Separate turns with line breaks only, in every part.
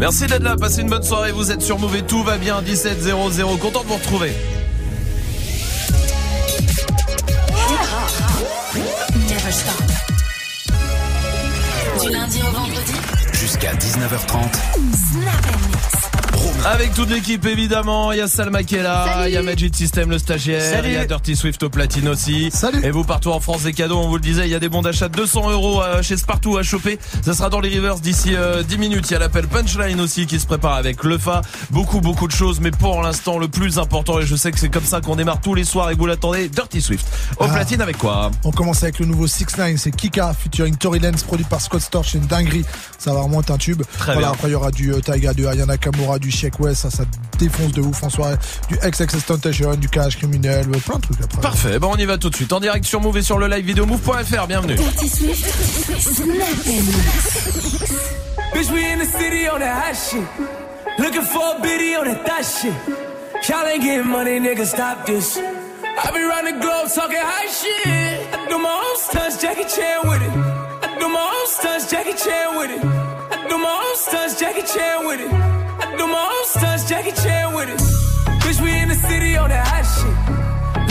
Merci d'être là, passez une bonne soirée, vous êtes sur Move tout va bien, 17-0-0, content de vous retrouver.
Du lundi au vendredi
Jusqu'à 19h30.
Avec toute l'équipe évidemment, il y a Salma qui est là, il y a Magic System le stagiaire, il y a Dirty Swift au platine aussi.
Salut.
Et vous partout en France des cadeaux, on vous le disait, il y a des bons d'achat de 200 euros euh, chez Spartoo à choper. Ça sera dans les rivers d'ici euh, 10 minutes. Il y a l'appel Punchline aussi qui se prépare avec le FA. Beaucoup beaucoup de choses, mais pour l'instant le plus important et je sais que c'est comme ça qu'on démarre tous les soirs et que vous l'attendez, Dirty Swift. Au
Ah.
platine avec quoi
On commence avec le nouveau 6 9 c'est Kika featuring Tory Lanez produit par Scott Storch, c'est une dinguerie. Ça va vraiment être un tube.
Très
voilà,
bien.
après il y aura du euh, Taiga, du Ayana Nakamura, du Sheik West, ça ça défonce de ouf en soirée. Du XXS Tentation, du Cash Criminel, plein de trucs après.
Parfait, bon on y va tout de suite en direct sur Move et sur le live vidéo move.fr, bienvenue.
Bitch, we in the city on that hot shit. Looking for a biddy on that thot shit. Y'all ain't getting money, nigga, stop this. I be round the globe talking high shit. I do my own stunts, Jackie Chan with it. I do my own stunts, Jackie Chan with it. I do my own stunts, Jackie Chan with it. I do my own stunts, Jackie Chan with it. Bitch, we in the city on that hot shit.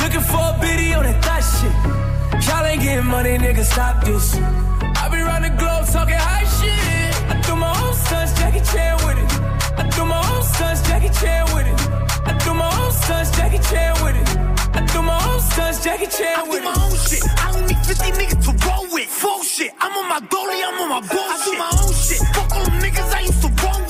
Looking for a biddy on that thot shit. Y'all ain't getting money, nigga, stop this. I be round the globe talking high shit. I do my own stunts, Jackie Chan with it. I do my own stunts, Jackie Chan with it. I do my own stunts, Jackie Chan with it. I do my own stunts, Jackie Chan with
do
it.
my own shit. I don't need 50 niggas to roll with. Full shit. I'm on my dolly, I'm on my bullshit. I do my own shit. Fuck all them niggas I used to roll with.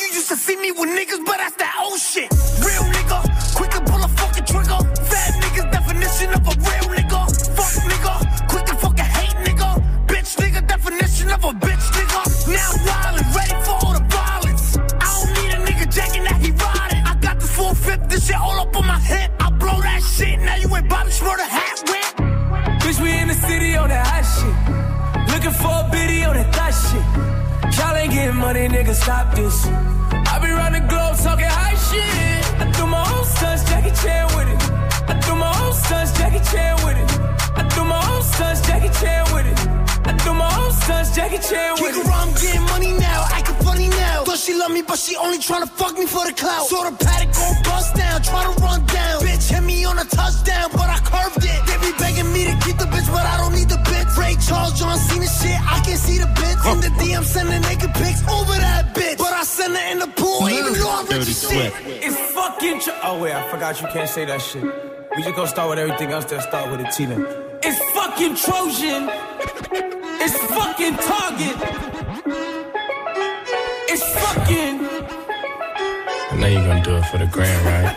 You used to see me with niggas, but that's that old shit. Real nigga, quick to pull a fucking trigger. Fat niggas, definition of a real nigga. Fuck nigga, quick to fucking hate nigga. Bitch nigga, definition of a bitch nigga. Now wildin', ready for all the violence. I don't need a nigga jacking that he riding. I got this 450, this shit all up on my hip. I blow that shit, now you ain't Bobby Schmurder hat whip.
Bitch, we in the city on that hot shit. Looking for a biddy on that thot shit. Y'all ain't getting money, nigga, stop this. I be round the globe talking high shit. I do my own stunts, Jackie Chan with it. I do my own stunts, Jackie Chan with it. I do my own stunts, Jackie Chan with it. I do my own stunts, Jackie Chan with
Kick
it.
around, I'm getting money now, acting funny now. Thought she love me, but she only tryna fuck me for the clout. Saw the paddock gon' bust down, try to run down. Bitch hit me on a touchdown, but I curved it. They be begging me to keep the bitch, but I don't need the bitch. Ray Charles, John Cena shit, I can see the bitch. In the DM, sending naked pics over that bitch. But I send her in the pool, even though I'm rich as shit.
It's fucking. Tro- oh wait, I forgot you can't say that shit. We just gonna start with everything else. Then start with a T then. It's fucking Trojan. It's fucking Target. It's fucking.
I know you're gonna do it for the grand, right?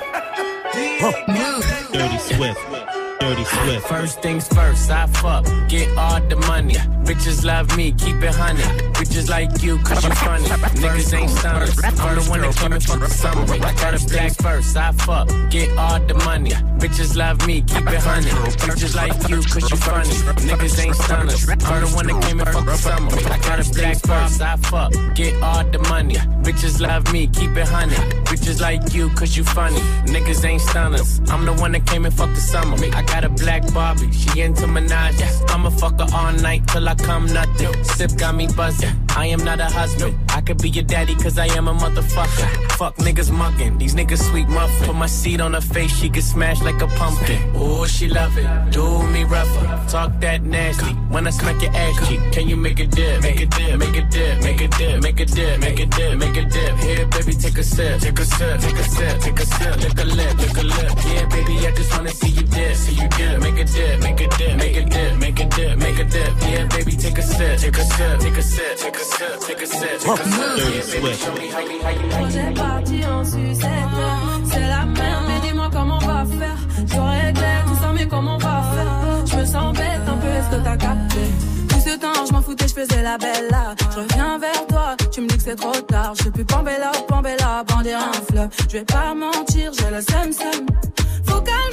Dirty Swift. Dirty Swift.
First things first, I fuck, get all the money. Bitches love me, keep it honey. Bitches like you, cause you funny. Niggas ain't stunners. I'm the one that came and fuck the summer. Got a black first, I fuck, get all the money. Bitches love me, keep it honey. Bitches like you, cause you funny. Niggas ain't stunners. I'm the one that came and fuck the summer. Got a black first, I fuck, get all the money. Bitches love me, keep it honey. Bitches like you, cause you funny. Niggas ain't stunners. I'm the one that came and fucked the summer. I got a black Barbie, she into Minaj. I'ma fuck her all night till I come nothing. Sip got me buzzing. I am not a husband. I could be your daddy, cause I am a motherfucker. Fuck niggas mugging, these niggas sweet muffin. Put my seed on her face, she get smashed like a pumpkin. Ooh, she love it. Do me rougher. Talk that nasty. When I smack your ass cheek, can you make a dip? Make a dip, make a dip, make a dip, make a dip, make a dip, make a dip. Here, baby, take a sip, take a sip, take a sip, take a sip, lick a lip, lick a lip. Yeah, baby, I just wanna see you dip, see you dip. Make a dip, make a dip, make a dip, make a dip, make a dip. Yeah, baby, take a sip, take a sip, take a sip, take a sip, take a sip,
Projet parti en sucette. C'est la merde, mais dis-moi comment on va faire. J'aurais clair tout ça, mais comment on va faire Je me sens bête un peu, est-ce que t'as capté Tout ce temps, je m'en foutais, je faisais la belle là. Je reviens vers toi, tu me dis que c'est trop tard. Je sais plus Pambella, Pambella, bandir un fleuve. Je vais pas mentir, j'ai le seum seum. Faut calmer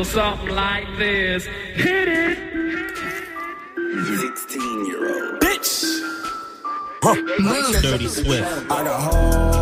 goes something like this. Hit it.
16 year old.
Bitch.
Huh.
Dirty Swift.
I got
home.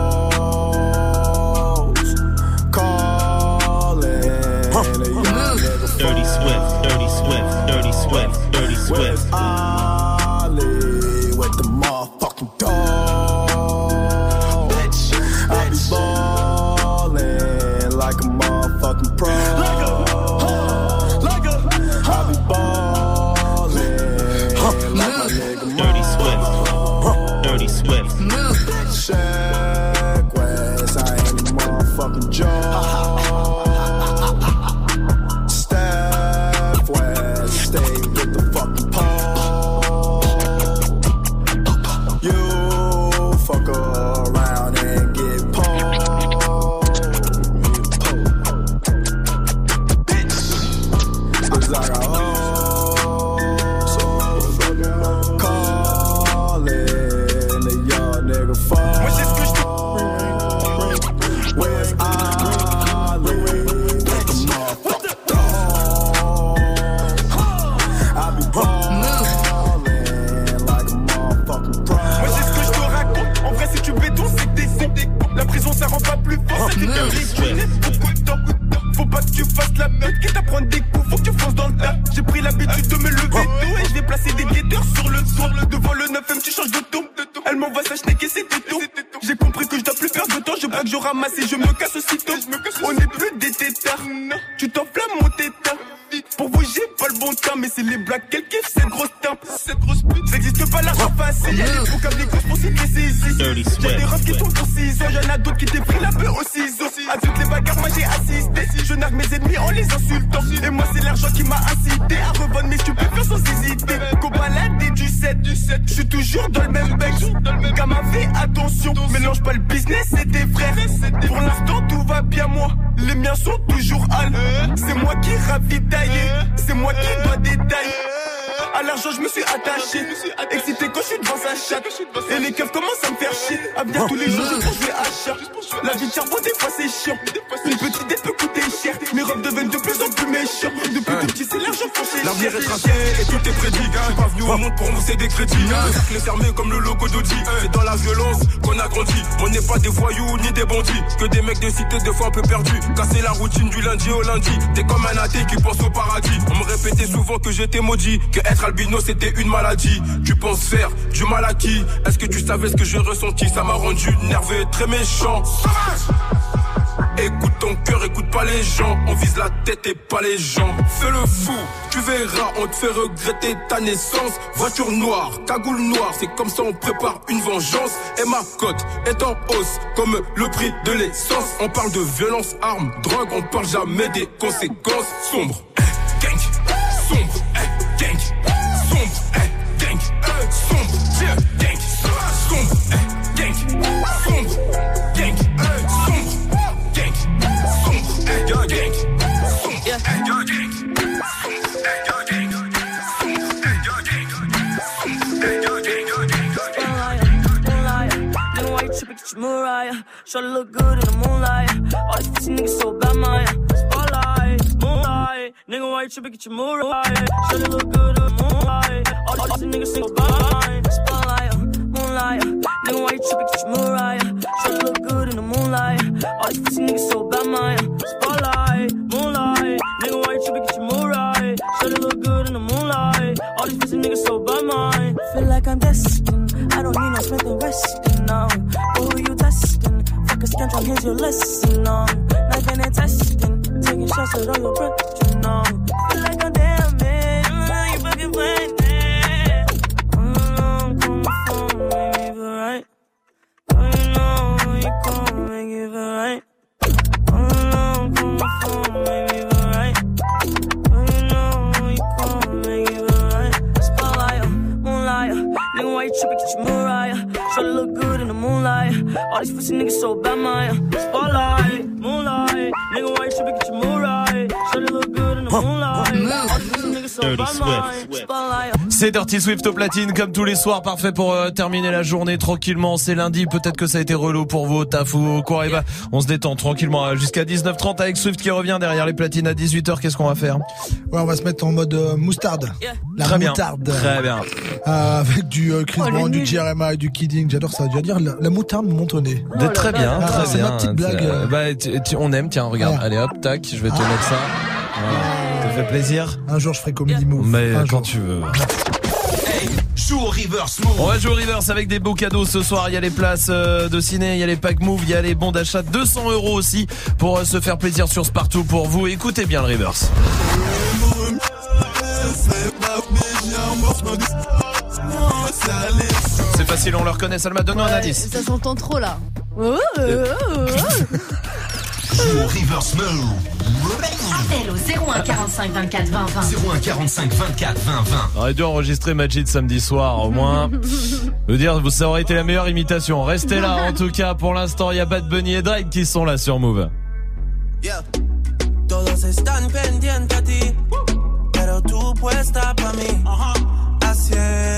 j'étais maudit, que être albino c'était une maladie. Tu penses faire du mal à qui? Est-ce que tu savais ce que j'ai ressenti? Ça m'a rendu nerveux, très méchant. Écoute ton cœur, écoute pas les gens. On vise la tête et pas les gens. Fais le fou, tu verras, on te fait regretter ta naissance. Voiture noire, cagoule noire, c'est comme ça on prépare une vengeance. Et ma cote est en hausse, comme le prix de l'essence. On parle de violence, armes, drogue, on parle jamais des conséquences sombres. Eh, gang, sombre.
Mariah, Shawty look good in the moonlight. All these pussy niggas so bad, Maya. Spotlight moonlight. Nigga, why you tripping? Get your mood right. To look good in the moonlight. All these niggas so bad, spotlight, moonlight. Nigga, why you tripping? Get your mood right. To look good in the moonlight. All these pussy niggas so bad, my spotlight, moonlight. Nigga, why you tripping? Get your mood right. To look good in the moonlight. All these pussy niggas so bad, my feel like I'm destined. I don't need no Smith and Weston, no. But who you testing? Fuck a scantron, here's your lesson, no. Knife and testing. Taking shots with all your breath, you know. Feel like I'm damn man. Mm, You fucking playing that. Mm, Come phone, make me feel right. Oh, you know you come make it feel right. Mm, Come phone, make me feel right. Oh, you know you come make it feel right. Spotlight, moonlight. Nigga, why you tripping? Get your Mariah. Try to look good in the moonlight. All these pussy niggas so bad, Maya. Spotlight, moonlight. Nigga, why you tripping? Get your Mariah. Look good in the moonlight.
C'est Dirty Swift au platine comme tous les soirs, parfait pour euh, terminer la journée tranquillement. C'est lundi, peut-être que ça a été relou pour vous, taf ou quoi. Et bah, on se détend tranquillement euh, jusqu'à 19h30 avec Swift qui revient derrière les platines à 18h. Qu'est-ce qu'on va faire?
Ouais, on va se mettre en mode euh, moustarde. La
Très bien,
moutarde.
très bien.
Euh, avec du euh, Chris
Oh,
Brown, du
nul.
Jeremiah, du Kidding. J'adore ça. Tu vas dire la, la moutarde au nez.
De- très bien,
Ah,
très
c'est
bien.
ma petite blague.
Bah, tu- tu- on aime, tiens, regarde.
Ah.
Allez hop, tac, je vais te mettre ça. Voilà. Ça fait plaisir
Un jour, je ferai Comedy Move.
Mais
Un
quand
jour.
tu veux.
Joue au reverse move.
On va jouer au reverse avec des beaux cadeaux ce soir. Il y a les places euh, de ciné, il y a les packs move, il y a les bons d'achat 200 euros aussi pour euh, se faire plaisir sur Spartoo pour vous. Écoutez bien le reverse. C'est facile, on le reconnaît. Salma, donne-nous un indice.
Ça s'entend trop là. Oh, oh, oh, oh.
Joue au reverse move.
Appel au 01 45 24 20 20.
01 45 24 20 20.
On aurait dû enregistrer Majid samedi soir, au moins. Je veux dire, ça aurait été la meilleure imitation. Restez là, en tout cas, pour l'instant, il y a Bad Bunny et Drake qui sont là sur Move.
Yeah. Todos están pendientes a ti, pero tú puesta pa' mí, haciendo que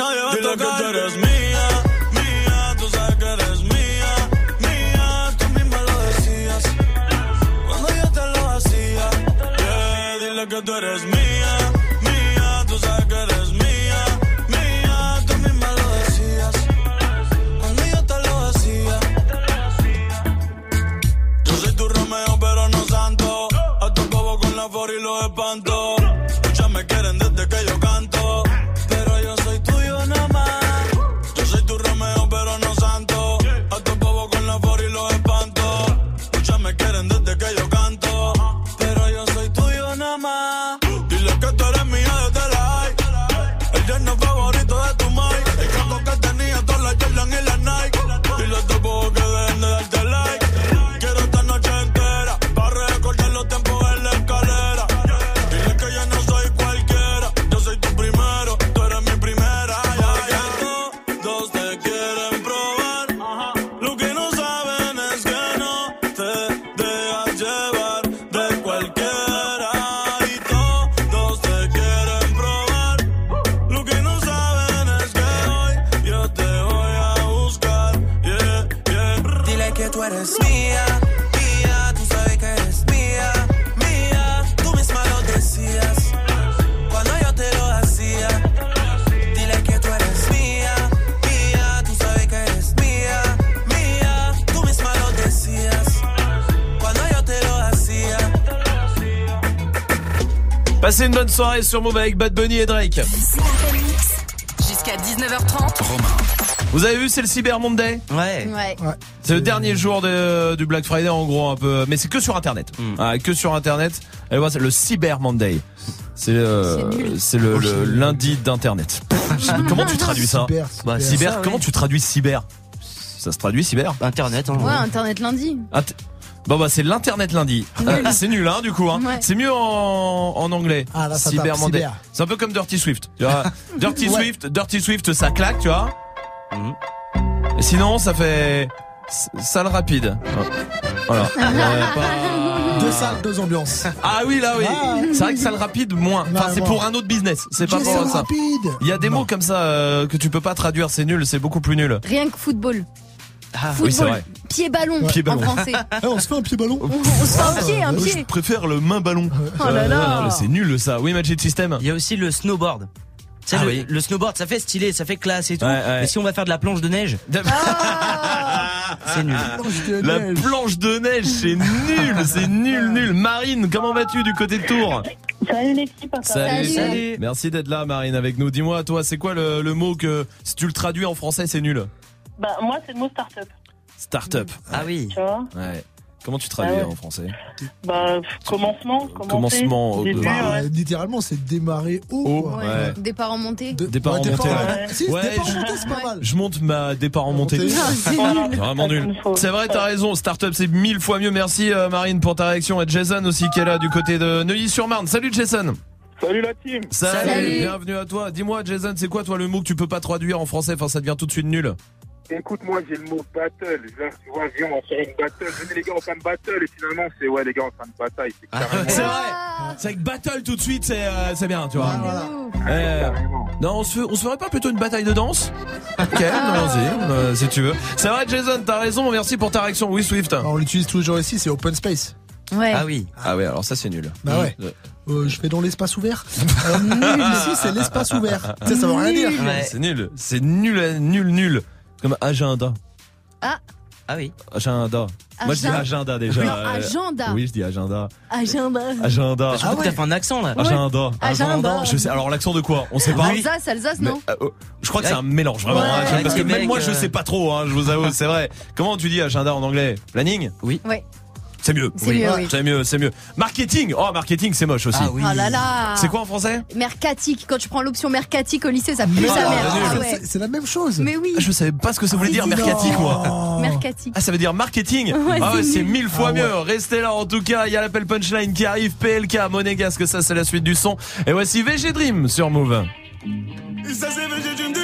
Nadie va a tocar. que tú eres mía, mía. Tú sabes que eres mía, mía. Tú misma lo decías cuando yo te lo hacía. Yeah, dile que tú eres mía, mía, tú sabes que eres mía, mía, tú misma lo decías. Cuando yo te lo hacía. Yo soy tu Romeo, pero no santo. A tu bobo con la for y los espanto. Muchas me quieren desde que yo canto.
Une bonne soirée sur Move avec Bad Bunny et Drake.
Jusqu'à 19h30.
Vous avez vu, c'est le Cyber Monday?
Ouais.
Ouais.
C'est le dernier jour de- du Black Friday en gros un peu, mais c'est que sur internet. Ah, que sur internet. Et voilà, c'est le Cyber Monday. C'est euh,
C'est
le, le lundi d'internet. Comment tu traduis ça?
Cyber,
Bah,
cyber.
Ça,
comment tu traduis cyber? Ça se traduit cyber
Internet, hein.
Ouais, Internet lundi.
Int- Bon bah c'est l'internet lundi.
Nul.
Euh, c'est nul hein du coup hein.
Ouais.
C'est mieux en, en anglais.
Ah, là, ça
cyber
tape,
Monday.
cyber.
C'est un peu comme Dirty Swift. Tu vois Dirty
Ouais.
Swift, Dirty Swift ça claque, tu vois.
Mhm.
Et sinon ça fait s- sale rapide. Voilà. Euh, pas-
Deux salles, deux ambiances.
Ah oui là oui.
Ah.
C'est vrai que sale rapide moins. Enfin
Ouais,
c'est pour un autre business. C'est pas
J'ai
pour ça.
rapide.
Il y a des
Non.
mots comme ça euh, que tu peux pas traduire. C'est nul. C'est beaucoup plus nul.
Rien que football.
Ah,
oui, c'est
Football.
vrai.
Pied ballon.
Pied ballon.
En français.
Eh, on se fait un pied ballon.
On, on se fait un pied, un
Je
pied.
préfère le main ballon.
Oh là là.
Euh, c'est nul ça. Oui Magic System.
Il y a aussi le snowboard. Tu sais,
Ah
le,
oui.
le snowboard, ça fait stylé, ça fait classe et tout.
Ouais, ouais.
Mais si on va faire de la planche de neige, c'est nul.
La planche de neige, c'est nul, c'est nul, nul. Marine, comment vas-tu du côté de Tours?
Salut l'équipe.
Salut,
Salut.
Merci d'être là, Marine, avec nous. Dis-moi, toi, c'est quoi le, le mot que, si tu le traduis en français, c'est nul?
Bah, moi, c'est le mot start-up.
Start-up.
Ah oui.
Tu vois
Ouais. Comment tu traduis
Ah ouais.
en français
Bah, commencement.
Commencement,
Début,
euh,
Bah,
ouais.
littéralement, c'est démarrer haut.
Oh, ouais.
Départ en montée.
De-
Départ en
ouais,
montée.
Si,
Ouais,
départ en
je-
montée, c'est pas mal.
Je monte ma départ en montée.
Montée.
C'est.
Vraiment nul. C'est vrai, t'as raison. Startup, c'est mille fois mieux. Merci, euh, Marine, pour ta réaction. Et Jason aussi, qui est là du côté de Neuilly-sur-Marne. Salut, Jason.
Salut la team
Salut.
Salut.
Bienvenue à toi. Dis-moi, Jason, c'est quoi, toi, le mot que tu peux pas traduire en français? Enfin, ça devient tout de suite nul.
Écoute-moi, j'ai le mot battle. Là, tu vois, viens, on va faire une battle. Venez les gars, on fait une battle. Et finalement, c'est ouais, les gars, on fait une bataille. C'est carrément.
C'est vrai.
Ah,
C'est avec battle tout de suite, c'est euh, c'est bien, tu vois.
Voilà.
Euh,
carrément.
non, on se, fait- on se ferait pas plutôt une bataille de danse Ok, allons-y, euh, si tu veux. C'est vrai, Jason, t'as raison. Merci pour ta réaction. Oui, Swift.
Alors, on l'utilise toujours ici, c'est open space.
Ouais.
Ah oui.
Ah ouais, alors ça c'est nul.
Bah ouais.
Euh,
Euh, je vais dans l'espace ouvert. Euh, nul ici, c'est l'espace ouvert. Ça veut rien dire.
Ouais.
C'est nul. C'est nul, nul, nul. Comme agenda.
Ah oui.
Agenda. Moi je dis
Agenda.
agenda déjà.
Non,
Euh,
agenda.
Oui, je dis agenda.
Agenda.
Agenda.
Je crois que t'as fait un accent là.
Agenda.
Agenda.
Je sais. Alors l'accent de quoi? On sait pas.
Alsace, Alsace,
Mais,
non
euh, euh, je crois que c'est un mélange vraiment
Ouais.
hein, parce que même moi je
euh,
sais pas trop hein, je vous avoue c'est vrai comment tu dis agenda en anglais? Planning?
Oui.
Ouais.
C'est mieux
C'est mieux, oui.
c'est mieux c'est mieux marketing oh marketing c'est moche aussi
Ah oui.
Oh là là.
c'est quoi en français?
Mercatique. Quand tu prends l'option mercatique au lycée, ça pue
Ah,
sa mère. Ah ouais.
C'est- la même chose.
Mais oui.
je savais pas ce que ça voulait dire
Non.
mercatique moi
Mercatique.
ah ça veut dire marketing?
Ouais,
ah ouais
c'est
mille fois
Ah ouais.
mieux restez là en tout cas il y a l'appel punchline qui arrive PLK Monégasque ça c'est la suite du son et voici VG Dream sur Move
ça c'est VG Dream de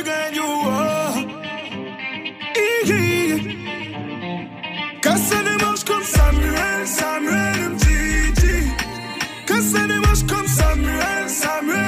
démarche comme Samuel, Samuel Mdidi. Quand ça démarche comme Samuel, Samuel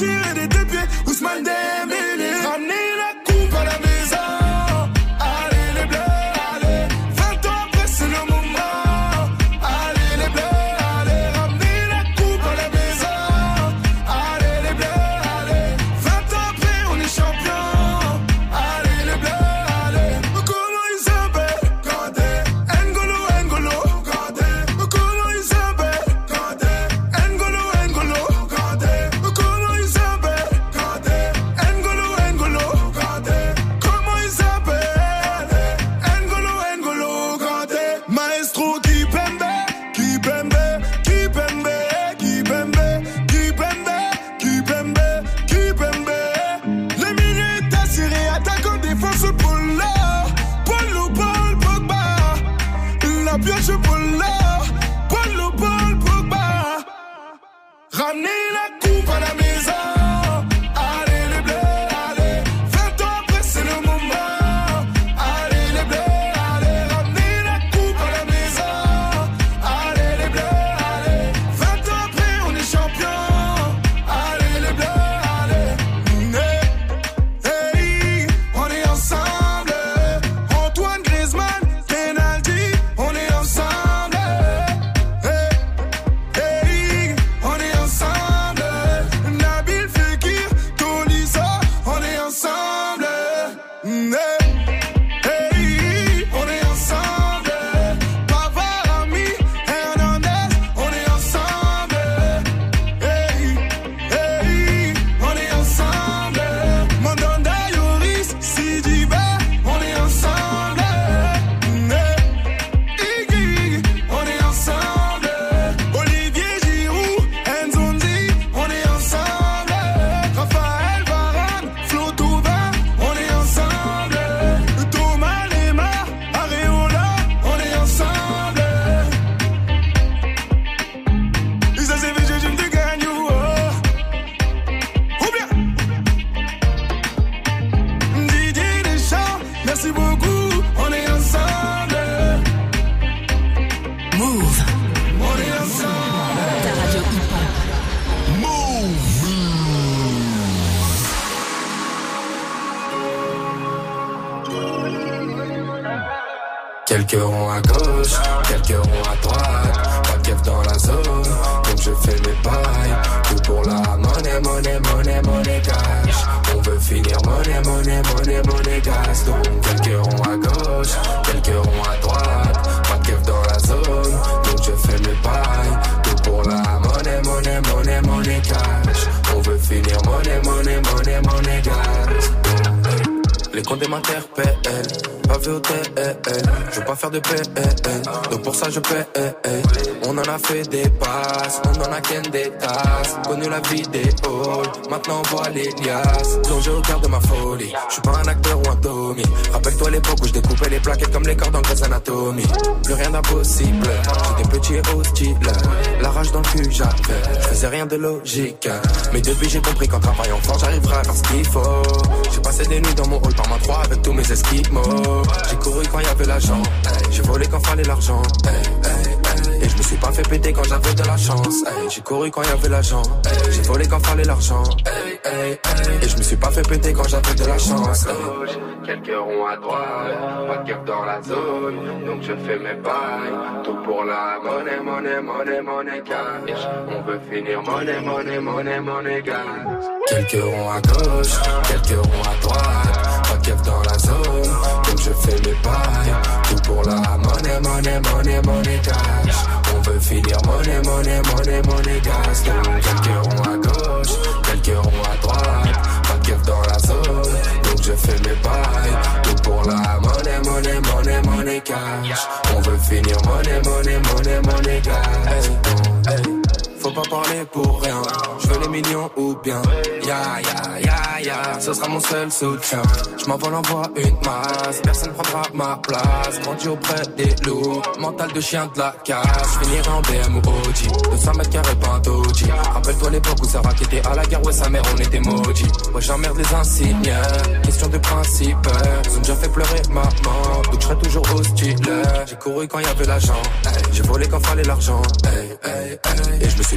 cheer at the Plus
rien d'impossible, j'étais petit et hostile. La rage dans le cul j'avais, je faisais rien de logique. Mais depuis j'ai compris qu'en travaillant fort j'arriverai à faire ce qu'il faut. J'ai passé des nuits dans mon hall par ma 3 avec tous mes esquimaux. J'ai couru quand y avait l'argent, j'ai volé quand fallait l'argent. Et je me suis pas fait péter quand j'avais de la chance. J'ai couru quand y avait l'argent, j'ai volé quand fallait l'argent. Et je me suis pas fait péter quand j'avais de la chance. Quelques ronds à droite, pas de keuf dans la zone, donc je fais mes pailles. Tout pour la monnaie, monnaie, monnaie, monnaie cash. On veut finir monnaie, monnaie, monnaie, monnaie gas. Quelques ronds à gauche, quelques ronds à droite. Pas de keuf dans la zone, donc je fais mes pailles. Tout pour la monnaie, monnaie, monnaie, monnaie cash. On veut finir monnaie, monnaie, monnaie, monnaie quelques ronds à gauche, quelques ronds à droite. Je fais mes pailles. Tout pour la monnaie, monnaie, monnaie, monnaie cash. On veut finir monnaie, monnaie, monnaie, monnaie hey. Faut pas parler pour rien. Je veux les millions ou bien. Ya ya ya ya, ce sera mon seul soutien. Je m'envole en voie une masse, personne prendra ma place. Grandi auprès des loups, mental de chien de la casse. Finirai en BM ou Audi, 200 mètres carrés pas. Rappelle-toi l'époque où Sarah qui était à la guerre, ouais sa mère on était maudits. Ouais j'emmerde les insignes, question de principe. Ils ont déjà fait pleurer maman, donc je serai toujours hostile. J'ai couru quand y avait l'argent, j'ai volé quand fallait l'argent. Et je me suis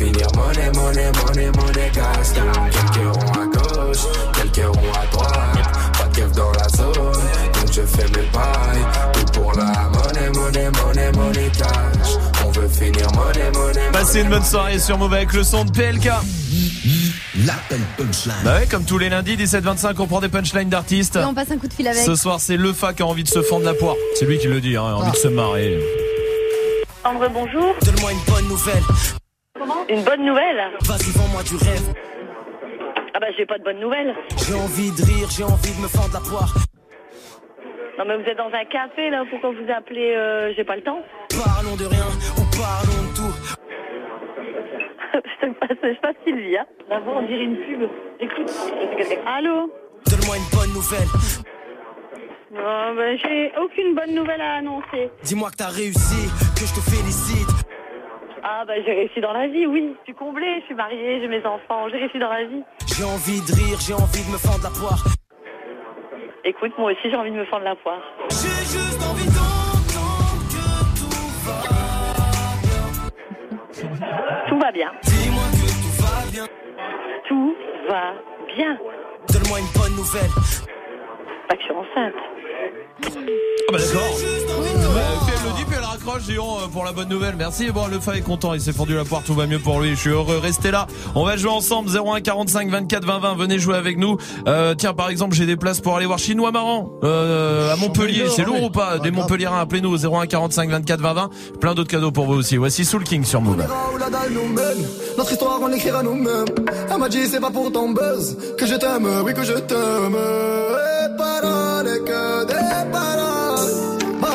On veut finir monnaie, monnaie, monnaie, monnaie gas. Donc quelques ronds à gauche, quelques ronds à droite, pas de keuf dans la zone, donc je fais mes pailles. Tout pour la monnaie, monnaie, monnaie, monnaie cash. On veut finir monnaie, monnaie,
Passez une bonne soirée sur Move avec le son de PLK.
L'appel punchline.
Bah ouais, comme tous les lundis, 17-25, on prend des punchlines d'artistes.
Et on passe un coup de fil avec.
Ce soir, c'est le fa qui a envie de se fendre la poire. C'est lui qui le dit, hein, envie de se marrer.
André, bonjour.
Donne-moi une bonne nouvelle.
Comment Une bonne nouvelle
Vas-y, vends-moi du rêve.
Ah bah j'ai pas de bonne nouvelle.
J'ai envie de rire, j'ai envie de me fendre la poire.
Non mais vous êtes dans un café là, pourquoi vous appelez euh, J'ai pas le temps.
Parlons de rien, ou parlons de tout.
je je passe Sylvie, hein. La voix on dirait une pub. Écoute. Allô
Donne-moi une bonne nouvelle.
Non bah j'ai aucune bonne nouvelle à annoncer.
Dis-moi que t'as réussi, que je te félicite.
Ah bah j'ai réussi dans la vie, oui. Je suis comblée, je suis mariée, j'ai mes enfants, j'ai réussi dans la vie.
J'ai envie de rire, j'ai envie de me fendre la poire.
Écoute, moi aussi j'ai envie de me fendre la poire.
J'ai juste envie d'entendre que tout va
Tout va bien.
Dis-moi que tout va bien.
Tout va bien.
Donne-moi une bonne nouvelle.
Pas que je suis enceinte.
Ah bah d'accord. Bah, puis elle le dit, puis elle raccroche, Géant, euh, pour la bonne nouvelle. Merci. Bon, le fa est content, il s'est fendu la poire, tout va mieux pour lui. Je suis heureux. Restez là. On va jouer ensemble. 01 45 24 20 20. Venez jouer avec nous. Euh, tiens, par exemple, j'ai des places pour aller voir Chinois Marrant euh, à Montpellier. C'est lourd ou pas Des Montpelliérains, appelez-nous au 01 45 24 20 20. Plein d'autres cadeaux pour vous aussi. Voici Soul King sur Move.
Notre histoire, on l'écrira nous-mêmes. Elle m'a dit, c'est pas pour ton buzz que je t'aime, oui, que je t'aime. Et paroles, et que des paroles.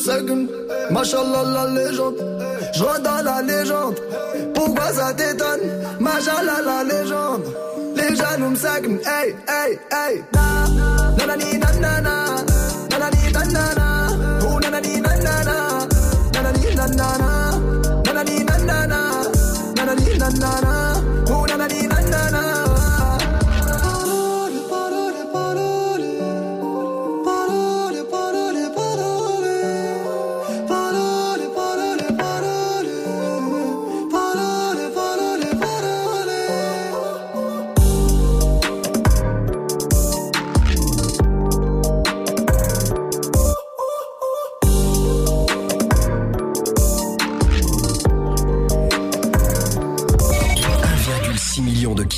Seguent. Machallah, la légende. Je dans la légende. Pourquoi ça t'étonne? Machallah, la légende. Les jaloux me seguent. Hey, hey, hey. Nanana. Nanana. Nanana. Nanani, nanana. Nanani, nanana. Nanani, nanana.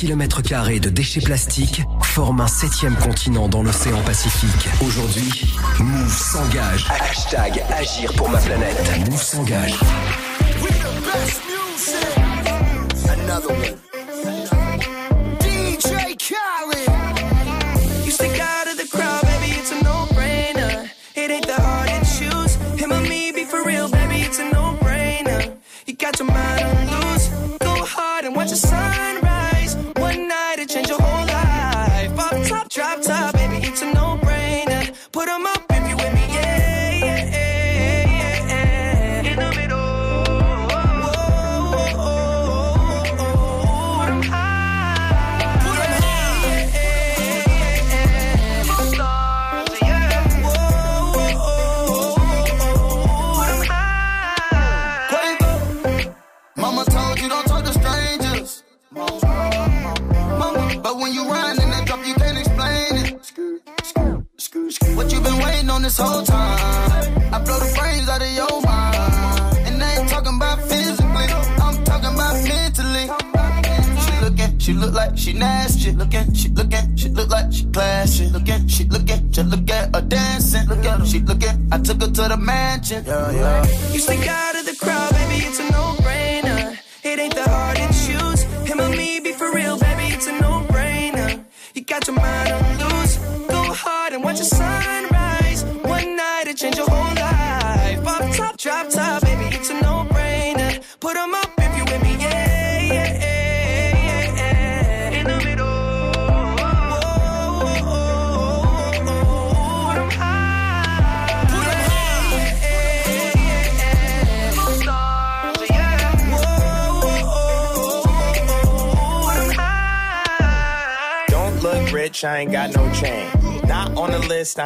Million de kilomètres carrés de déchets plastiques forment un septième continent dans l'océan Pacifique. Aujourd'hui, Move s'engage. Hashtag Agir pour ma planète. Move s'engage.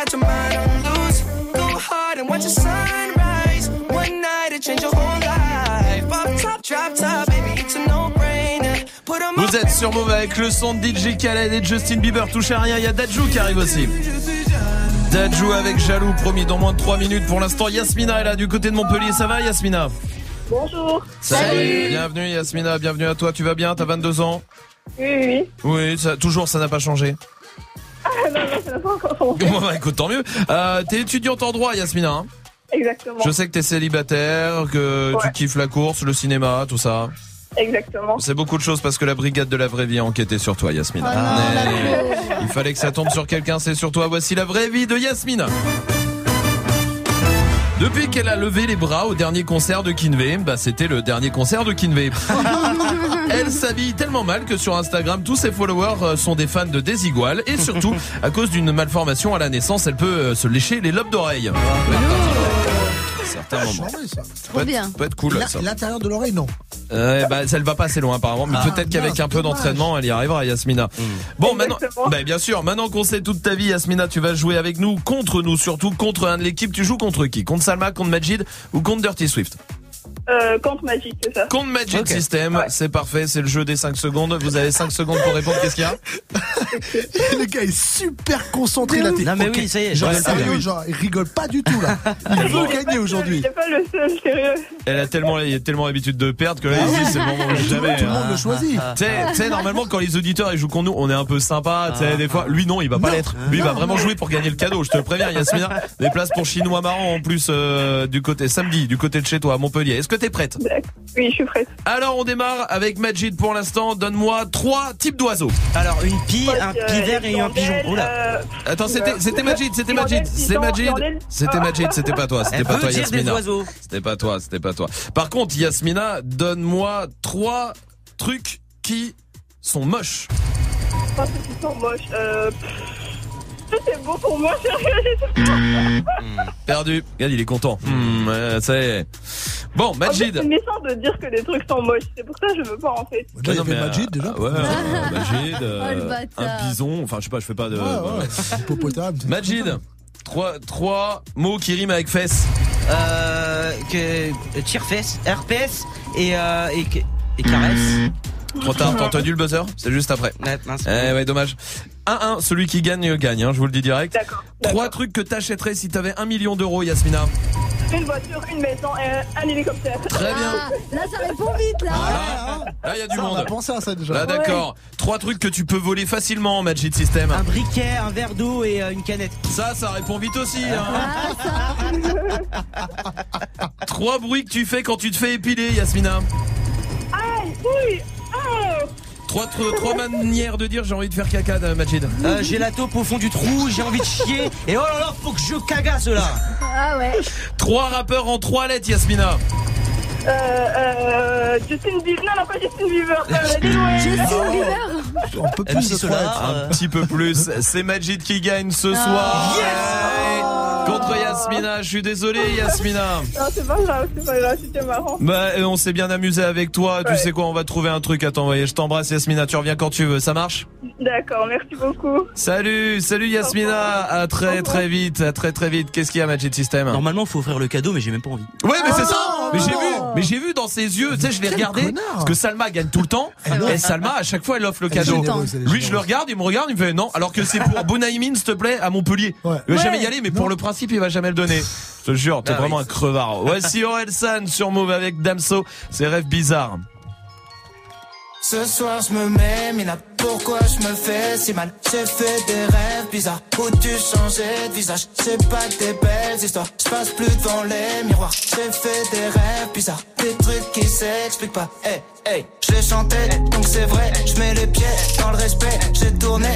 Got your mind on loose. Go hard and watch the sunrise. One night it change your whole life. Pop top, drop top, baby, it's a no-brainer. Put 'em
Vous êtes sur Move avec le son de DJ Khaled et Justin Bieber. Touchez à rien, il y a Dajou qui arrive aussi. Dajou avec Jaloux, promis dans moins de 3 minutes. Pour l'instant, Yasmina est là du côté de Montpellier. Ça va Yasmina?
Bonjour.
Bienvenue Yasmina, bienvenue à toi. Tu vas bien? T'as 22 ans?
Oui, oui, oui.
Oui, ça, toujours ça n'a pas changé?
Non, non, ça n'a pas encore changé.
Bon bah écoute, tant mieux. Euh, t'es étudiante en droit Yasmina. hein?
Exactement.
Je sais que t'es célibataire, que tu
Ouais.
kiffes la course, le cinéma, tout ça.
Exactement.
C'est beaucoup de choses parce que la brigade de la vraie vie a enquêté sur toi, Yasmina.
Oh
Mais il fallait que ça tombe sur quelqu'un, c'est sur toi. Voici la vraie vie de Yasmina. Depuis qu'elle a levé les bras au dernier concert de Kinvey, bah c'était le dernier concert de Kinvey. Elle s'habille tellement mal que sur Instagram, tous ses followers euh, sont des fans de Desigual et surtout, à cause d'une malformation à la naissance, elle peut euh, se lécher les lobes d'oreille. Certains moments.
Chambé, ça.
Ça peut être- peut être cool
La-
ça.
L'intérieur de l'oreille, non.
Euh, bah, elle va pas assez loin apparemment, mais
Ah,
peut-être qu'avec un peu
dommage.
d'entraînement, elle y arrivera, Yasmina. Bon, maintenant,
Exactement.
bah, bien sûr, maintenant qu'on sait toute ta vie, Yasmina, tu vas jouer avec nous, contre nous, surtout contre un de l'équipe. Tu joues contre qui? Contre Salma, contre Majid ou contre Dirty Swift?
Euh, contre Magic, c'est ça.
Contre Magic. System,
Ouais.
c'est parfait, c'est le jeu des 5 secondes. Vous avez 5 secondes pour répondre, qu'est-ce qu'il y a?
Le gars est super concentré là.
Non, mais oui, ça y est,
Genre sérieux,
oui.
genre il rigole pas du tout là. Il veut gagner aujourd'hui.
C'est pas le seul, sérieux.
Elle a tellement, il a tellement l'habitude de perdre que là, il dit, c'est le moment où jamais.
Tout le monde
hein.
le choisit.
Tu sais- tu sais, normalement, quand les auditeurs ils jouent contre nous, on est un peu sympa. Tu sais, des fois, lui non, il va pas l'être. Lui, il va vraiment jouer pour gagner le cadeau. Je te le préviens, Yasmina. Des places pour chinois marrant en plus euh, du côté samedi, du côté de chez toi, à Montpellier. Est-ce que t'es prête?
Oui, je suis prête.
Alors, on démarre avec Majid pour l'instant. Donne-moi trois types d'oiseaux.
Alors, une pie, un
Euh,
pivert et un pigeon.
euh,
Attends, c'était, c'était Majid, c'était Majid, c'est Majid, c'était Majid, c'était pas toi, c'était pas toi, Yasmina. C'était pas toi, c'était pas toi. Par contre, Yasmina, donne-moi trois trucs qui sont moches.
Trois trucs qui sont moches. Euh... pff, C'est beau pour moi, sérieux.
Perdu. Regarde, il est content. Hmm, ouais, ça y est. Bon,
En fait,
Majid.
C'est méchant de dire que des trucs sont moches. C'est pour ça que je veux pas en fait.
Là, il y
non,
avait
mais,
Majid
euh,
déjà.
Ouais, euh, Majid, euh,
Oh,
un bison, enfin je sais pas, je fais pas de.
Ouais, ouais, hippopotame. c'est-
Majid, trois, trois mots qui riment avec fesses.
Euh, que, tire-fesse, RPS et, euh, et, et caresse.
Trop tard, t'as entendu le buzzer? C'est juste après.
Ouais, mince.
Eh ouais, dommage. 1-1, celui qui gagne gagne, hein, je vous le dis direct.
D'accord.
Trois trucs que t'achèterais si t'avais un million d'euros, Yasmina.
Une voiture, une maison et un hélicoptère.
Très bien.
Ah, là, ça répond vite, là.
Là, il y a du
Ça, on a
monde.
pensé à ça déjà.
Là, d'accord. Trois trucs que tu peux voler facilement, Magic System.
Un briquet, un verre d'eau et euh, une canette.
Ça, ça répond vite aussi.
Ah,
Hein. Trois bruits que tu fais quand tu te fais épiler, Yasmina.
Aïe, oui, oh.
Trois, trois, trois manières de dire j'ai envie de faire caca, euh, Majid.
Euh, j'ai la taupe au fond du trou, j'ai envie de chier. Et oh là là, faut que je cagasse là.
Ah ouais.
Trois rappeurs en trois lettres, Yasmina.
Euh, euh, Justin Bieber. Non, non, pas Justin Bieber. Euh.
Justin Bieber
Un peu plus de
Solar,
Un petit peu plus. C'est Majid qui gagne ce
Ah.
soir. Ouais. Contre Yasmina. Je suis désolé, Yasmina.
Non, c'est pas grave, c'est pas grave, c'était marrant.
Bah, on s'est bien amusé avec toi. Tu sais quoi, on va trouver un truc à t'envoyer. Je t'embrasse, Yasmina. Tu reviens quand tu veux. Ça marche?
D'accord, merci beaucoup.
Salut, salut Yasmina. À très très vite, à très très vite. Qu'est-ce qu'il y a, Magic System?
Normalement, faut offrir le cadeau, mais j'ai même pas envie.
Ouais, mais c'est ça.
non.
Mais j'ai vu, mais j'ai vu dans ses yeux. Tu sais, je l'ai regardé parce que Salma gagne tout le temps.
ouais.
Et Salma, à chaque fois, elle offre le cadeau. Lui, je le regarde, il me regarde, il me fait non. Alors que c'est pour Bonaïmin, s'il te plaît, à Montpellier. Il va jamais y aller, mais pour le principe, il va jamais le donner. Je te jure, t'es
Ah
vraiment un crevard. Voici Orelsan sur Move avec Damso. Ses rêves bizarres.
Ce soir je me mets, Mina, pourquoi je me fais si mal? J'ai fait des rêves bizarres, où tu changeais de visage? C'est pas des belles histoires, je passe plus devant les miroirs. J'ai fait des rêves bizarres, des trucs qui s'expliquent pas. Hey, hey, je les chantais, donc c'est vrai. Je mets les pieds dans le respect, j'ai tourné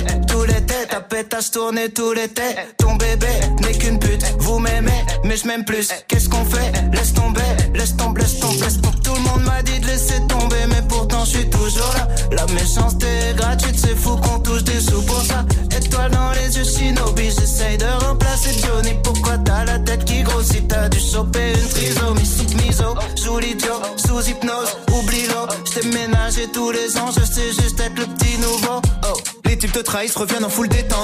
l'été Ta pétasse tournée tout l'été Ton bébé n'est qu'une pute, vous m'aimez, mais je m'aime plus. Qu'est-ce qu'on fait? Laisse tomber, laisse tomber, laisse tomber, laisse Tout le monde m'a dit de laisser tomber, mais pourtant je suis toujours là. La méchanceté est gratuite, c'est fou qu'on touche des sous pour ça. Étoile dans les yeux, shinobi, j'essaye de remplacer Johnny. Pourquoi t'as la tête qui grossit? T'as dû choper une trisomie. Miso Joue l'idiot, sous hypnose, oublie-le J't'ai ménagé tous les ans, je sais juste être le petit nouveau. Oh les types te trahissent, reviennent en full détente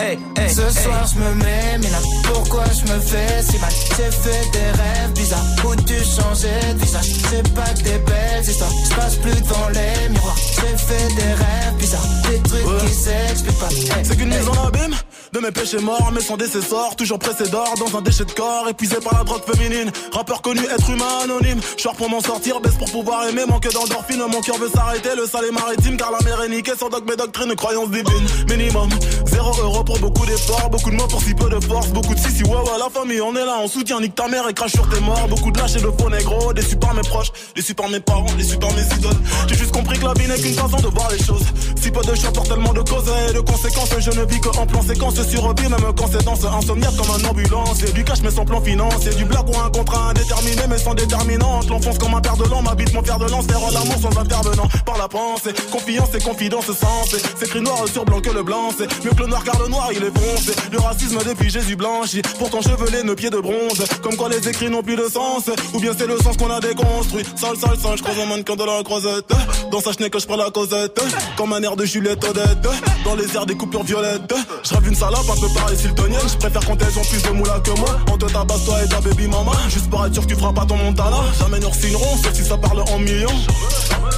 hey, hey Ce soir je me mets, mais là pourquoi je me fais si mal? J'ai fait des rêves bizarres. Où tu changeais de visage? C'est pas que des belles histoires. Je passe plus devant les miroirs. J'ai fait des rêves bizarres. Des trucs qui s'expliquent pas. Hey,
C'est qu'une mise en abîme de mes péchés morts, mais sans décessor, toujours pressé d'or dans un déchet de corps, épuisé par la drogue féminine. Rappeur connu, être humain anonyme. Short pour m'en sortir, baisse pour pouvoir aimer, manque d'endorphine. Mon cœur veut s'arrêter, le sale est maritime, car la mer est niquée. Sans dogme et doctrine, croyance divine. Minimum, zéro euro pour beaucoup d'efforts, beaucoup de mots pour si peu de force, beaucoup de si si ouais la famille, on est là, on soutient, nique ta mère et crache sur tes morts. Beaucoup de lâches et de faux négros, déçus par mes proches, déçus par mes parents, déçus par mes idoles. J'ai juste compris que la vie n'est qu'une façon de voir les choses. Si peu de choix pour tellement de causes et de conséquences, je ne vis que en plan séquence sur vie, même quand c'est dans ce insomniaque comme un ambulance. Et du cash mais sans plan financier, du blague ou un contrat indéterminé mais sans déterminante. L'enfonce comme un père de l'an, m'habite mon fer de lance, faire l'amour sans intervenant. Par la pensée, confiance et confidence sens. C'est écrit noir sur blanc que le blanc, c'est mieux que le noir car le il est foncé. Le racisme depuis Jésus blanchi, pourtant chevelé, nos pieds de bronze. Comme quoi les écrits n'ont plus de sens, ou bien c'est le sens qu'on a déconstruit. Sale, sale, sale, je croise un mannequin de la croisette. Dans sa chenille que je prends la causette, comme un air de Juliette Odette. Dans les airs des coupures violettes, je rêve une salope un peu parisienne. Je préfère quand elles ont plus de moula que moi. On te tabasse toi et ta baby mama. Juste pour être sûr que tu feras pas ton montana. Jamais nous signerons, sauf si ça parle en millions.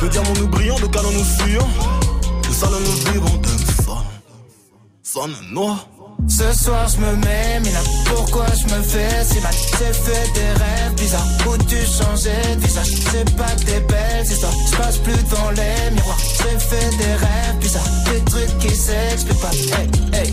De diamants nous brillons, de canons nous fuyons. De salons nous vivons,
Ce soir je me mets, mais là pourquoi je me fais si mal? J'ai fait des rêves bizarres. Où tu changeais de C'est pas des belles histoires, je passe plus devant les miroirs. J'ai fait des rêves bizarres, des trucs qui s'expliquent pas. Hey, hey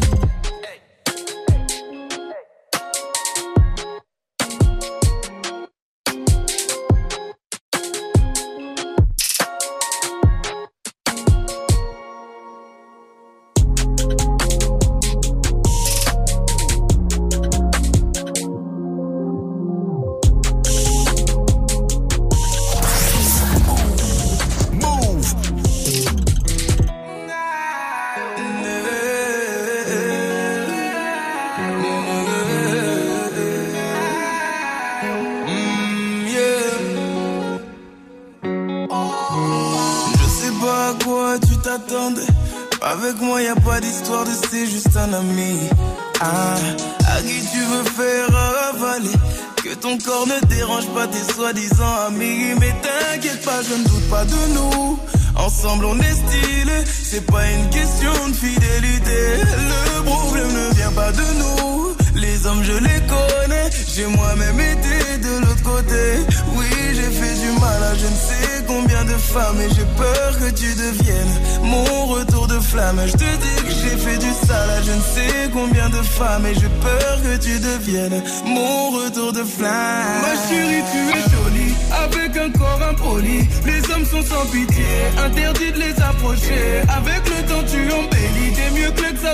femmes et j'ai peur que tu deviennes mon retour de flamme.
Ma chérie, tu es jolie, avec un corps impoli. Les hommes sont sans pitié, interdit de les approcher. Avec le temps, tu embellis, t'es mieux que ça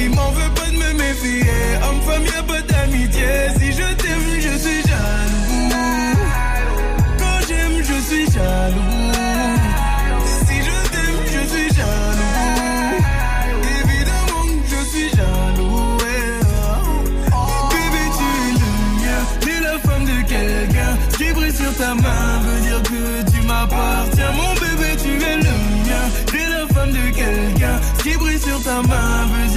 Il M'en veut pas de me méfier, homme, femme, y'a pas d'amitié. Si je t'aime, je suis jaloux. Quand j'aime, je suis jaloux. Ta main veut dire que tu m'appartiens. Mon bébé, tu es le mien. T'es la femme de quelqu'un. Ce qui brille sur ta main veut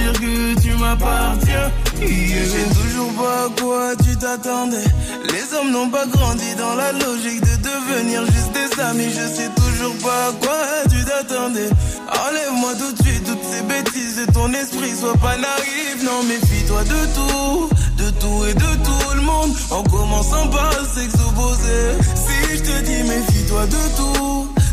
Je sais toujours pas à quoi tu t'attendais. Les hommes n'ont pas grandi dans la logique de devenir juste des amis. Je sais toujours pas à quoi tu t'attendais. Enlève-moi tout de suite toutes ces bêtises de ton esprit. Sois pas naïf, non, méfie-toi de tout. De tout et de tout le monde. En commençant par s'exposer. Si je te dis méfie-toi de tout.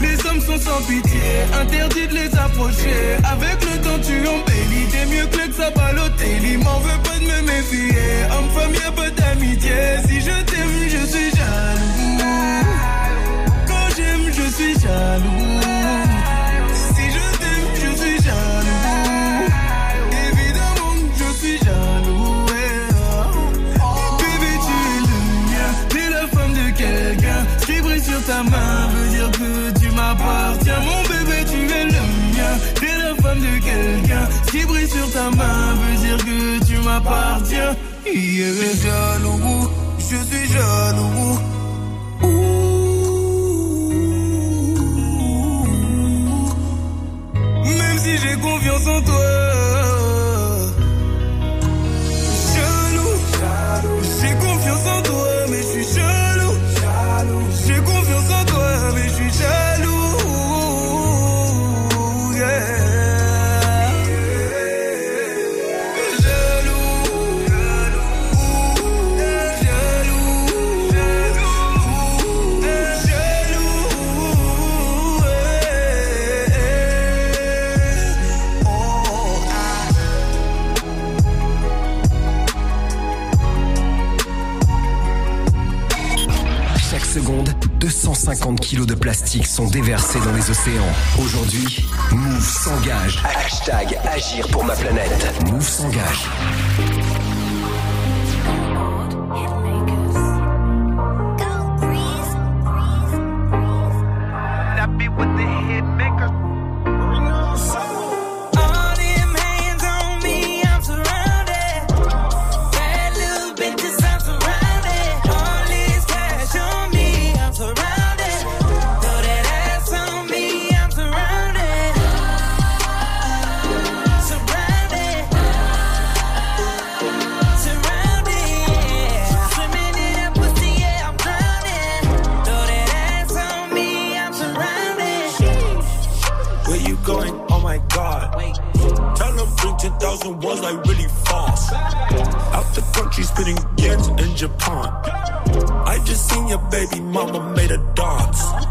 Les hommes sont sans pitié, interdit de les approcher. Avec le temps, tu embellis, t'es mieux que ça Il M'en veut pas de me méfier, homme, femme, y'a pas d'amitié. Si je t'aime, je suis jaloux. Quand j'aime, je suis jaloux. Quelqu'un. Qui brille sur ta main veut dire que tu m'appartiens. Yeah.
Jaloux, je suis jaloux.
Même si j'ai confiance en toi.
250 kilos de plastique sont déversés dans les océans. Aujourd'hui, Move s'engage. Hashtag Agir pour ma planète. Move s'engage.
10,000 ones like really fast. Out the country spinning yens in Japan. I just seen your baby mama made a dance.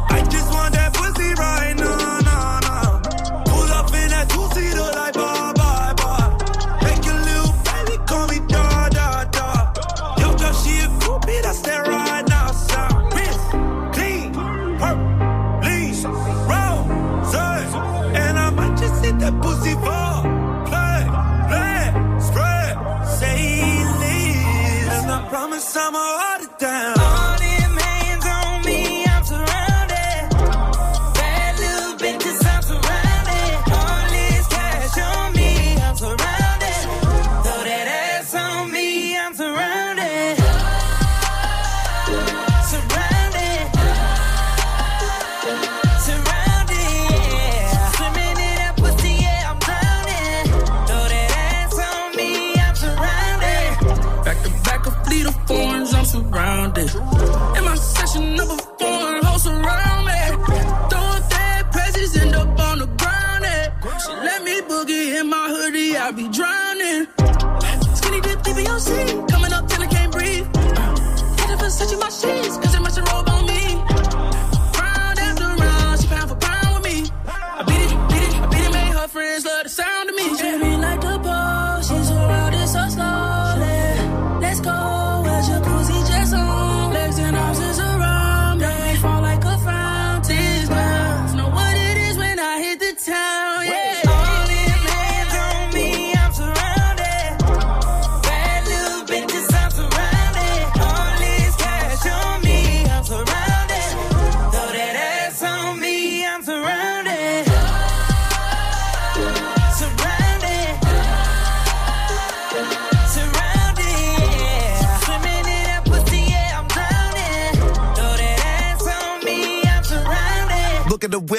Where's your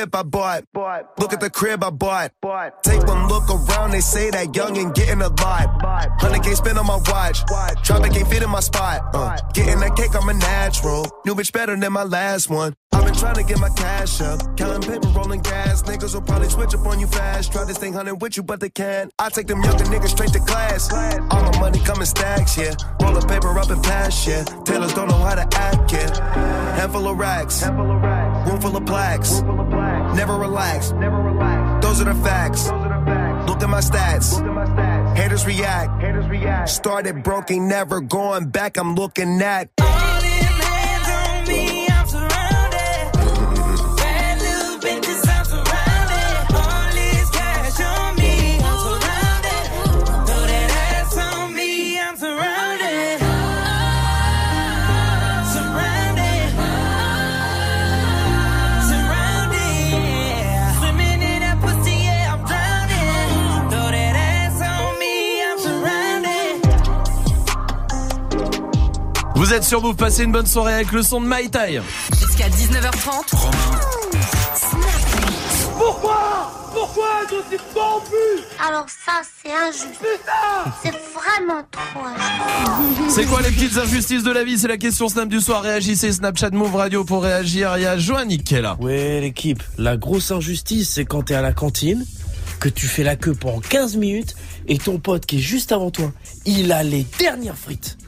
whip I bought. Look at the crib I bought. Take one look around, they say that young and getting a lot. 100k spent on my watch. Traffic ain't fit in my spot. Uh, getting that cake, I'm a natural. New bitch better than my last one. I've been trying to get my cash up. Counting paper, rolling gas. Niggas will probably switch up on you fast. Try to stay hunting with you, but they can't. I take them younger niggas straight to class. All my money coming stacks, yeah. Roll the paper up and pass, yeah. Tailors don't know how to act, yeah. Handful of racks. Room full of plaques. Never relax. Those are the facts. Look at my stats. Haters react. Started broken, never going back. I'm looking at.
Vous êtes sur vous, passez une bonne soirée avec le son de My Tai.
Jusqu'à 19h30.
Pourquoi? Pourquoi je suis corrompu
Alors ça, c'est injuste. C'est vraiment trop injuste.
C'est quoi les petites injustices de la vie? C'est la question Snap du soir. Réagissez Snapchat Move Radio pour réagir. Il y a Joannick qui est là.
Ouais, l'équipe. La grosse injustice, c'est quand t'es à la cantine, que tu fais la queue pendant 15 minutes et ton pote qui est juste avant toi, il a les dernières frites.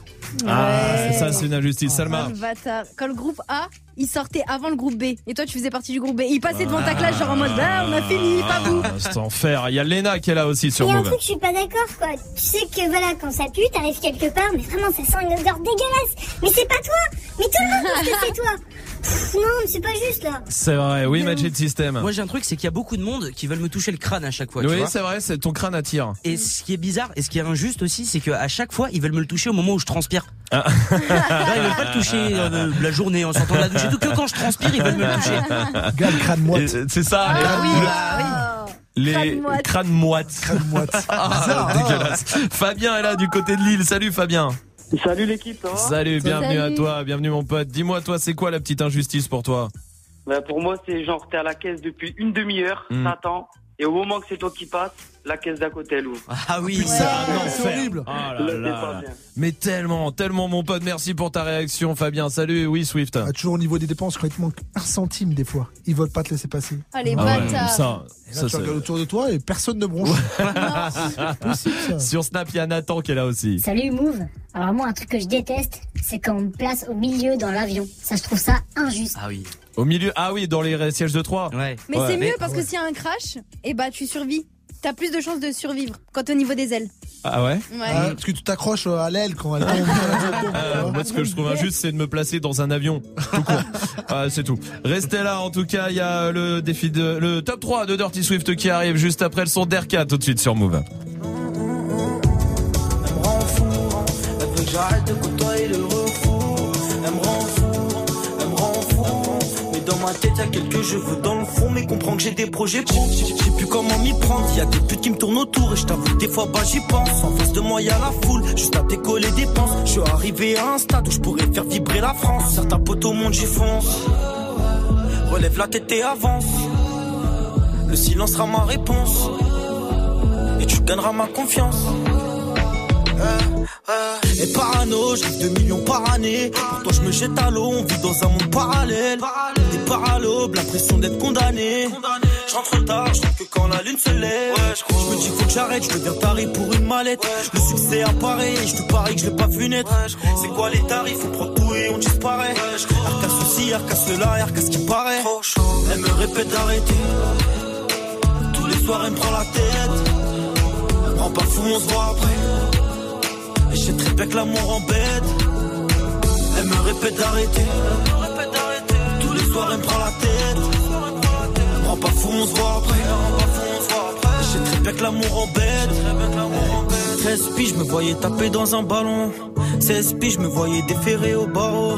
Ah, c'est ça, c'est une injustice. Salma.
Le groupe A, il sortait avant le groupe B. Et toi, tu faisais partie du groupe B. Il passait devant ta classe, genre en mode, bah, on a fini, pas vous.
Ah, C'est enfer. Il y a Lena qui est là aussi sur
Il y a un truc, je suis pas d'accord, quoi. Tu sais que voilà, quand ça pue, t'arrives quelque part, mais vraiment, ça sent une odeur dégueulasse. Mais c'est pas toi Mais tout le monde pense que c'est toi Pff, Non, c'est pas juste, là.
C'est vrai, oui, Magic System.
Moi j'ai un truc, c'est qu'il y a beaucoup de monde qui veulent me toucher le crâne à chaque fois.
Oui, c'est vrai, c'est ton crâne attire.
Et ce qui est bizarre et ce qui est injuste aussi, c'est qu'à chaque fois, ils veulent me le toucher au moment où je transpire.
Ah.
Là, ils veulent pas le toucher euh, la journée en sortant de la douche et tout. Que quand je transpire, ils veulent me toucher.
Gars, le crâne moite.
C'est ça.
Ah oui,
Le-
bah
Les
Crâne moite.
crânes moites.
Crâne moite.
Ah,
Bizarre, hein.
dégueulasse. Fabien est là du côté de Lille. Salut Fabien.
Salut l'équipe, va
Salut, bienvenue
Salut.
à toi, bienvenue mon pote. Dis-moi toi, c'est quoi la petite injustice pour toi?
Bah, Pour moi, c'est genre, t'es à la caisse depuis une demi-heure,
Hmm.
t'attends, et au moment que c'est toi qui passes, la caisse d'à côté, elle ouvre.
Ah oui,
C'est
Ouais, horrible.
Oh là
Là,
là. Mais tellement, tellement mon pote, merci pour ta réaction Fabien. Salut, oui Swift.
Ah, toujours au niveau des dépenses, quand il te manque un centime des fois, ils veulent pas te laisser passer.
Ah, les
Ah ouais, ça,
Et là,
ça,
tu regardes autour de toi et personne ne bronche. possible, ça.
Sur Snap, il y a Nathan qui est là aussi.
Salut Move. Alors moi, un truc que je déteste, c'est quand on me place au milieu dans l'avion. Ça, je trouve ça injuste.
Ah oui.
Au milieu, ah oui, dans les sièges de 3.
Ouais.
Mais
Ouais.
c'est mieux parce que s'il y a un crash, et bah tu survis. T'as plus de chances de survivre quand au niveau des ailes.
Ah ouais
Ouais.
Ah, parce que tu t'accroches à l'aile quand elle tombe.
Euh, moi, ce que je trouve injuste, c'est de me placer dans un avion. Tout court. Ah, c'est tout. Restez là. En tout cas, il y a le défi de, le top 3 de Dirty Swift qui arrive juste après le son d'Erka tout de suite sur Move.
Elle me rend fou, elle veut que j'arrête de côtoyer le ma tête, y'a quelques cheveux dans le fond. Mais comprends que j'ai des projets pro. Je sais plus comment m'y prendre. Y'a des putes qui me tournent autour. Et je t'avoue, des fois, bah j'y pense. En face de moi, y'a la foule. Juste à décoller des penses. Je suis arrivé à un stade où je pourrais faire vibrer la France. Certains poteaux montent, j'y fonce. Relève la tête et avance. Le silence sera ma réponse. Et tu gagneras ma confiance. Et parano, rêve de millions par année. Pour toi, je me jette à l'eau, on vit dans un monde parallèle. Des paralobes, l'impression d'être condamné. Je rentre tard, je que quand la lune se lève. je me dis faut que j'arrête, je deviens taré pour une mallette. Le succès apparaît, et je te parie que je l'ai pas vu naître. C'est quoi les tarifs, on prend tout et on disparaît. Arca ceci, arca cela, arca ce qui paraît. Elle me répète d'arrêter. Tous les soirs, elle me prend la tête. Rends pas fou, on se voit après. Et je sais très bien que l'amour. Elle me répète d'arrêter. Tous les soirs, elle me prend la tête. Rends pas fou, on se voit après. Je sais très bien que l'amour embête. 13 piges, je me voyais taper dans un ballon. 16 piges, je me voyais déférer au barreau.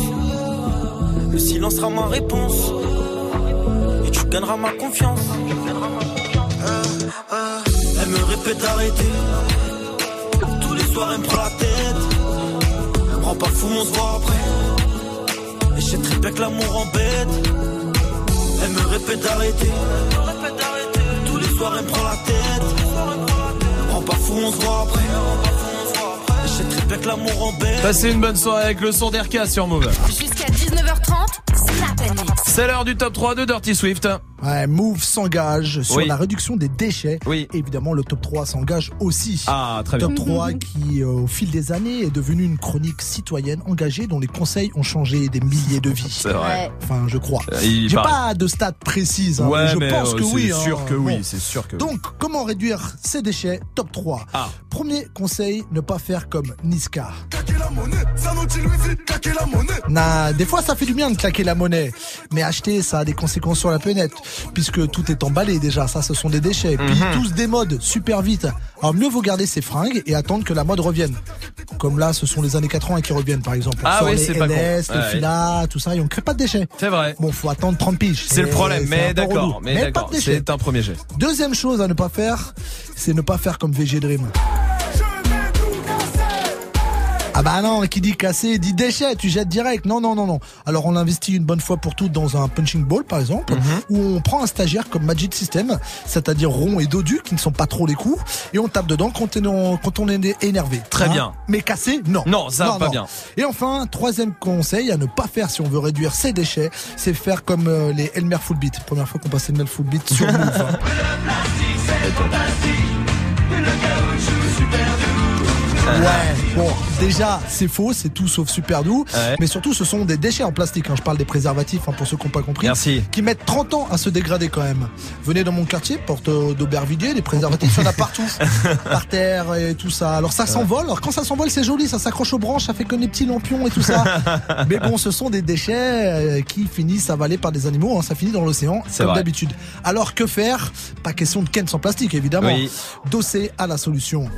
Le silence sera ma réponse. Et tu gagneras ma confiance. Elle me répète d'arrêter. Tous les soirs, elle me prend la tête. Rends pas fou, on se voit après. Et je sais très bien que l'amour embête. Elle me répète d'arrêter. Tous les soirs, elle me prend la tête. Rends pas fou, on se voit après.
Passez une bonne soirée avec le son d'RK sur Move.
Jusqu'à 19h30, Snap and Mix.
C'est l'heure du top 3 de Dirty Swift.
Ouais, Move s'engage sur
Oui.
la réduction des déchets.
Oui.
Évidemment, le top 3 s'engage aussi.
Ah, très bien.
Top 3 qui, euh, au fil des années, est devenu une chronique citoyenne engagée dont les conseils ont changé des milliers de vies.
C'est vrai.
Enfin, je crois.
Euh,
J'ai pas de stats précises, hein,
Ouais,
mais je
mais,
pense
euh,
que
c'est
oui.
sûr
hein.
que oui,
Bon.
c'est sûr que oui.
Donc, comment réduire ces déchets? Top 3.
Ah.
Premier conseil, ne pas faire comme Niska.
Claquer la monnaie, c'est un outil Louis V, claquer la monnaie.
Nah, des fois ça fait du bien de claquer la monnaie, mais acheter ça a des conséquences sur la planète, puisque tout est emballé déjà, ça ce sont des déchets, puis
Mhm.
tous des modes super vite. Alors mieux vaut garder ses fringues et attendre que la mode revienne. Comme là, ce sont les années 80 qui reviennent par exemple.
Ah oui, c'est pas con.
LS, les
Ouais.
fila, tout ça, et on crée pas de déchets.
C'est vrai.
Bon, faut attendre 30 piges.
C'est le problème, mais d'accord, mais d'accord, c'est un premier jet.
Deuxième chose à ne pas faire, c'est ne pas faire comme VG Dream. Ah bah non, qui dit casser dit déchet, tu jettes direct. Non, non, non, non. Alors on investit une bonne fois pour toutes dans un punching ball par exemple,
Mhm.
où on prend un stagiaire comme Magic System, c'est-à-dire rond et dodu, qui ne sont pas trop les coups, et on tape dedans quand on est, quand on est énervé.
Très
Hein
bien.
Mais casser, non.
Non, ça, pas bien.
Et enfin, troisième conseil à ne pas faire si on veut réduire ses déchets, c'est faire comme euh, les Elmer Full Beat. Première fois qu'on passait le Full Beat sur Move. hein. Ouais, bon, déjà, c'est faux, c'est tout sauf super doux.
Ouais.
Mais surtout, ce sont des déchets en plastique. hein. Je parle des préservatifs, hein, pour ceux qui n'ont pas compris.
Merci.
Qui mettent 30 ans à se dégrader quand même. Venez dans mon quartier, porte d'Aubervilliers, les préservatifs, il y en a partout. Par terre et tout ça. Alors ça s'envole. Alors quand ça s'envole, c'est joli, ça s'accroche aux branches, ça fait comme des petits lampions et tout ça. Mais bon, ce sont des déchets euh, qui finissent avalés par des animaux. hein. Ça finit dans l'océan,
C'est
comme d'habitude. Alors que faire? Pas question de ken sans plastique, évidemment.
Oui.
Dosser à la solution.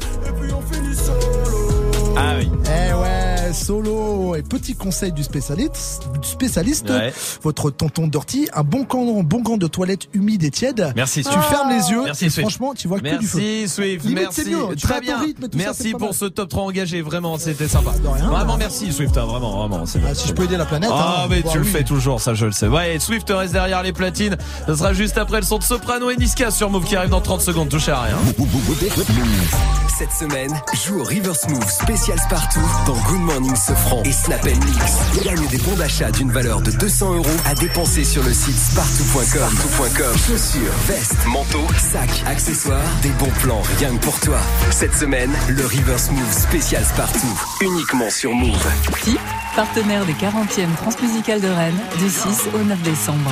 Eh ouais, solo. Et petit conseil du spécialiste, du spécialiste,
Ouais.
votre tonton Dirty, un bon gant, un bon gant de toilette humide et tiède.
Merci,
Tu
Swift.
fermes les yeux.
Merci,
et
Swift.
franchement, tu vois que du feu.
Merci Swift,
Limite,
merci.
c'est mieux. Tu vas à
Très bien.
rythme, tout ça,
merci pour
mal.
ce top 3 engagé, vraiment, c'était sympa.
rien.
Vraiment merci Swift, hein, vraiment, vraiment. c'est-
Ah, si je peux aider la planète.
Ah
hein,
mais
bah
tu le
oui.
fais toujours, ça je le sais. Ouais, Swift reste derrière les platines. Ce sera juste après le son de Soprano et Niska sur Move qui arrive dans 30 secondes. Touchez à rien.
Cette semaine, joue au River Smooth spécial Spartoo dans Good Morning Sofran et Snap Mix. Gagne des bons d'achat d'une valeur de 200 euros à dépenser sur le site. Spartoo.com. Chaussures, vestes, manteaux, sacs, accessoires, des bons plans rien pour toi. Cette semaine, le River Smooth spécial Spartoo. Uniquement sur Move.
FIP, partenaire des 40e Transmusicales de Rennes, du 6 au 9 décembre.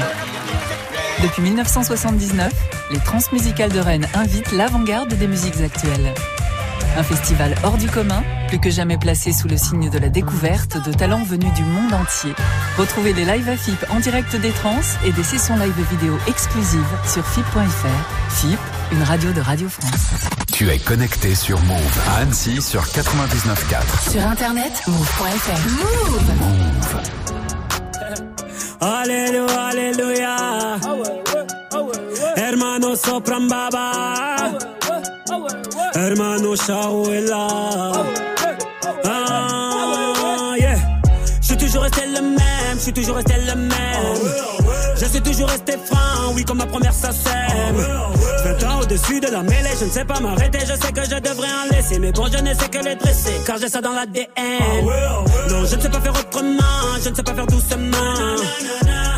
Depuis 1979, les Transmusicales de Rennes invitent l'avant-garde des musiques actuelles. Un festival hors du commun, plus que jamais placé sous le signe de la découverte de talents venus du monde entier. Retrouvez les lives à FIP en direct des trans et des sessions live vidéo exclusives sur FIP.fr. FIP, une radio de Radio France.
Tu es connecté sur Move à Annecy sur 99.4.
Sur internet, move.fr. Move.
Alléluia, alléluia. Hermano sopran baba. Hermano Shawela. Ah, yeah. Je suis toujours resté le même, je suis toujours resté le même. Je suis toujours resté franc, oui, comme ma première ça sème. 20 ans au-dessus de la mêlée, je ne sais pas m'arrêter, je sais que je devrais en laisser. Mais bon, je ne sais que les dresser, car j'ai ça dans l'ADN. Non, je ne sais pas faire autrement, je ne sais pas faire doucement.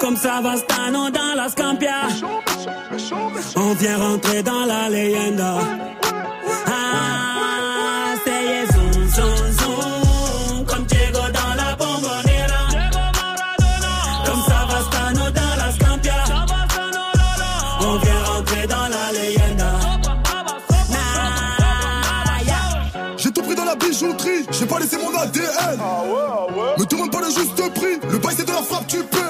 Comme Savastano dans la Scampia. On vient rentrer dans la leyenda. Ah, c'est zoom, zoom, zoom. Comme Diego dans la bombonera. Comme Savastano dans la Scampia. On vient rentrer dans la leyenda.
J'ai tout pris dans la bijouterie, j'ai pas laissé mon ADN. Me demande pas le juste prix, le bail c'est de la frappe, tu paies.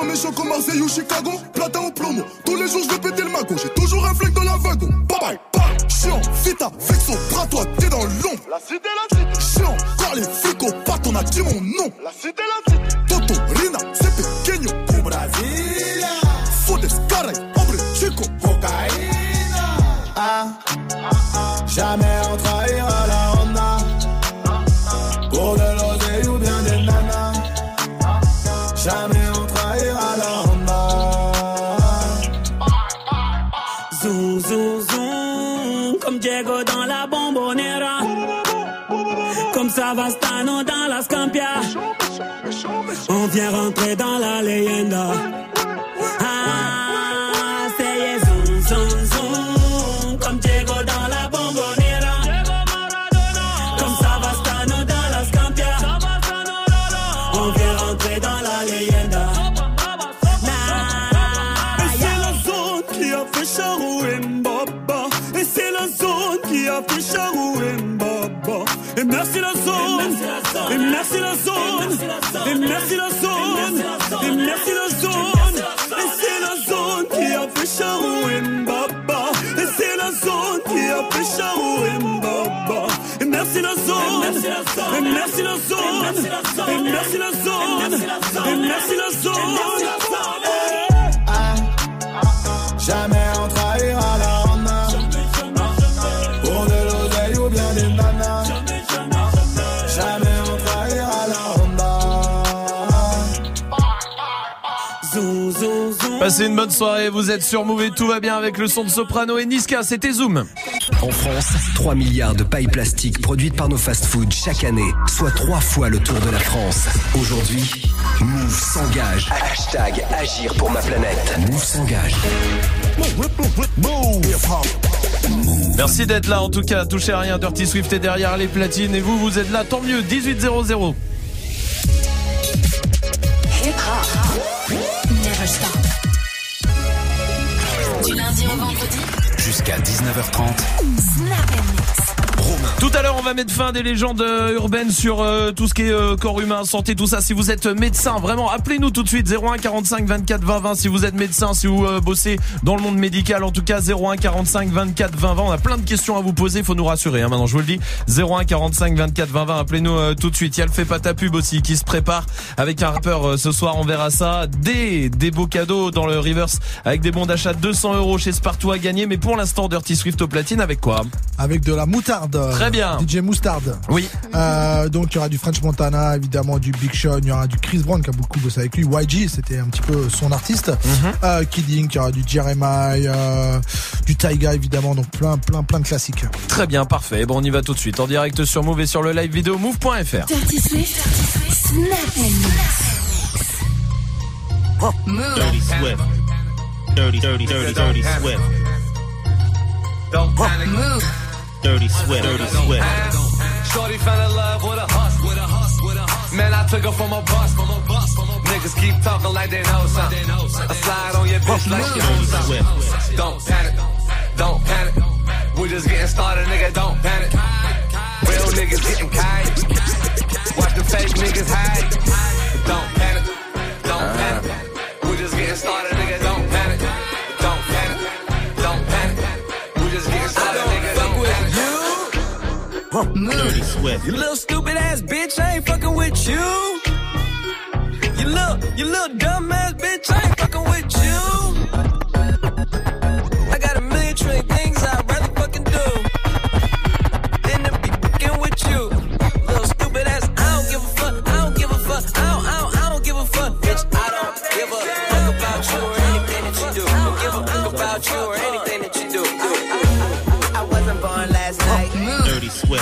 C'est méchant, comme Marseille ou Chicago. Platin ou plomo, tous les jours je vais péter le mago. J'ai toujours un flingue dans la wagon. Bye bye, bye. Chiant, vita, vexo, bras toi, t'es dans l'ombre. La cité, la cité. Chiant, car les flics au pat, on a dit mon nom. La cité, la cité. Toto, Rina, c'est pequeño. Au Brasilia. Fodes, caray, hombre, chico. Cocaïna.
Ah, jamais on trahira la
Savastano dans la Scampia. On vient rentrer dans la leyenda. Zone. Et merci la zone. Et merci la zone. Et merci la zone.
Jamais
Passez une bonne soirée, vous êtes sur Move et tout va bien avec le son de Soprano et Niska, c'était Zoom.
En France, 3 milliards de pailles plastiques produites par nos fast-foods chaque année, soit 3 fois le tour de la France. Aujourd'hui, Move s'engage. Hashtag Agir pour ma planète. Move s'engage.
Merci d'être là en tout cas, touchez à rien, Dirty Swift est derrière les platines et vous, vous êtes là, tant mieux, 1800.
Hip hop. Never stop. Vendredi.
Jusqu'à 19h30.
Snap.
Tout à l'heure, on va mettre fin à des légendes euh, urbaines sur euh, tout ce qui est euh, corps humain, santé, tout ça. Si vous êtes médecin, vraiment, appelez-nous tout de suite 01 45 24 20 20. Si vous êtes médecin, si vous bossez dans le monde médical, en tout cas 01 45 24 20 20. On a plein de questions à vous poser, faut nous rassurer. Hein, maintenant, je vous le dis 01 45 24 20 20. Appelez-nous tout de suite. Il y a le fait pas ta pub aussi qui se prépare avec un rappeur ce soir. On verra ça. Des beaux cadeaux dans le reverse avec des bons d'achat de 200 euros chez Spartoo à gagner. Mais pour l'instant, Dirty Swift au platine avec quoi?
Avec de la moutarde.
Très bien.
DJ Moustarde.
Oui.
Euh, donc il y aura du French Montana, évidemment du Big Sean, il y aura du Chris Brown qui a beaucoup bossé avec lui, YG, c'était un petit peu son artiste.
Mhm.
Euh, Kid Ink, il y aura du Jeremiah, euh, du Taiga évidemment, donc plein plein plein de classiques.
Très bien, parfait. Bon, on y va tout de suite en direct sur Move et sur le live vidéo move.fr.
Dirty Swift. Snap and mix. Move.
Dirty, dirty, dirty, dirty Swift.
Don't panic.
Move.
Dirty Swift, dirty Swift.
Shorty fell in love with a hustle. With a hustle, with a hustle. Man, I took her from a bus. From a bus, from a bus. Niggas keep talking like they know something. I slide on your bitch like she owns something. Don't panic. Don't panic. We just getting started, nigga. Don't panic. Real niggas getting kite. Watch the fake niggas hide. Don't panic. Don't panic. We just getting started,
Dirty Swift.
You little stupid ass bitch, I ain't fucking with you. You little, you little dumb ass bitch, I ain't fucking with you.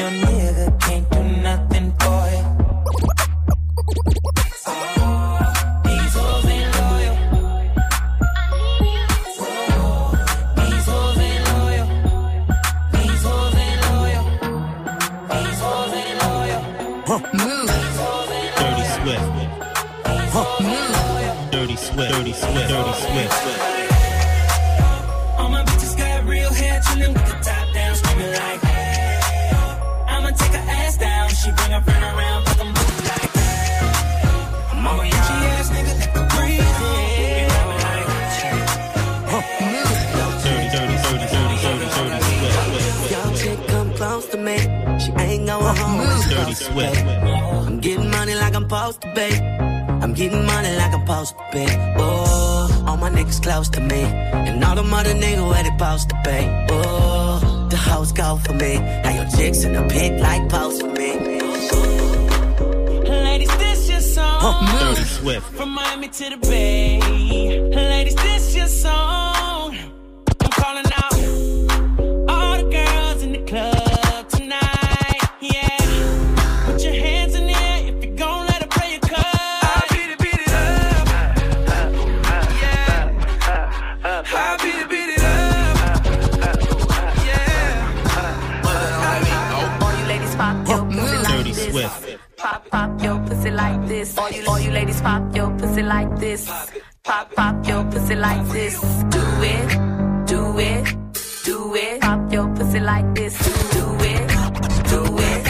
your nigga can't do nothing for you. These hoes ain't loyal. These hoes ain't loyal. These hoes ain't loyal. These hoes ain't loyal.
Move.
Dirty Swift. Dirty Swift. Dirty Swift. Dirty Swift. Dirty
close to
Swift.
I'm getting money like I'm supposed to be. I'm getting money like I'm supposed to be. Oh, all my niggas close to me. And all the mother niggas where they supposed to be. Oh, the hoes go for me. Now your chicks in the pit like post for me.
Ladies, this your song.
Dirty Swift.
From Miami to the Bay. Ladies, this your song.
Pussy like this. All you, all you ladies pop your pussy like this. Pop, pop your pussy like this. Do it, do it, do it. Pop your pussy like this. Do it, do it,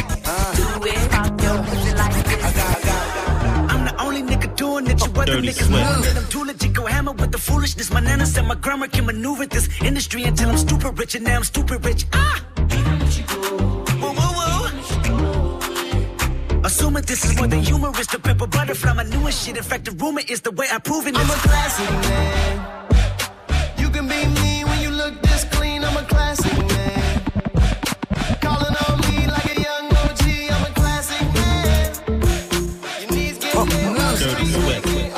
do it. Pop your pussy like this.
I'm the only nigga doing it. You other niggas
Swift.
I'm too legit. Go hammer with the foolishness. My nana said my grammar can maneuver this industry until I'm stupid rich, and now I'm stupid rich. Ah! Assuming this is more than humorous, the pepper butterfly, my newest shit. In fact, the rumor is the way I prove it.
I'm a classic man. You can be me when you look this clean. I'm a classic man. Calling on me like a young OG. I'm a classic man. Your knees get oh, me
Dirty Swift.
Yeah,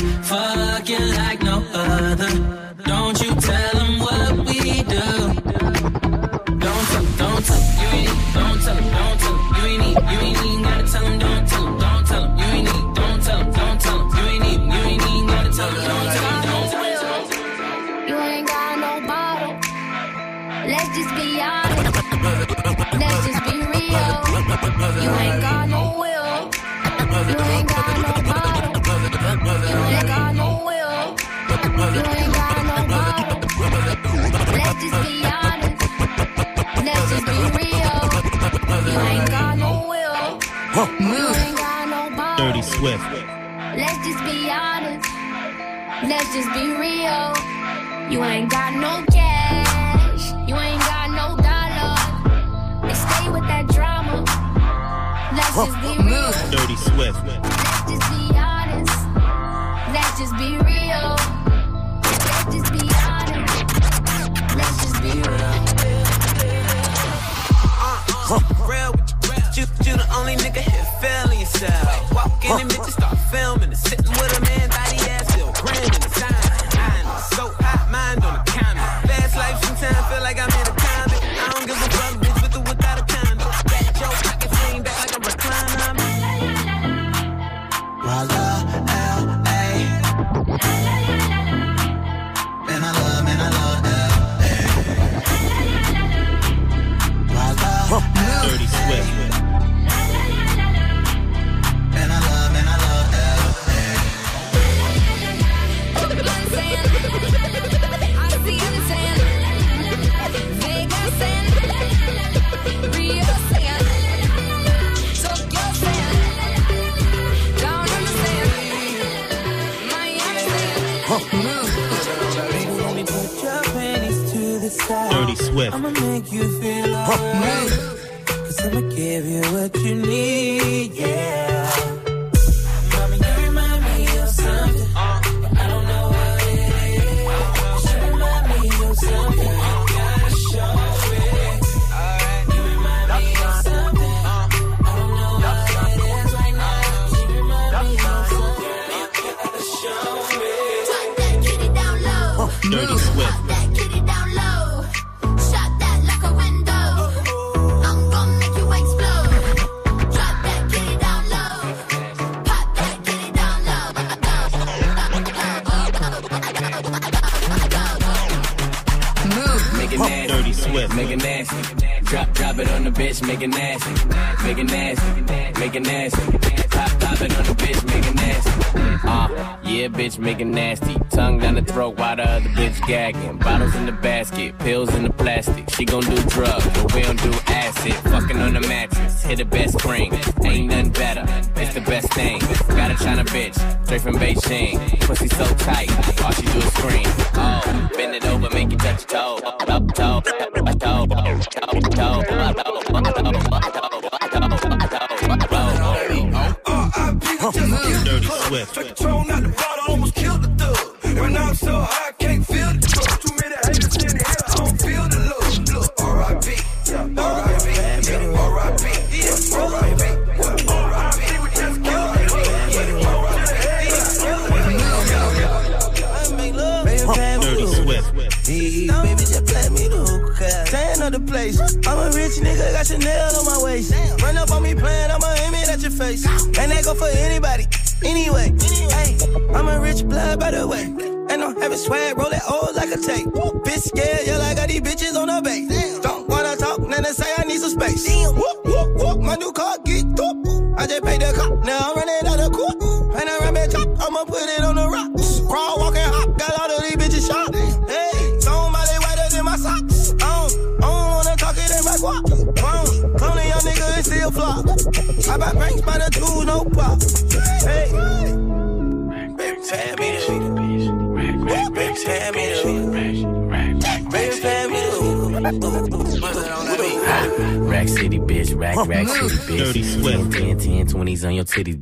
Fucking like no other. Don't you tell them what we do. Don't tell don't tell you ain't need, don't tell 'em, don't tell you ain't need, you ain't even gotta tell 'em, don't tell 'em, don't tell you ain't need, don't tell don't tell you ain't need, you ain't even gotta tell 'em, don't tell don't.
You ain't got no bottle. Let's just be honest. Let's just be real. You ain't got no will. You ain't got
Dirty Swift.
Let's just be honest. Let's just be real. You ain't got no cash. You ain't got no dollar. They stay with that drama. Let's just be real.
Dirty Swift.
Let's just be honest. Let's just be real.
You the only nigga here feeling yourself.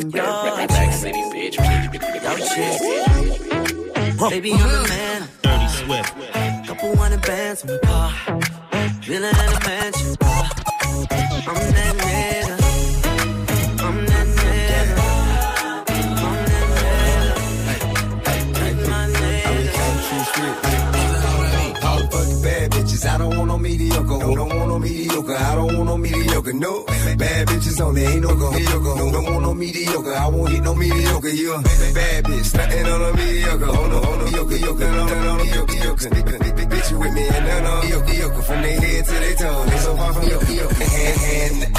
city, bitch.
Baby, I'm the man.
Dirty Swift.
Couple hundred bands in the car. Villa in a mansion. I'm that nigga. I'm that nigga. I'm that nigga. Like my
All fucking bad bitches. I don't no. Don't want no mediocre. I don't want no mediocre. No. Bad bitches only, ain't no go. No, don't want no mediocre. I won't hit no mediocre. You a bad bitch, stunting on a mediocre. On, hold on, yoke, yoke, no, no, no, yoke, yoke. Bitch, you with me and no, no, yoke, yoke. From their head to their toe, they so far from yoke, yoke. Hand, hand in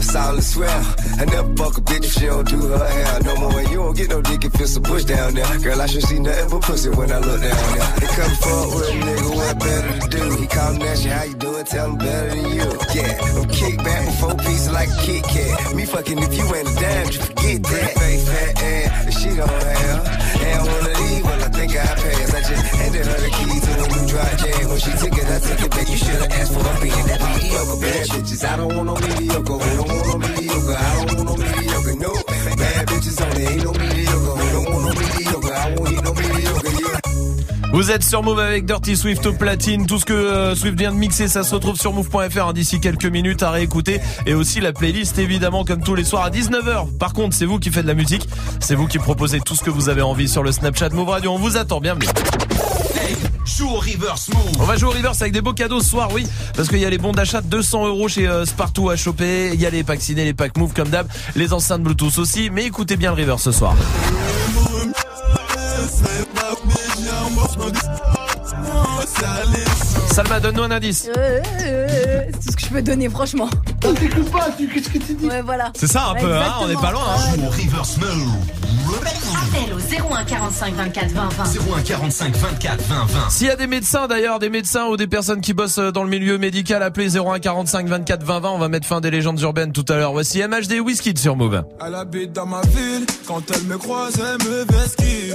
a solid swell. I never fuck a bitch if she don't do her hair no more. And you don't get no dick if it's a bush down there. Girl, I should see nothing but pussy when I look down there. They come fuck with a nigga, what better to do? He call me asking how you doing, tell him better than you. Yeah, I'm kick back with four pieces like a Kit Kat. Me fucking if you ain't a dime, you forget that. Face fat ass, she don't have. And I wanna leave, well I think I pass. I just handed her the key to the new dry jam. When she took it, I took it back. You should've asked for a being that mediocre. Bad bitches, I don't want no mediocre. Who don't want no mediocre? I don't want no mediocre. No, bad bitches only, ain't no mediocre.
Vous êtes sur Move avec Dirty Swift au platine. Tout ce que euh, Swift vient de mixer, ça se retrouve sur move.fr hein, d'ici quelques minutes à réécouter. Et aussi la playlist, évidemment, comme tous les soirs à 19h. Par contre, c'est vous qui faites de la musique. C'est vous qui proposez tout ce que vous avez envie sur le Snapchat Move Radio. On vous attend. Bienvenue.
Joue au reverse move.
On va jouer au reverse avec des beaux cadeaux ce soir, oui. Parce qu'il y a les bons d'achat de 200 euros chez euh, Spartoo à choper. Il y a les packs ciné, les packs move comme d'hab. Les enceintes Bluetooth aussi. Mais écoutez bien le reverse ce soir. Salma, donne-nous un indice.
Euh, euh, c'est tout ce que je peux donner, franchement.
T'écoutes pas, tu- qu'est-ce que tu dis
Ouais, voilà.
C'est ça un peu, hein On n'est pas loin. hein.
Appel au 01 45 24 20 20.
01 45 24 20 20.
S'il y a des médecins d'ailleurs, des médecins ou des personnes qui bossent euh, dans le milieu médical, appelez 01 45 24 20 20. On va mettre fin des légendes urbaines tout à l'heure. Voici MHD Whisky sur Move.
Elle habite dans ma ville, quand elle me croise, elle me vesquille.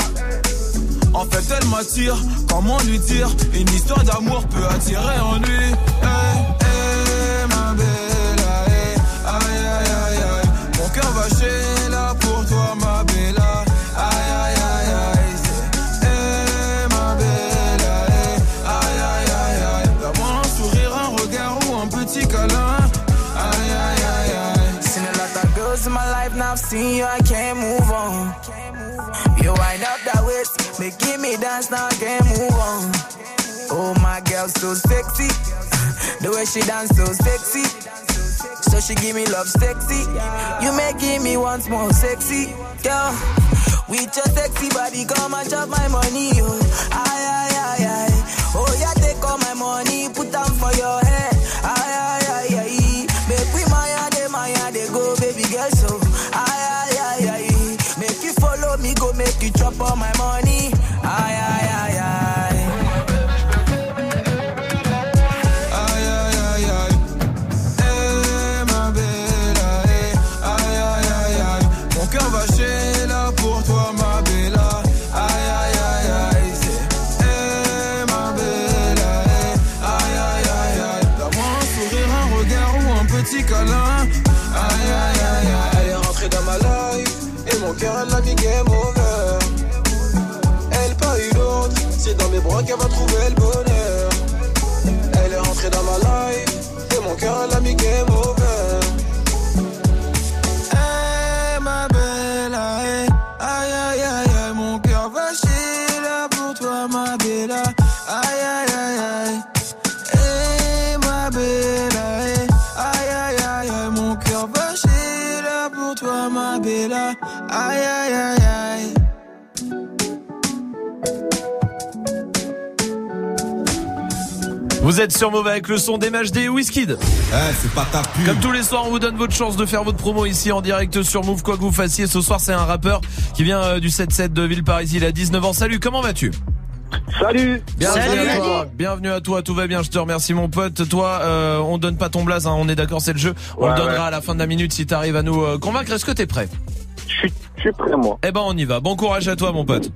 En fait, elle m'attire, comment lui dire? Une histoire d'amour peut attirer en lui. Hey, hey, ma belle, hey, aïe, aïe, aïe, aïe. Mon cœur va chez
making dance, now can't move on. Oh, my girl, so sexy. The way she dance, so sexy. So she give me love sexy. You making me once more sexy, girl. With your sexy body, come and chop my money, oh. Aye, aye, aye, aye. Oh, yeah, take all my money, put them for your head.
Bras qu'elle va trouver le bonheur. Elle est rentrée dans ma
Vous êtes sur Move avec le son des matchs des Whisky.
c'est pas ta pub.
Comme tous les soirs, on vous donne votre chance de faire votre promo ici en direct sur Move, quoi que vous fassiez. Ce soir, c'est un rappeur qui vient euh, du 7-7 de Villeparisis. Il a 19 ans. Salut, comment vas-tu?
Salut
Bienvenue
Salut.
à toi. Bienvenue à toi, tout va bien, je te remercie mon pote. Toi, euh, on donne pas ton blaze, hein, on est d'accord, c'est le jeu. On
Ouais,
le donnera
ouais.
à la fin de la minute si t'arrives à nous euh, convaincre. Est-ce que t'es prêt?
Je suis, je suis prêt, moi.
Eh ben on y va. Bon courage à toi mon pote.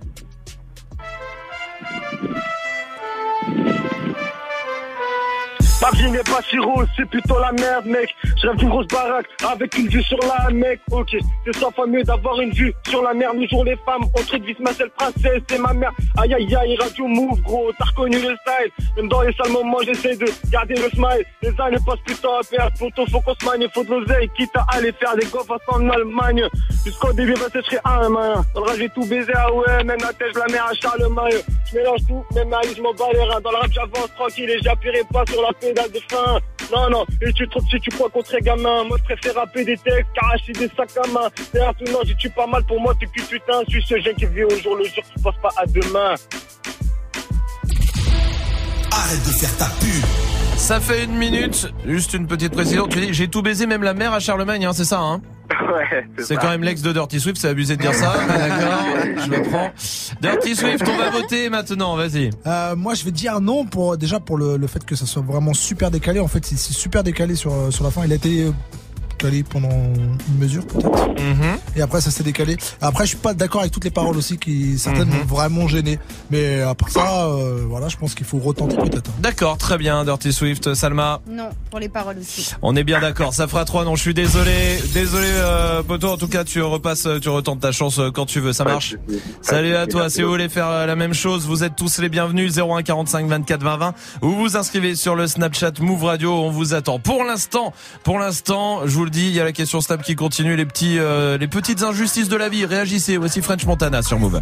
Ma vie n'est pas si rose, c'est plutôt la merde, mec. Je rêve d'une grosse baraque avec une vue sur la mec. Ok, c'est ça fois mieux d'avoir une vue sur la mer. Nous jouons les femmes, on traite vite ma seule princesse, c'est ma mère. Aïe aïe aïe, radio move gros, t'as reconnu le style. Même dans les sales moments, j'essaie de garder le smile. Les années passent plus temps à perdre. Poto, faut qu'on se magne, faut de l'oseille. Quitte à aller faire des gaufres en Allemagne. Jusqu'au début, bah, je serai un main. Dans le rap, j'ai tout baisé, ah ouais, même la tête, la mets à Charlemagne. Je mélange tout, même ma je m'en bats les reins. Dans le rap, j'avance tranquille et j'appuierai pas sur la de. Non, non, et tu trop si tu crois qu'on serait gamin. Moi, je préfère rapper des textes, qu'arracher des sacs à main. Un tout, non, j'y tue pas mal pour moi, t'es que putain. Je suis ce jeune qui vit au jour le jour, qui pense pas à demain.
Arrête de faire ta pub.
Ça fait une minute. Juste une petite précision. Tu dis, j'ai tout baisé, même la mère à Charlemagne, hein, c'est ça, hein
Ouais,
C'est quand même l'ex de Dirty Swift, c'est abusé de dire ça. Ah, D'accord, je le prends. Dirty Swift, on va voter maintenant, vas-y.
Euh, moi, je vais dire non pour déjà pour le, le fait que ça soit vraiment super décalé. En fait, c'est c'est super décalé sur sur la fin. Il a été pendant une mesure peut-être.
Mhm.
Et après, ça s'est décalé. Après, je suis pas d'accord avec toutes les paroles aussi qui certaines
Mhm.
m'ont vraiment gêné. Mais à part ça, euh, voilà, je pense qu'il faut retenter peut-être.
D'accord, très bien, Dirty Swift, Salma.
Non, pour les paroles aussi.
On est bien d'accord, ça fera 3 non, je suis désolé. Désolé, euh, Poto, en tout cas, tu repasses, tu retentes ta chance euh, quand tu veux, ça marche. Salut à toi, si vous voulez faire euh, la même chose, vous êtes tous les bienvenus, 01 45 24 20 20, ou vous vous inscrivez sur le Snapchat Move Radio, on vous attend. Pour l'instant, pour l'instant, je vous le dis, il y a la question Snap qui continue, les petits, euh, les petites injustices de la vie, réagissez, voici French Montana sur Move.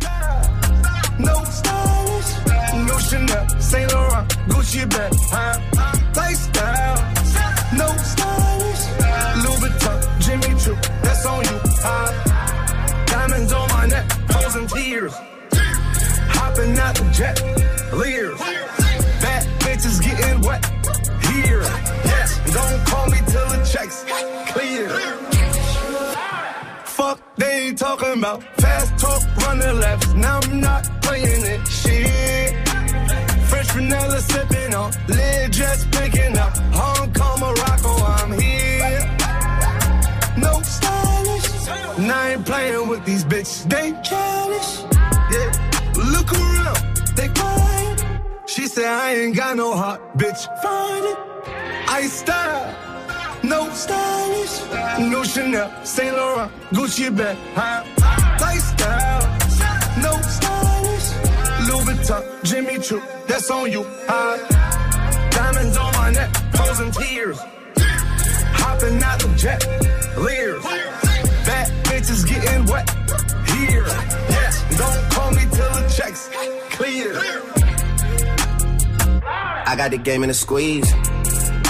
Hopping out the jet, leers, bad bitches getting wet, here, yes, don't call me till the checks clear. Fuck, they ain't talking about fast talk, running laps. Now I'm not playing it. Shit. Fresh vanilla sipping on, lid just picking up. Hong Kong, Morocco, I'm here. No stylish. And I ain't playing with these bitches. They childish. Yeah. Look around, they quiet. She said I ain't got no heart, bitch. Find it. I style. No stylish, no Chanel, Saint Laurent, Gucci bag, huh? Lifestyle, no stylish, Louis Vuitton, Jimmy Choo, that's on you, huh? Diamonds on my neck, frozen tears, hopping out the jet, leers, bad bitches getting wet, here, yeah, don't call me till the checks clear.
I got the game in a squeeze.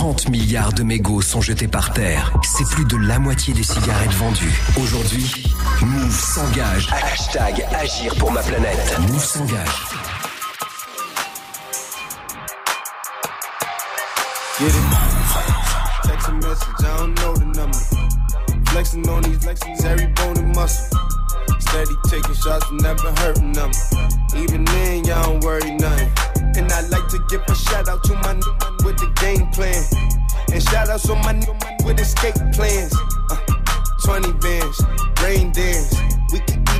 30 milliards de mégots sont jetés par terre. C'est plus de la moitié des cigarettes vendues. Aujourd'hui, Move s'engage. Hashtag Agir pour ma planète. Move s'engage.
Get it? Text a message, I don't know the number. Flexing on these flexings, every bone and muscle. Steady taking shots, never hurting them. Even then, y'all don't worry nothing. And I like to give a shout out to my new man with the game plan. And shout outs on my new man with escape plans. Uh, 20 bands, rain dance. We can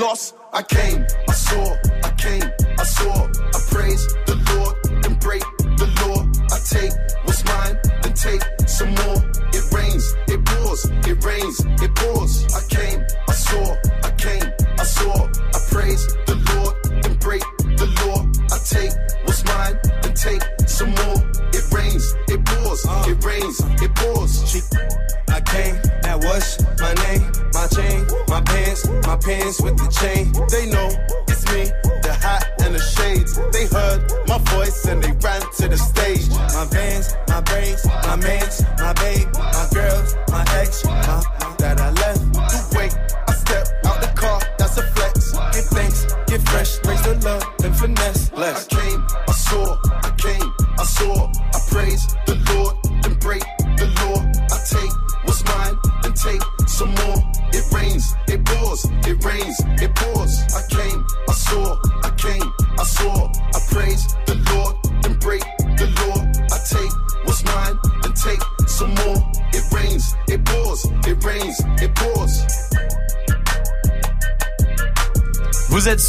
lost. I came, I saw, pants, with the chain. They know it's me, the hat and the shades. They heard my voice and they ran to the stage. My vans, my braids, my mans, my babe, my girls, my ex, my, that I left.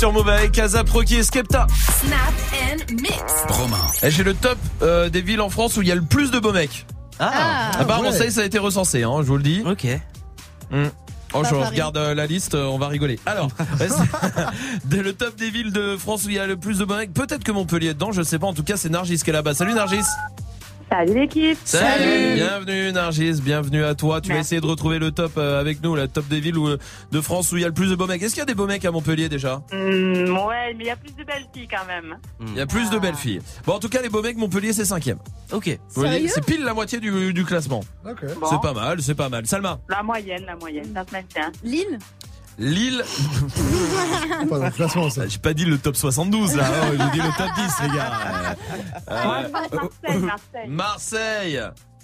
Sur Move avec Casa Proki et Skepta.
Snap and mix.
Romain.
Et J'ai le top euh, des villes en France où il y a le plus de beaux mecs.
Ah.
Apparemment,
ouais.
ça a été recensé, hein, je vous le dis.
Ok.
Hmm. Oh, je regarde euh, la liste, euh, on va rigoler. Alors, dès le top des villes de France où il y a le plus de beaux mecs, peut-être que Montpellier est dedans, je sais pas. En tout cas, c'est Nargis qui est là-bas. Salut Nargis.
Salut l'équipe.
Salut. Bienvenue Nargis, bienvenue à toi. Tu vas essayer de retrouver le top euh, avec nous, la top des villes où, euh, de France où il y a le plus de beaux mecs. Est-ce qu'il y a des beaux mecs à Montpellier déjà?
Hmm, ouais, mais il y a plus de belles filles quand même.
Il y a plus de belles filles. Bon, en tout cas, les beaux mecs, Montpellier, c'est cinquième.
Ok.
C'est pile la moitié du, du classement.
Bon.
C'est pas mal, c'est pas mal. Salma?
La moyenne, la moyenne, ça se maintient.
Lille
Lille.
Pas dans le classement, ça.
J'ai pas dit le top 72 là, hein, j'ai dit le top 10 les gars. Euh,
Marseille, Marseille.
Marseille.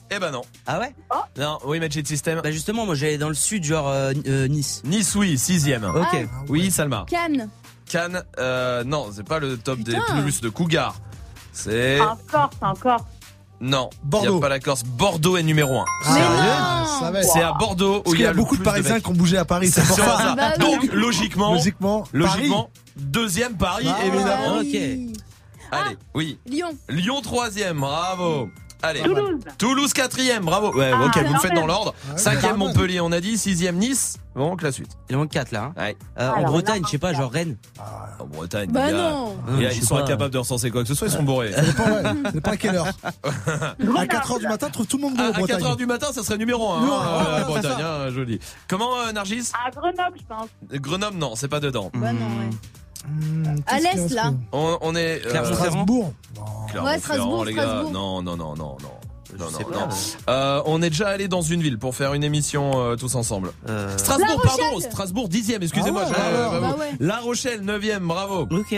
Eh ben non.
Ah ouais?
Non, oui, Magic System.
Bah justement, moi j'allais dans le sud, genre euh, euh, Nice.
Nice, oui, sixième.
Ok.
Ah.
Oui, Salma.
Cannes.
Cannes, euh, non, c'est pas le top
Putain.
des plus de Cougar. C'est.
En Corse, encore.
Non,
Bordeaux.
Y a pas la Corse. Bordeaux est numéro 1.
Ah,
C'est à Bordeaux
Parce
où
qu'il y a beaucoup de Parisiens qui ont bougé à Paris, c'est pour ça.
ça.
Bah.
Donc, logiquement,
Logiquement,
logiquement, deuxième Paris,
Ah,
évidemment.
oui.
Allez, oui.
Lyon.
Lyon troisième, bravo. Allez.
Toulouse.
Toulouse quatrième, bravo. Ouais,
Ah,
ok,
c'est
vous le faites dans l'ordre.
Ah ouais,
Cinquième
pas.
Montpellier, on a dit. Sixième Nice. Bon, que la suite.
Il en manque 4 là. hein.
Ouais.
Euh, en Bretagne, je sais pas, genre Rennes.
En Bretagne,
Bah non.
je
ils sont
pas.
incapables de recenser quoi que ce soit, ils sont bourrés.
Ouais. Ça dépend à quelle heure. À 4h du matin, tu trouves tout le monde beau
À, à 4
Bretagne.
heures du matin, ça serait numéro 1
Non,
hein,
ouais,
Bretagne,
c'est
hein, joli. Comment euh, Nargis?
À Grenoble, je pense.
Grenoble, non, c'est pas dedans.
Bah non, ouais.
Mmh,
À l'est, là.
On, on est euh.
Strasbourg.
Ouais, Strasbourg,
les gars.
Strasbourg.
Non, non, non, non, non. Non, non, non. Euh, on est déjà allé dans une ville pour faire une émission euh, tous ensemble.
Euh,
Strasbourg, pardon, Strasbourg dixième, excusez-moi.
Ah ouais,
bah ouais.
La Rochelle neuvième, bravo.
Ok.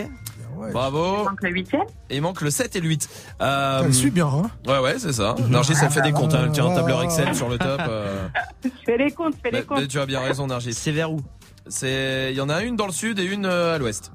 Ouais.
Bravo.
Donc le huitième.
Et il manque le 7 et le 8. Euh,
Elle suit bien, hein.
ouais, ouais, c'est ça. Nargis, elle fait des comptes. Hein. Elle tient un tableur Excel sur le top. euh.
Je fais les comptes, je fais les
Mais- mais
comptes.
tu as bien raison, Nargis.
C'est vers où?
C'est, il y en a une dans le sud et une euh, à l'ouest.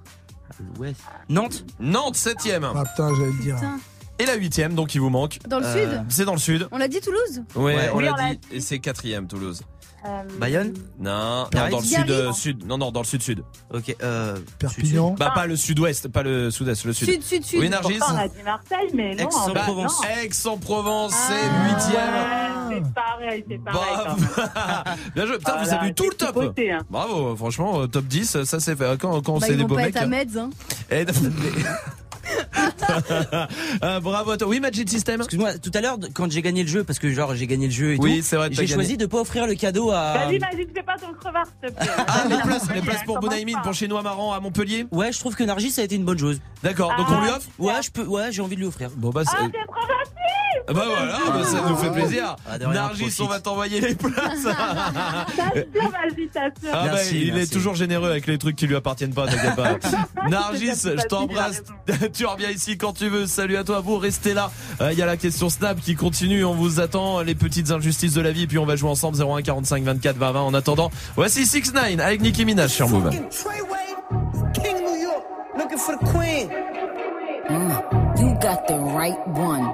Nantes?
Nantes, 7ème.
Ah putain, j'allais le dire.
Putain.
Et la 8ème, donc il vous manque.
Dans le sud?
C'est dans le sud.
On l'a dit Toulouse?
Ouais,
Ouais.
on
Oui,
l'a
on l'a
dit. Et c'est 4ème, Toulouse.
Euh,
Bayonne
Non, non, dans le sud, euh, sud. Non, non, dans le sud-sud.
Ok, euh.
Perpignan.
Bah, pas le sud-ouest, pas le sud-est, le sud.
Sud, sud, sud.
Oui, Nargis
Pourtant, on a dit Marseille, mais non.
Aix-en-Provence.
non.
Aix-en-Provence,
Ah,
c'est 8ème.
ouais, C'est pareil, c'est pareil. quand même.
Bien joué. Putain, vous avez eu tout le top.
beauté, hein.
Bravo, franchement, euh, top 10, ça c'est fait. Quand, quand
Bah,
c'est des
vont
beaux
pas
mecs.
être à Metz, hein.
Eh, euh, bravo à toi. Oui, Magic System.
Excuse-moi, tout à l'heure, quand j'ai gagné le jeu, parce que genre j'ai gagné le jeu et
Oui,
tout, j'ai choisi de pas offrir le cadeau à.
Vas-y, vas-y, fais pas ton crevard, s'il te plaît.
Ah, les places, les places pour Bounaïmin, pour Chinois Marrant à Montpellier.
Ouais, je trouve que Nargis ça a été une bonne chose.
D'accord, donc on lui offre
Ouais, je peux, ouais, j'ai envie de lui offrir.
Bon bah c'est.
Ah, c'est trop gentil
Ah Bah voilà, bah, ça nous fait plaisir.
Ah,
Nargis,
profite.
on va t'envoyer les places. Ah bah,
Merci,
il est toujours généreux avec les trucs qui lui appartiennent pas, t'inquiète pas. Nargis, je t'embrasse. tu reviens ici quand tu veux. Salut à toi, vous restez là. Euh, Il y a la question Snap qui continue. On vous attend. Les petites injustices de la vie. Puis on va jouer ensemble 01 45 24 20 20. En attendant, voici 6 9 avec Nicki Minaj sur Move.
King New York, looking for the queen.
Mm, you got the right one.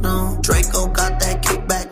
No. Draco got that kickback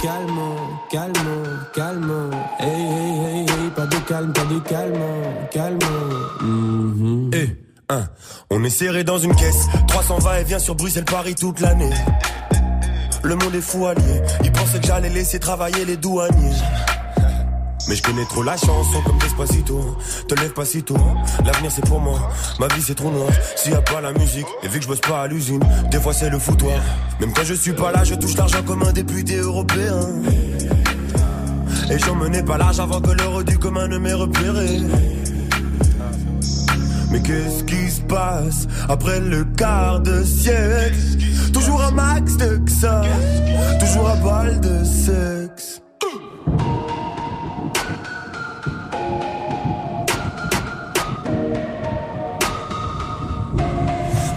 calme, calme, calme. Hey, hey, hey, hey, pas de calme, pas de calme, calme.
Eh, hein, on est serré dans une caisse. 320 et vient sur Bruxelles-Paris toute l'année. Le monde est fou allié. Ils pensaient que j'allais laisser travailler les douaniers. Mais je connais trop la chanson comme Despacito. Te lève pas si tôt. L'avenir c'est pour moi. Ma vie c'est trop noir. S'il y a pas la musique Et vu que je bosse pas à l'usine Des fois c'est le foutoir. Même quand je suis pas là Je touche l'argent comme un député européen. Et j'en menais pas large avant que l'heure du commun ne m'ait repéré. Mais qu'est-ce qui se passe après le quart de siècle? Toujours un max de ça, toujours un balle de sexe.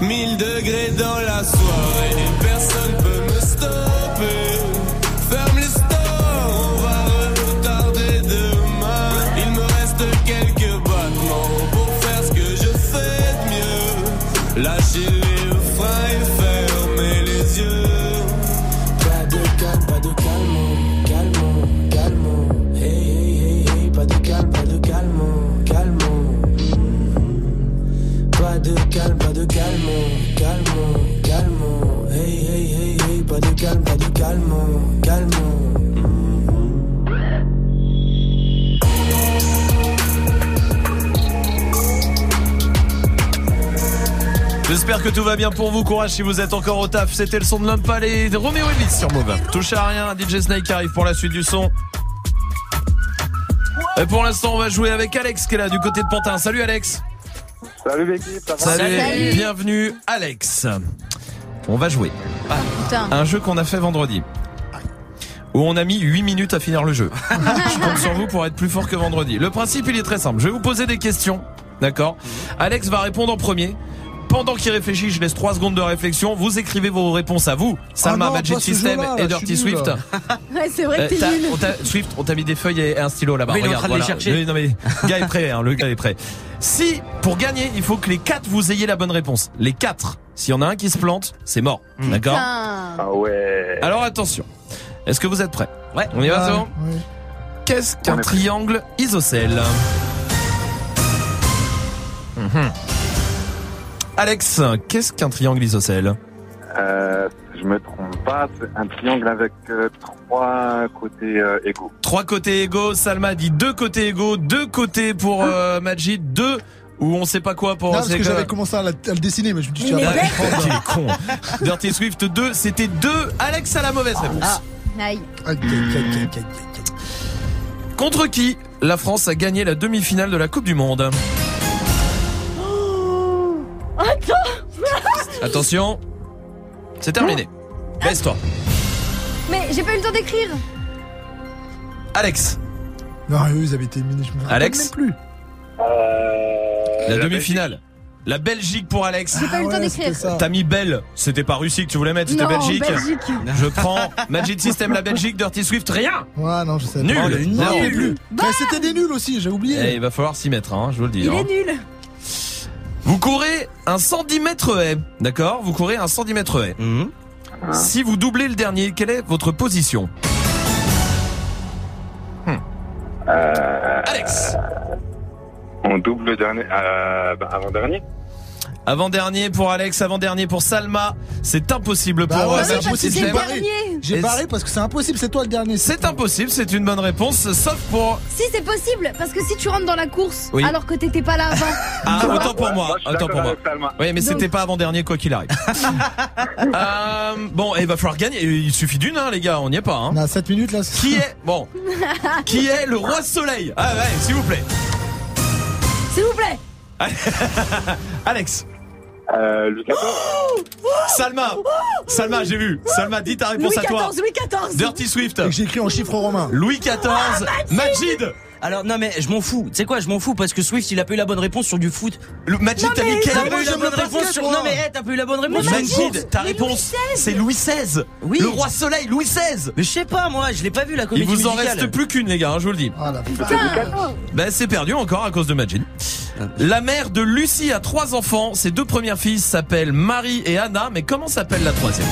1000 degrés dans la soirée, personne peut me stopper. Calme.
J'espère que tout va bien pour vous. Courage si vous êtes encore au taf. C'était le son de l'homme palais de Roméo Elvis sur Move. Touche à rien. DJ Snake arrive pour la suite du son. Et pour l'instant, on va jouer avec Alex qui est là du côté de Pantin. Salut Alex.
Salut l'équipe, ça va
Salut.
Salut.
Bienvenue Alex. On va jouer.
Putain.
Un jeu qu'on a fait vendredi. Où on a mis 8 minutes à finir le jeu. Je compte sur vous pour être plus fort que vendredi. Le principe, il est très simple. Je vais vous poser des questions. D'accord Alex va répondre en premier. Pendant qu'il réfléchit, je laisse 3 secondes de réflexion. Vous écrivez vos réponses à vous. Salma,
Ah non,
Magic
pas ce
System
jeu-là,
et
là, je
Dirty
nul.
Swift.
Ouais, c'est vrai
Euh,
que t'es
t'as-
nul.
on t'a- Swift, on t'a mis des feuilles et un stylo là-bas.
Oui, il est en
Regarde,
train de les
voilà.
chercher.
Oui, non mais, le gars est prêt, hein, le gars est prêt. Si, pour gagner, il faut que les quatre vous ayez la bonne réponse. Les quatre. S'il y en a un qui se plante, c'est mort. D'accord
Putain.
Ah ouais.
Alors attention. Est-ce que vous êtes prêts?
Ouais.
On y va, c'est bon
ouais.
Qu'est-ce qu'un
est
triangle isocèle? Mhm. Alex, qu'est-ce qu'un triangle isocèle?
Euh, je me trompe pas, c'est un triangle avec euh, trois côtés euh, égaux.
Trois côtés égaux. Salma dit deux côtés égaux, deux côtés pour euh, Majid, deux ou on sait pas quoi pour.
Non, parce que j'avais commencé à, la- à le dessiner, mais je me suis dit,
Il
tu
est
vas pas
con. Dirty Swift 2, c'était 2. Alex a la mauvaise réponse.
Ah. Aïe.
Contre qui la France a gagné la demi-finale de la Coupe du Monde?
Attends.
Attention, c'est terminé. Baisse-toi.
Mais j'ai pas eu le temps d'écrire.
Alex,
Non, eux, ils avaient été éliminés, je me rappelle
Alex
même plus.
Euh,
la demi-finale. La Belgique pour Alex.
J'ai pas eu le temps
Ah ouais,
d'écrire.
c'était ça.
T'as mis Belle, c'était pas Russie que tu voulais mettre, c'était
Non,
Belgique.
Belgique.
Je prends Magic System la Belgique, Dirty Swift, rien.
Ouais, non, je sais.
Nul.
Oh, le
Zéro.
non plus. Mais c'était des nuls aussi, j'ai
Eh,
oublié.
il va falloir s'y mettre, hein, je vous le dis.
Il
hein.
est nul.
Vous courez un 110 mètres haie, d'accord? Vous courez un 110 mètres haie.
Mhm.
Si vous doublez le dernier, quelle est votre position
euh,
Alex
on double le dernier, euh, bah, avant dernier.
Avant-dernier pour Alex, avant-dernier pour Salma. C'est impossible
Bah
pour
ouais,
euh,
c'est impossible, j'ai barré.
dernier.
J'ai
Et
barré parce que c'est impossible, c'est toi le dernier.
C'est impossible, c'est une bonne réponse, sauf pour...
Si c'est possible, parce que si tu rentres dans la course
Oui.
alors que t'étais pas là avant.
Ah, autant pour moi, autant pour moi.
Salma.
Oui, mais
Donc-
c'était pas avant-dernier quoi qu'il arrive. Euh, bon, il va falloir gagner. Il suffit d'une, hein, les gars, on n'y est pas. Hein.
On a 7 minutes là.
Qui est... Bon. Qui est le roi soleil? Ah ouais, s'il vous plaît.
S'il vous plaît.
Alex.
Euh, Louis XIV.
Salma. Salma, j'ai vu. Salma, dis ta réponse
Louis
à toi.
XIV, Louis XIV.
Dirty Swift.
Et que j'ai écrit en chiffres romains.
Louis XIV. Majid.
Alors non mais je m'en fous. Tu sais quoi, je m'en fous parce que Swift il a pas eu la bonne réponse sur du foot.
Le Majid, t'as mis quel
T'as pas eu la bonne réponse sur. Non mais hey, t'as pas eu la bonne réponse. Foot.
ta réponse, c'est Louis XVI.
Oui.
Le roi soleil, Louis XVI.
Mais je sais pas moi, je l'ai pas vu la
Il
comédie
vous en reste plus qu'une, les gars, hein, je vous le dis.
Ah.
Ben, c'est perdu encore à cause de Majid. La mère de Lucie a trois enfants. Ses deux premières filles s'appellent Marie et Anna. Mais comment s'appelle la troisième?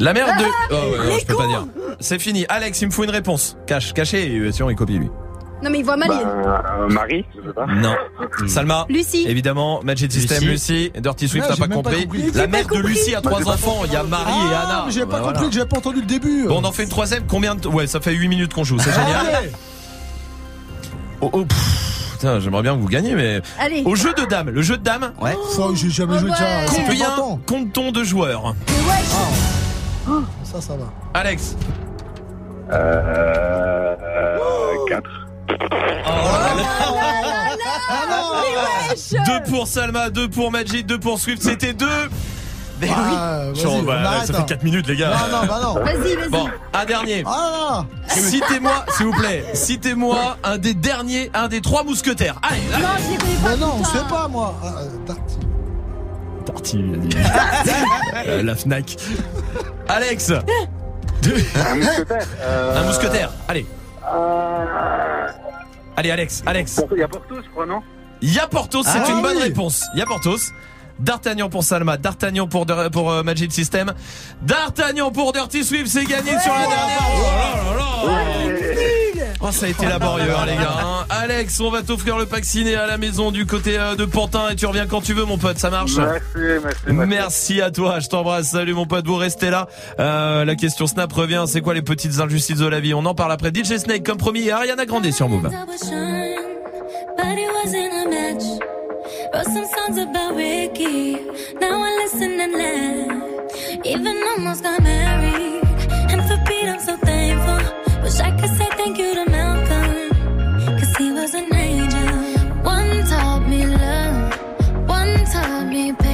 La mère de... Oh ouais, non, je peux pas dire. C'est fini. Alex, il me faut une réponse. Cache, caché, euh, sinon il copie lui.
Non, mais il voit mal. il-
Euh, Marie, je sais pas.
Non. Salma.
Lucie.
Évidemment, Magic System, Lucie. Dirty Swift
j'ai
pas
pas
compris. La
J'ai
mère de. Lucie a trois enfants. Il y a Marie et
Ah,
Anna.
mais j'avais pas
Bah,
compris
voilà.
que j'avais pas entendu le début.
Bon, on en fait une troisième. Combien de... Ouais, ça fait 8 minutes qu'on joue. C'est génial.
Allez.
Oh, oh, pff, putain, j'aimerais bien que vous gagniez, mais...
Allez.
Au jeu de dames. Le jeu de dames.
Ouais.
Ça, j'ai jamais joué de ça.
Combien
20 ans.
compte-t-on de joueurs?
Ça, ça va.
Alex.
Euh, 4.
Deux pour Salma, deux pour Magic, deux pour Swift. C'était deux.
Ah, vas-y,
Genre, bah, ça fait
hein.
4 minutes, les gars.
Non, non, bah non.
Vas-y, vas-y.
Bon, un dernier.
Ah
Citez-moi, s'il vous plaît, citez-moi un des derniers, un des trois mousquetaires. Allez, là.
Non, je les connais pas.
Bah non, on
putain.
sait pas, moi. Ah, euh.
Parti, Euh, la Fnac. Alex.
Un mousquetaire. Euh,
Un mousquetaire. Allez.
euh,
Allez, Alex, Alex.
Il y a Porto, je crois, non?
Il y a Porthos, c'est
Ah
une bonne réponse. Il y a Porthos. D'Artagnan pour Salma, D'Artagnan pour, pour euh, Magic System, D'Artagnan pour Dirty Swift, c'est gagné sur la dernière. Oh là là là. Oh, ça a été laborieux, hein, les gars. hein. Alex, on va t'offrir le pack ciné à la maison du côté euh, de Pantin et tu reviens quand tu veux, mon pote. Ça marche
Merci, merci, merci.
Merci à toi, je t'embrasse. Salut mon pote, vous restez là. Euh, la question Snap revient, c'est quoi les petites injustices de la vie? On en parle après DJ Snake comme promis et Ariana Grande sur Move.
But it wasn't a match. Wrote some songs about Ricky. Now I listen and laugh. Even almost got married. And for Pete, I'm so thankful. Wish I could say thank you to Malcolm. Cause he was an angel. One taught me love. One taught me.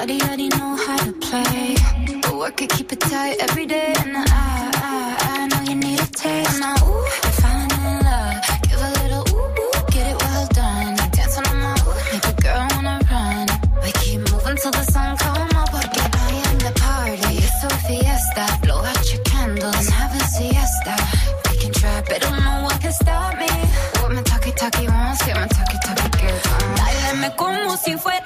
Body already know how to play. But work it, keep it tight every day. And I, I, I know you need a taste. Now, ooh, I'm falling in love. Give a little ooh, ooh, get it well done. Dance on my ooh, make a girl wanna run. We keep moving till the sun come up. Porque I am the party. It's a fiesta. Blow out your candles and have a siesta. We can try, but don't know what can stop me. What my talkie talkie wants, yeah, my talkie talkie girl.
Báilame como si fuera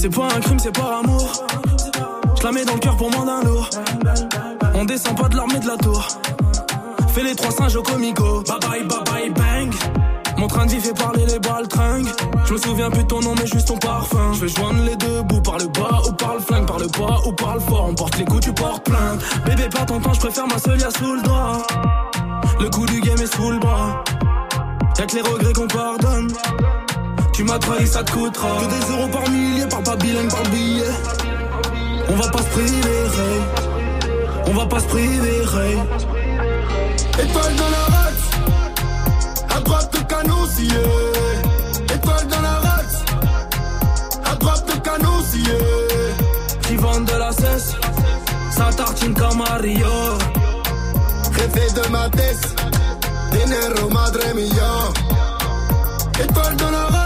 C'est pas un crime, c'est par amour. Je la mets dans le cœur pour moins d'un lourd. On descend pas de l'armée de la tour. Fais les trois singes au comico. Bye bye, bye bye, bang. Mon train de vie fait parler les baltringues. Je me souviens plus de ton nom, mais juste ton parfum. Je vais joindre les deux bouts par le bas ou par le flingue, par le bas ou par le fort. On porte les coups, tu portes plainte. Bébé, pas ton temps, je préfère ma seule sous le doigt. Le coup du game est sous le bras. Y'a que les regrets qu'on pardonne. Tu m'as trahi, ça te coûtera. Que des euros par millier, par pas par billet. On va pas se priver. On va pas se priver.
Étoile dans la race, à droite le canon. Étoile dans la race, à droite le canon scié.
Qui vendent de la cesse, ça tartine comme Mario.
De ma tête, dinero madre mia. Étoile dans la race,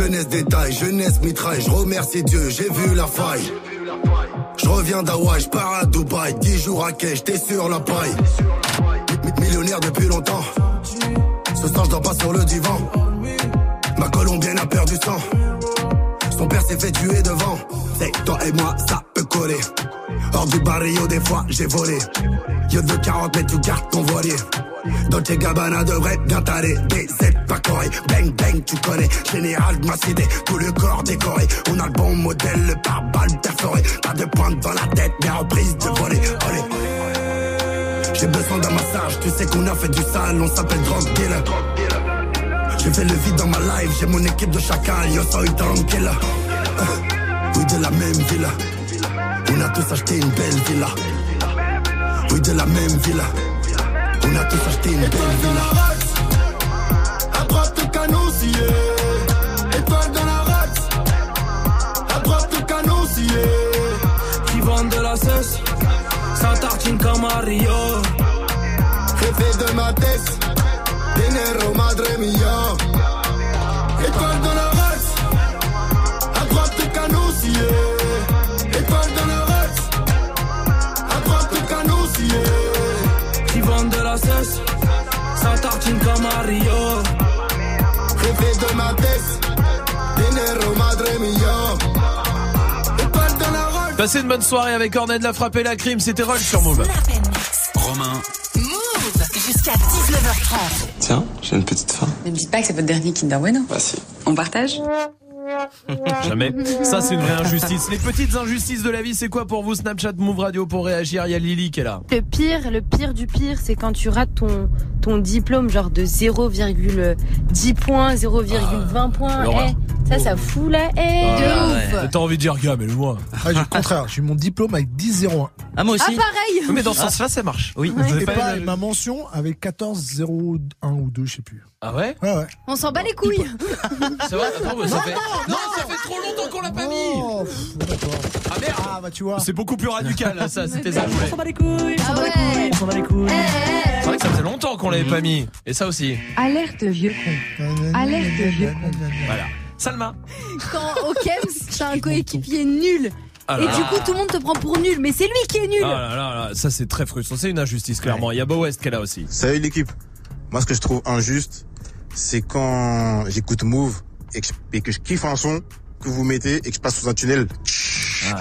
jeunesse détail, jeunesse mitraille. Je remercie Dieu, j'ai vu la faille. Je reviens d'Hawaï, je pars à Dubaï, 10 jours à quai, j'étais sur la paille. Mi- Millionnaire depuis longtemps. Ce soir, je pas sur le divan. Ma colombienne a perdu sang. Son père s'est fait tuer devant. C'est toi et moi, ça peut coller. Hors du barrio, des fois, j'ai volé. Yo de 40 mètres, tu gardes ton voilier. Dolce Gabbana devrait bien t'aller. DZ pas coré. Bang bang, tu connais. Général de ma cité. Tout le corps décoré. On a le bon modèle, le pare-balles perforé. Pas de pointe dans la tête, mais reprise de voler. J'ai besoin d'un massage. Tu sais qu'on a fait du sale. On s'appelle drug dealer. J'ai fait le vide dans ma life. J'ai mon équipe de chacun. Yo soy tranquille. Euh, Oui, de la même villa. On a tous acheté une belle villa. Oui, de la même villa. On a tous acheté une belle villa.
À droite le canon scié Étoile dans la race À droite le canon scié
Qui vendent de la cesse, ça tartine comme à Rio.
Jefe de ma tête. Dinero madre mia Étoile dans la
tartine comme à Rio.
Jefe de ma tête Dinero madre mia
Passez une bonne soirée avec Ornette de la frappe et la crime, c'était Roll sur Move.
Romain,
Move jusqu'à 19h30.
Tiens, j'ai une petite faim.
Ne me dites pas que c'est votre dernier Kinder Bueno.
Bah si.
On partage?
Jamais. Ça, c'est une vraie injustice. Les petites injustices de la vie, c'est quoi pour vous Snapchat, Move Radio pour réagir? Il y a Lily qui est là.
Le pire, le pire du pire, c'est quand tu rates ton, ton diplôme, genre de 0,10 points, 0,20 points.
l'horreur.
Eh, ça, ça fout la haine.
Ah,
de
ouais.
ouf.
T'as envie de dire, gars, mais le moi.
Ah, j'ai le contraire, j'ai mon diplôme avec 10,01.
Ah, moi
Ah, pareil.
Mais dans ce sens-là, ça marche.
Oui.
Avez
Et
pas
ma mention avec 14,01 ou 2, je sais plus.
Ah ouais
Ouais, ouais.
On s'en bat les couilles.
C'est vrai Attends, mais ça fait... Non, ça fait trop longtemps qu'on l'a pas mis
Oh, pff.
Ah merde
Ah, bah tu vois.
C'est beaucoup plus radical, là, ça, c'était ça.
On s'en bat les couilles, on s'en
Ah
bat les
ouais.
couilles, on s'en bat les couilles.
C'est vrai que ça faisait longtemps qu'on l'avait pas mis. Et ça aussi.
Alerte vieux con. Alerte vieux con.
Voilà. Salma.
Quand au Kems, t'as un coéquipier nul.
Ah
Et
là
du
là.
coup, tout le monde te prend pour nul, mais c'est lui qui est nul.
Ah là là là, ça c'est très frustrant. C'est une injustice, clairement. Il y a Bo West qui est là aussi.
Salut l'équipe. Moi, ce que je trouve injuste, c'est quand j'écoute Move et que, je, et que je kiffe un son que vous mettez et que je passe sous un tunnel.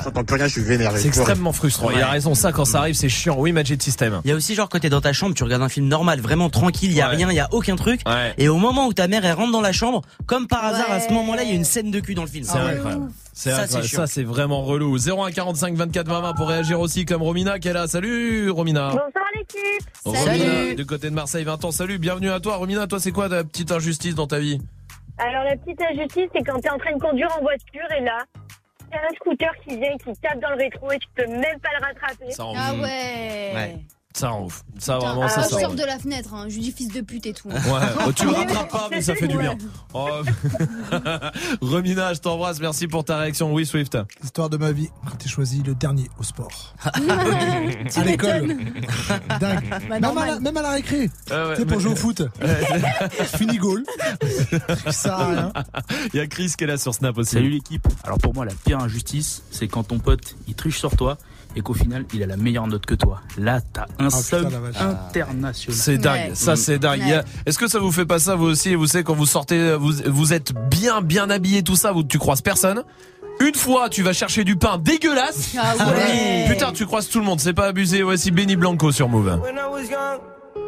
J'entends plus rien, je suis vénère.
C'est extrêmement frustrant. Il a raison, ça quand ça arrive, c'est chiant. Oui, Magic System.
Il y a aussi genre quand t'es dans ta chambre, tu regardes un film normal, vraiment tranquille, il y a
Ouais.
rien, il y a aucun truc.
Ouais.
Et au moment où ta mère elle rentre dans la chambre, comme par hasard à ce moment-là, il y a une scène de cul dans le film.
C'est incroyable. C'est
Ça, c'est
incroyable. Ça, c'est vraiment relou. 01 45 24 20 20 pour réagir aussi comme Romina qui est là. Salut Romina.
Bonsoir l'équipe.
Romina, du côté de Marseille, 20 ans. Salut, bienvenue à toi. Romina, toi, c'est quoi ta petite injustice dans ta vie?
Alors la petite injustice, c'est quand t'es en train de conduire en voiture et là, t'as un scooter qui vient, qui tape dans le rétro et tu peux même pas le rattraper.
Ça en
Ah. Ouais.
Ça en ouf. Ça
Putain,
vraiment,
ah,
ça,
je
ça
sors de la fenêtre, hein. je lui dis fils de pute et tout.
Ouais, oh, tu rattrapes pas, mais ça fait du bien. Oh. Romina, je t'embrasse. Merci pour ta réaction. Oui, Swift.
L'histoire de ma vie quand t'es choisi le dernier au sport. À l'école. Dingue.
Bah,
même, à la, même à la récré.
Ah ouais,
tu sais, pour
mais-
jouer au foot. Fini goal. Ça sert à rien.
Il y a Chris qui est là sur Snap aussi.
Salut l'équipe. Alors pour moi, la pire injustice, c'est quand ton pote il triche sur toi et qu'au final il a la meilleure note que toi. Là, t'as un
la vache.
international.
C'est dingue, ça c'est dingue. Est-ce que ça vous fait pas ça vous aussi Vous savez quand vous sortez, vous, vous êtes bien bien habillé tout ça, vous tu croises personne. Une fois, tu vas chercher du pain dégueulasse.
Ah ouais.
Putain, tu croises tout le monde, c'est pas abusé. Voici Benny Blanco sur Move.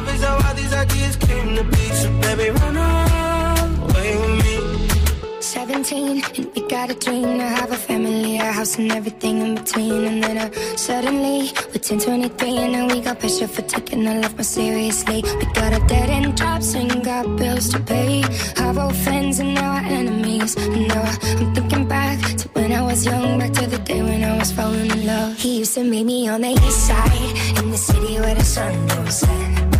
How all these ideas came to be. So baby, run away with me.
17 and we got a dream to have a family, a house and everything in between. And then uh, suddenly we're 10, 23 and now we got pressure for taking our life more seriously. We got a dead end jobs and got bills to pay. Our old friends and now our enemies. And now I'm thinking back to when I was young, back to the day when I was falling in love. He used to meet me on the east side in the city where the sun don't set.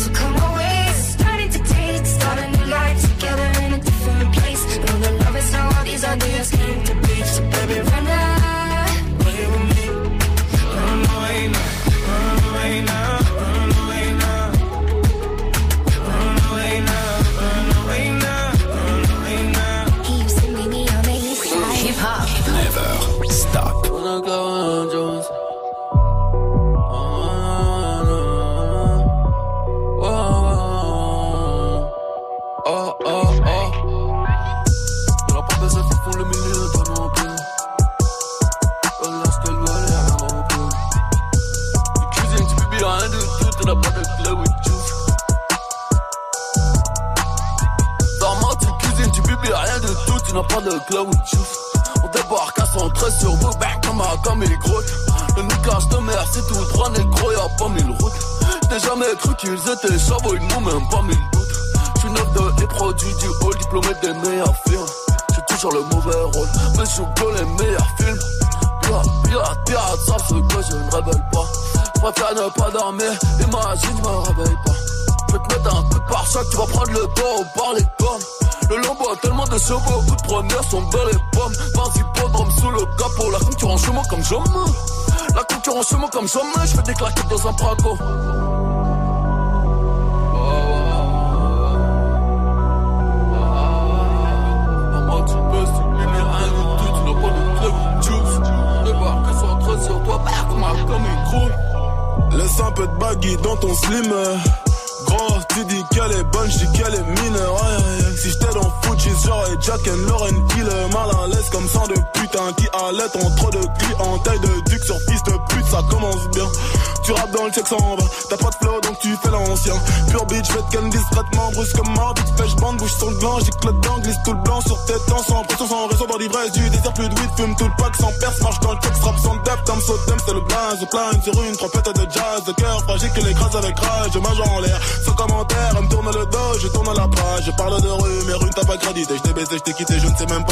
These ideas came to be. So baby,
club with juice. On débarque à 113 sur vous, back comme un il grotte. Le niquage de mer, c'est tout droit, négro, y'a pas mille routes. J'n'ai jamais cru qu'ils étaient chavots, ils n'ont même pas mille doutes. J'suis neuf de les produits du hall, diplômé des meilleurs films. J'ai toujours le mauvais rôle, mais que les meilleurs films. Pirate, pirate, pirate, savent ce que je ne révèle pas. J'préfère ne pas dormir, imagine, me réveille pas. Je vais te mettre un coup de pare-choc, tu vas prendre le taureau par les pommes. Le lambeau a tellement de chevaux, beaucoup de premières sont belles et pommes. 20 hippodromes sous le capot, la concurrence chez moi comme jamais. La concurrence chez moi comme jamais, je des claquettes dans un braco.
Laisse un peu de baggy dans ton slim. Gros, tu dis qu'elle est bonne, je dis qu'elle est mineure. Si j'étais dans Fuji, j'aurais Jack and Lauren le mal à l'aise comme sang de putain qui allait en trop de clients. Taille de duc sur fils de pute, ça commence bien. Tu rappes dans le en bas, t'as pas de flow donc tu fais l'ancien. Pure bitch, fais ken discrètement, brusque comme ma bitch, pêche bande, bouge sur le blanc, j'éclate dedans, glisse tout le blanc sur tes temps, sans pression, sans réseau, dans l'ivresse du désert, plus de weed, fume tout le pack, sans perce, marche dans le texte, rap sans depth, comme sautem, c'est le blaze, plane sur une trompette de jazz, de cœur fragile qui l'écrase avec rage, mage en l'air, sans commentaire, elle me tourne le dos, je tourne la page, je parle de rue, mais rue t'as pas crédité, je t'ai baisé, je t'ai quitté, je ne sais même pas.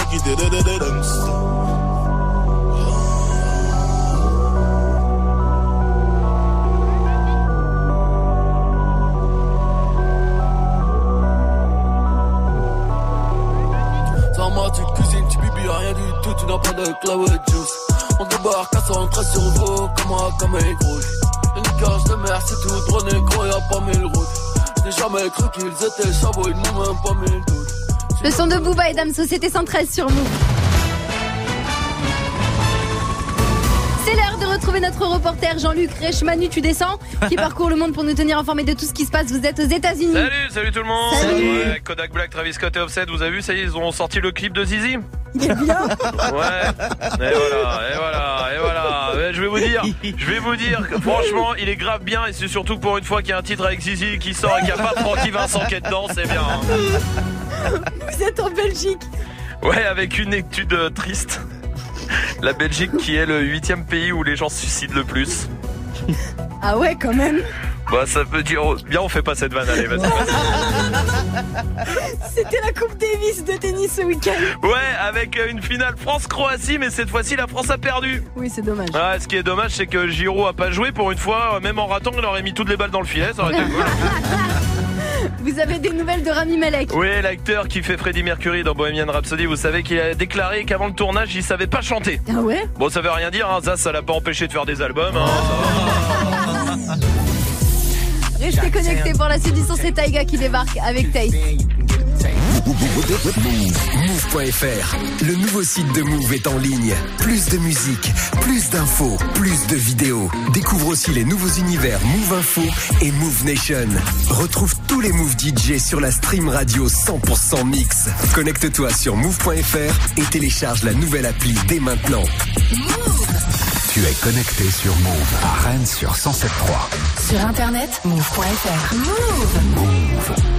Sans moi, tu cuisines, tu bibis rien du tout, tu n'as pas de with juice. On débarque à 113 sur vous, comme un un niquage de mer, c'est tout droit négro, y'a pas mille routes. J'n'ai jamais cru qu'ils étaient chavots, ils n'ont même pas mille doutes.
Le son de Booba et Dame Société 113 sur Move. C'est l'heure de retrouver notre reporter Jean-Luc Reichmanu, tu descends, qui parcourt le monde pour nous tenir informés de tout ce qui se passe. Vous êtes aux États-Unis.
Salut, salut tout le monde.
Salut.
Ouais, Kodak Black, Travis Scott et Offset, vous avez vu, ça y est, ils ont sorti le clip de Zizi.
Il est bien.
Ouais. Et voilà, et voilà, et voilà. Je vais vous dire, je vais vous dire, que franchement, il est grave bien et c'est surtout pour une fois qu'il y a un titre avec Zizi qui sort et qu'il n'y a pas Francky Vincent qui est dedans, c'est bien. hein.
Vous êtes en Belgique.
Ouais, avec une étude euh, triste. La Belgique qui est le huitième pays où les gens se suicident le plus.
Ah ouais, quand même.
Bah ça peut dire... Bien on fait pas cette vanne, allez vas-y. vas-y.
C'était la Coupe Davis de tennis ce week-end.
Ouais, avec euh, une finale France-Croatie, mais cette fois-ci la France a perdu.
Oui, c'est dommage.
Ouais, ce qui est dommage, c'est que Giroud a pas joué pour une fois, même en ratant, il aurait mis toutes les balles dans le filet, ça aurait été cool.
Vous avez des nouvelles de Rami Malek
Oui, l'acteur qui fait Freddie Mercury dans Bohemian Rhapsody, vous savez qu'il a déclaré qu'avant le tournage, il savait pas chanter.
Ah ouais
Bon, ça veut rien dire, hein, ça, ça l'a pas empêché de faire des albums. Hein,
Restez connectés pour la son, c'est Taiga qui débarque avec Taste.
Move.fr, le nouveau site de Move est en ligne. Plus de musique, plus d'infos, plus de vidéos. Découvre aussi les nouveaux univers Move Info et Move Nation. Retrouve tous les Move DJ sur la stream radio 100% mix. Connecte-toi sur Move.fr et télécharge la nouvelle appli dès maintenant.
Tu es connecté sur Move à Rennes sur 107.3.
Sur internet, move.fr. Move.
Slide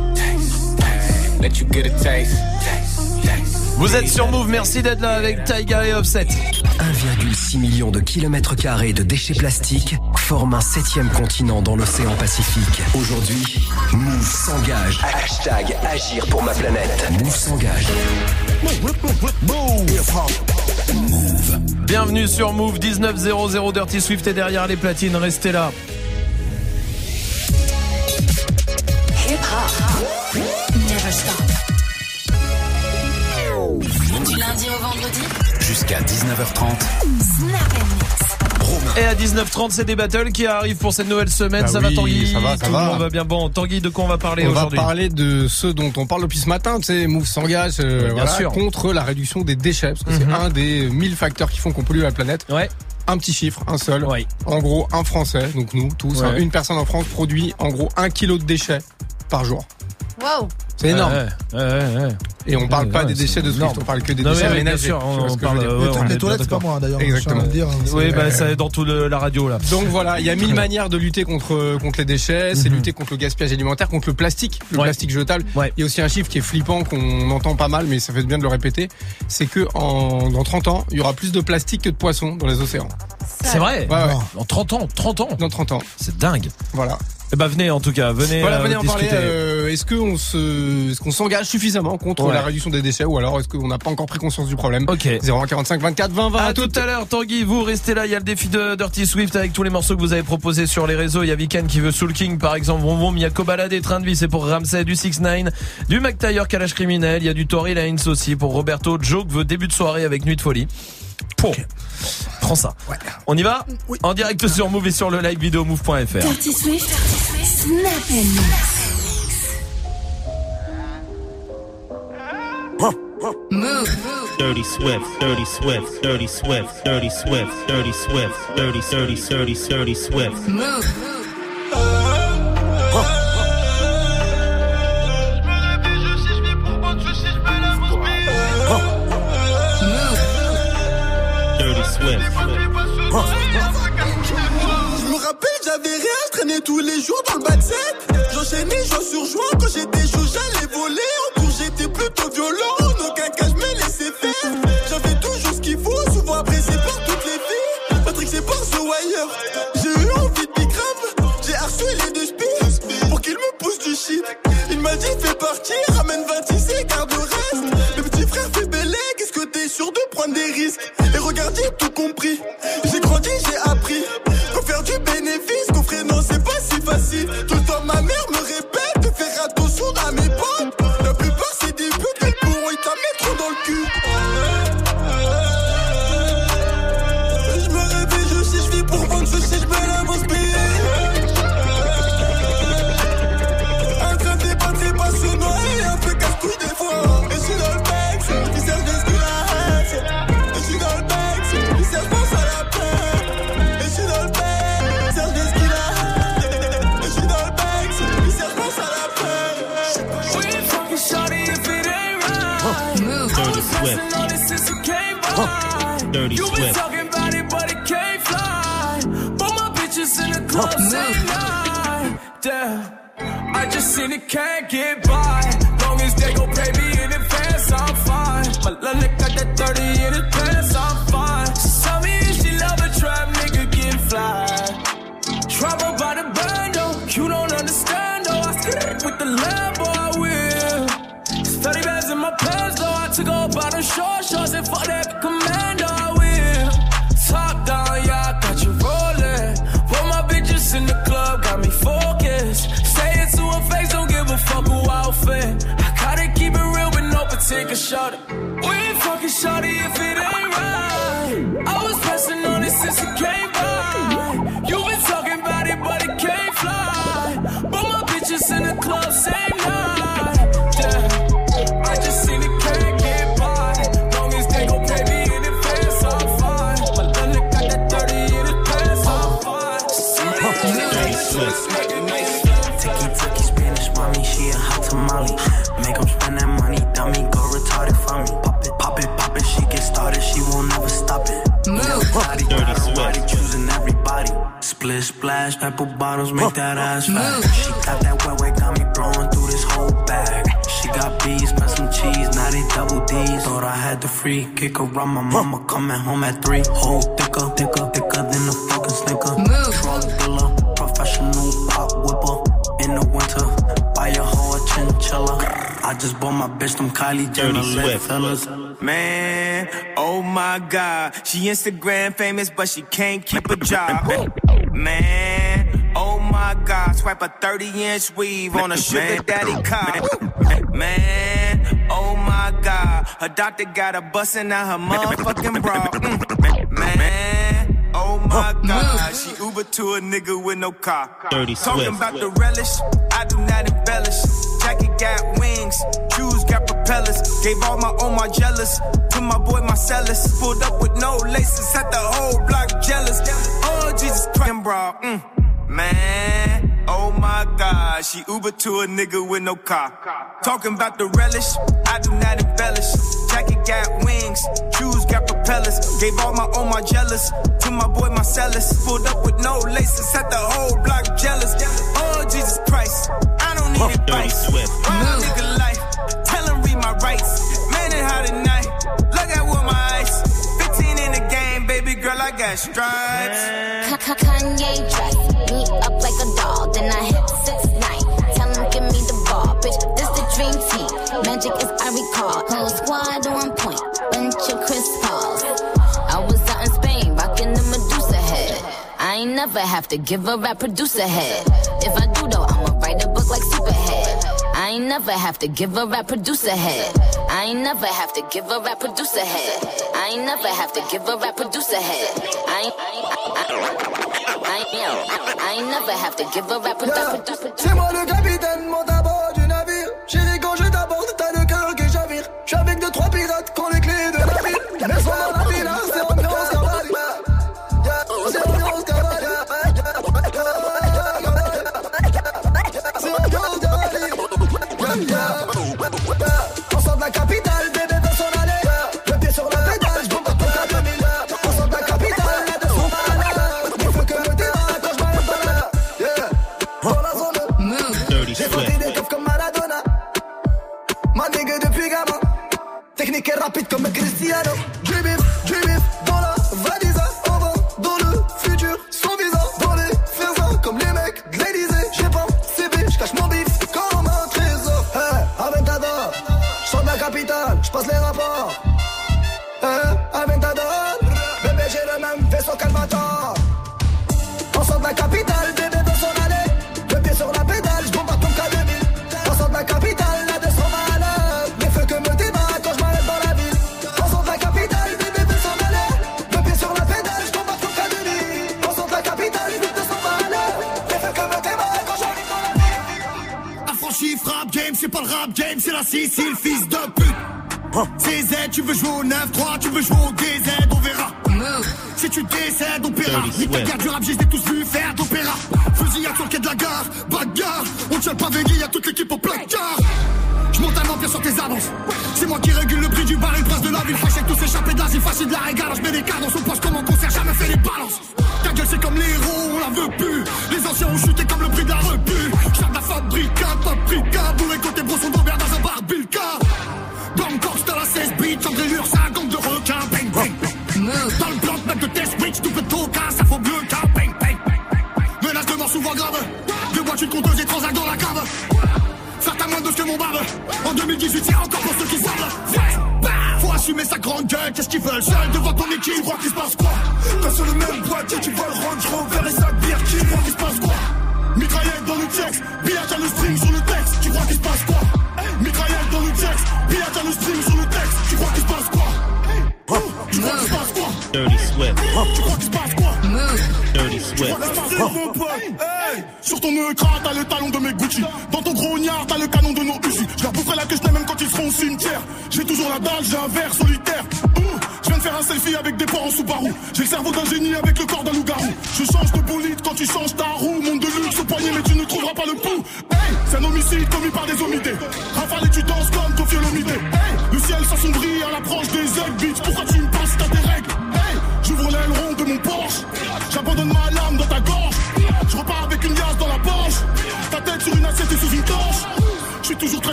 Let you get a taste. Taste, taste.
Vous êtes sur Move, merci d'être là avec Taiga et Offset.
1,6 million de kilomètres carrés de déchets plastiques forment un septième continent dans l'océan Pacifique. Aujourd'hui, Move s'engage. Hashtag Agir pour ma planète. Move s'engage.
Bienvenue sur Move 1900 Dirty Swift est derrière les platines, restez là.
Hip hop. Never stop. Du lundi au vendredi.
Jusqu'à 19h30.
Snap and mix.
Et à 19h30, c'est des battles qui arrivent pour cette nouvelle semaine.
Bah
ça
oui,
va Tanguy
ça va, ça
Tout
va.
le monde va bien. Bon, Tanguy, de quoi on va parler
On va
aujourd'hui
parler de ceux dont on parle depuis ce matin, tu sais, Move s'engage euh,
Bien
voilà,
sûr.
contre la réduction des déchets, parce que c'est
Mhm.
un des 1000 facteurs qui font qu'on pollue la planète.
Ouais.
Un petit chiffre, un seul. En gros, un Français, donc nous tous,
Ouais.
hein, une personne en France produit en gros un kilo de déchets par jour.
Waouh.
C'est énorme.
Ouais, ouais, ouais, ouais.
Et on parle
Ouais,
pas
ouais,
des déchets de Swift, on parle que des
Non,
déchets
mais oui, bien
ménagers.
sûr, on
ce que je
parle,
veux dire
ouais,
Les
on est
toilettes, c'est pas moi d'ailleurs.
Exactement.
dire, hein,
Oui, bah, c'est dans toute la radio là.
Donc voilà, il y a mille manières de lutter contre contre les déchets. C'est
Mhm.
lutter contre le gaspillage alimentaire, contre le plastique, le
Ouais.
plastique jetable. Il y a aussi un chiffre qui est flippant qu'on entend pas mal, mais ça fait bien de le répéter. C'est que en dans 30 ans, il y aura plus de plastique que de poissons dans les océans.
C'est vrai
Ouais, ouais.
En 30 ans, 30 ans
Dans 30 ans.
C'est dingue.
Voilà.
Eh bah venez en tout cas, venez.
Voilà,
euh,
venez en parler.
discuter.
euh, est-ce qu'on se, est-ce qu'on s'engage suffisamment contre
Ouais.
la réduction des déchets ou alors est-ce qu'on n'a pas encore pris conscience du problème
Ok.
01 45 24 20 20
À tout à l'heure, Tanguy, vous restez là. Il y a le défi de Dirty Swift avec tous les morceaux que vous avez proposés sur les réseaux. Il y a Viken qui veut Soul King, par exemple. Vroom Vroom. Il y a Kobalade, Train de vie, c'est pour Ramsey, du 6 9 du McTyre, Kalash Criminel. Il y a du Tory Lanez aussi pour Roberto. Joke veut début de soirée avec Nuit de folie. Pour. Prends ça. On y va En direct sur Move et sur le live vidéo move.fr.
Dirty Swift, Snap and Mix. Move.
Dirty Swift, Dirty Swift, Dirty Swift, Dirty Swift, Dirty Swift, Dirty, Dirty, Dirty, Dirty Swift.
Move.
Tous les jours dans le backseat. J'enchaînais jour sur jour, quand j'étais chaud, j'allais voler. En cours, j'étais plutôt violent, en aucun cas, je me laissais faire. J'avais toujours ce qu'il faut, souvent apprécié par toutes les filles. Patrick, c'est par The Wire.
Coming home at three. Whole thicker, thicker, thicker than a fucking snicker.
Move.
Drug dealer, professional pop whipper. In the winter, buy a whole chinchilla. I just bought my bitch some Kylie Jenner
Dirty
fellas.
Man, oh my god. She Instagram famous, but she can't keep a job. Man, oh my god. Swipe a 30 inch weave on a sugar daddy car. Her doctor got her busting out her motherfucking bra. Mm. Man, oh my god. She Uber to a nigga with no car.
Dirty
Talking
Swift.
about the relish, I do not embellish. Jacket got wings, shoes got propellers. Gave all my own my jealous to my boy Marcellus. Pulled up with no laces, set the whole block jealous. Oh Jesus Christ, bro. Mm. Man, oh my God, she Uber to a nigga with no car. Talking about the relish, I do not embellish got wings, shoes got propellers. Gave all my all my jealous to my boy Marcellus. Pulled up with no laces, had the whole block jealous. Oh Jesus Christ, I don't need Fuck advice.
Swift.
Nigga life, tell him read my rights. Man and how tonight, look at what my eyes. 15 in the game, baby girl, I got stripes.
Kanye dress me up like a doll, then I hit
six nine. Tell him give me the ball, bitch. This the dream team, magic is never have to give a rap producer head. If I do though, I'ma write a book like Superhead. I ain't never have to give a rap producer head. I ain't never have to give a rap producer head. I ain't never have to give a rap producer head. I ain't, I ain't, I ain't, I ain't, I ain't never have to give a rap producer
head.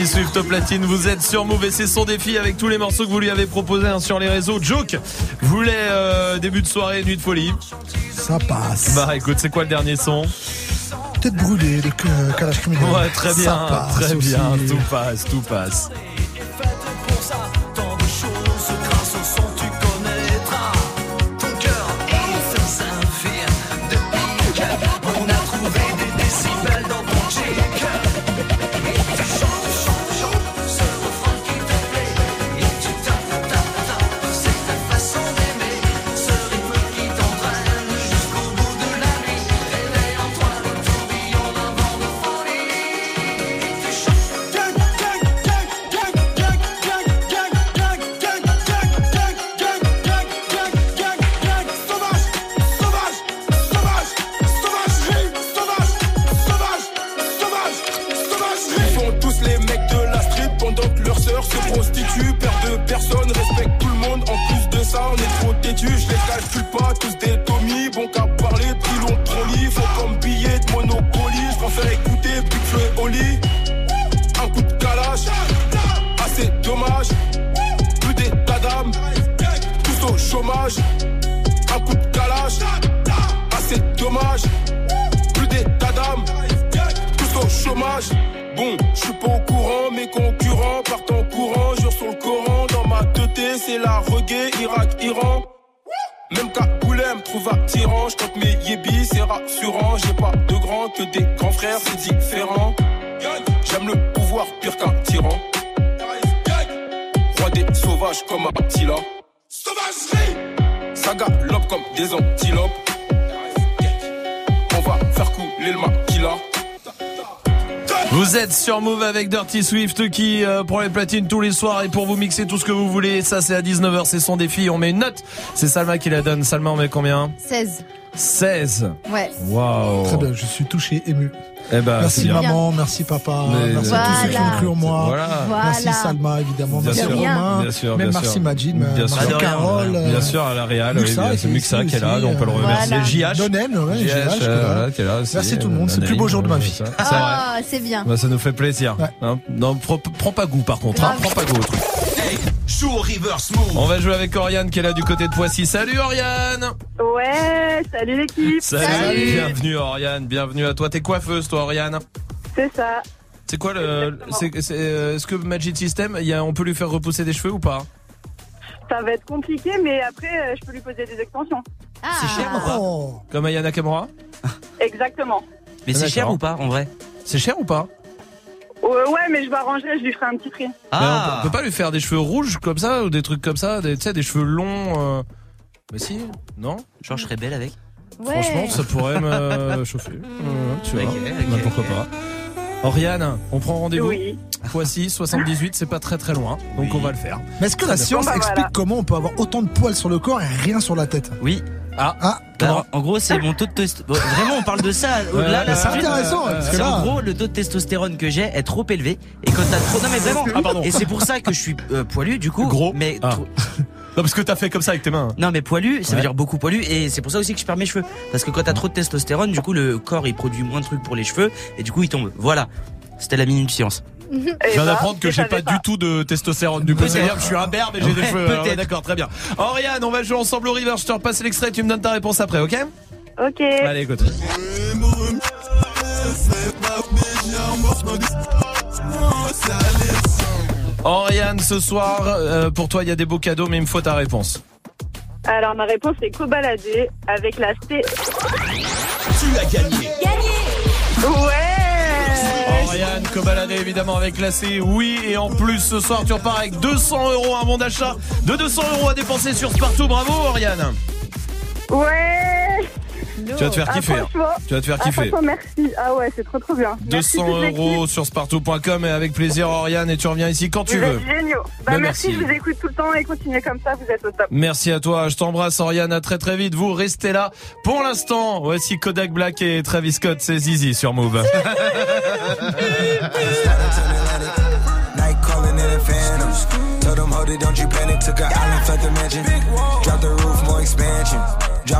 Dirty Swift au platine, vous êtes sur Move et c'est son défi avec tous les morceaux que vous lui avez proposés hein, sur les réseaux. Joke voulait euh, début de soirée, nuit de folie.
Ça passe.
Bah écoute, c'est quoi le dernier son
Tête brûlée, euh, Kalash.
Ouais, très bien, très bien, tout passe, tout passe. Dirty Swift qui euh, prend les platines tous les soirs et pour vous mixer tout ce que vous voulez. Ça c'est à 19h, c'est son défi. On met une note. C'est Salma qui la donne. Salma, on met combien?
16.
16.
Ouais.
Waouh.
Très bien, je suis touché, ému.
Eh ben,
merci
bien.
maman, merci papa,
Mais-
merci à tous ceux qui ont cru en moi.
Voilà.
Merci. Salma évidemment,
Bien
merci
sûr,
Romain,
bien sûr,
même
bien
merci. Majid,
Bien
merci
sûr.
Carole, euh,
Bien sûr, à la Real, c'est
est
Muxa qui est là, on peut le
euh,
remercier.
Voilà.
JH.
Donen, ouais,
JH,
JH,
euh,
voilà.
voilà, qui est là aussi.
Merci tout le monde, c'est le plus beau jour de ma vie.
C'est.
Ah, c'est bien.
Bah, ça nous fait plaisir. Non, prends, prends pas goût par contre. Hein, prends pas goût au truc.
Joue au reverse move.
On va jouer avec Oriane qui est là du côté de Poissy. Salut Oriane
Ouais, salut l'équipe.
Salut, Bienvenue Oriane, bienvenue à toi. T'es coiffeuse toi Oriane
C'est ça.
C'est quoi le... c'est- c'est, euh, Est-ce que Magic System, il y a, on peut lui faire repousser des cheveux ou pas
Ça va être compliqué, mais après, euh, je peux lui poser des extensions.
C'est cher ou pas
Oh.
Comme Ayana Kamura
Exactement.
Mais c'est
Ah,
cher ou pas en vrai
C'est cher ou pas
Euh, ouais, mais je m'arrangerai, je lui ferai un petit prix.
Mais on, peut, on peut pas lui faire des cheveux rouges comme ça ou des trucs comme ça, des, tu sais, des cheveux longs. euh, Mais si, non
Genre, je serais belle avec.
Ouais.
Franchement, ça pourrait me chauffer. Euh, tu vois, Bah, pourquoi pas. Oriane, on prend rendez-vous.
Oui.
Poissy, 78, c'est pas très très loin, donc on va le faire.
Mais est-ce que la science
Bon, bah,
explique
voilà.
comment on peut avoir autant de poils sur le corps et rien sur la tête
Oui.
Ah,
Ah,
Alors, en gros, c'est mon taux de testostérone. Vraiment, on parle de ça.
Ouais,
là,
mais
là,
c'est intéressant, parce que
C'est en
là-
gros le taux de testostérone que j'ai est trop élevé et quand t'as trop non mais vraiment
Ah, pardon.
et c'est pour ça que je suis euh, poilu du coup
Gros.
mais
Ah.
trop-
Non, parce que t'as fait comme ça avec tes mains.
non mais poilu ça
Ouais.
veut dire beaucoup poilu et c'est pour ça aussi que je perds mes cheveux parce que quand t'as trop de testostérone du coup le corps il produit moins de trucs pour les cheveux et du coup il tombe voilà c'était la minute science
Eh
Je viens
bah,
d'apprendre que
je
j'ai pas, du tout de testostérone. Du coup,
Peut-être.
c'est-à-dire que je suis un berbe et j'ai des cheveux.
peut-être.
Ouais, D'accord, très bien. Oriane, on va jouer ensemble au river. Je te repasse l'extrait. Tu me donnes ta réponse après, ok?
Ok.
Allez, écoute. Oriane, ce soir, euh, pour toi, il y a des beaux cadeaux, mais il me faut ta réponse.
Alors, ma réponse est cobalader avec la C.
Tu as gagné.
Ouais.
Oriane, cobaladé évidemment avec la C, oui. Et en plus, ce soir, tu repars avec 200 euros, un bon d'achat de 200 euros à dépenser sur Spartoo. Bravo, Oriane.
Ouais.
Tu vas te faire
Ah,
kiffer. hein. Tu vas te faire
Ah,
kiffer.
merci. Ah ouais, c'est trop trop bien. Merci
200
toute l'équipe.
euros sur spartou.com et avec plaisir Oriane et tu reviens ici quand tu
vous
veux.
géniaux. Bah,
Bah,
merci,
merci.
je vous écoute tout le temps et continuez comme ça, vous êtes au top.
Merci à toi, je t'embrasse Oriane, à très très vite. Vous restez là. Pour l'instant, voici Kodak Black et Travis Scott, c'est Zizi sur Move.
Night calling in a phantom. Told them, hold it, don't you panic. Took an island, fled the mansion.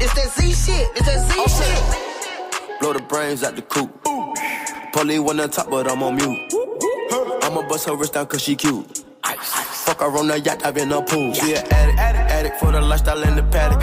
It's that Z shit. It's that Z shit.
Blow the brains out the coop. Polly one on top, but I'm on mute. I'ma bust her wrist down cause she cute. Fuck her on the yacht, I've been a pool. She an addict, addict for the lifestyle and the paddock.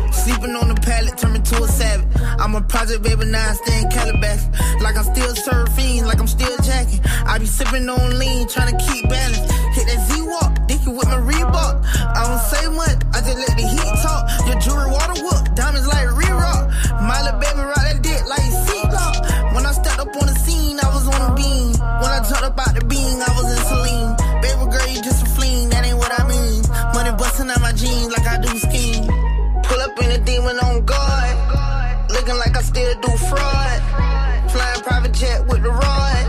Sleeping on the pallet, turn me to a savage. I'm a project baby, now I stay in Calabash. Like I'm still surfing, like I'm still jacking. I be sipping on lean, trying to keep balance. Hit that Z-Walk, dicky with my Reebok. I don't say much, I just let the heat talk. Your jewelry water whoop, diamonds I still do fraud. Flying private jet with the rod.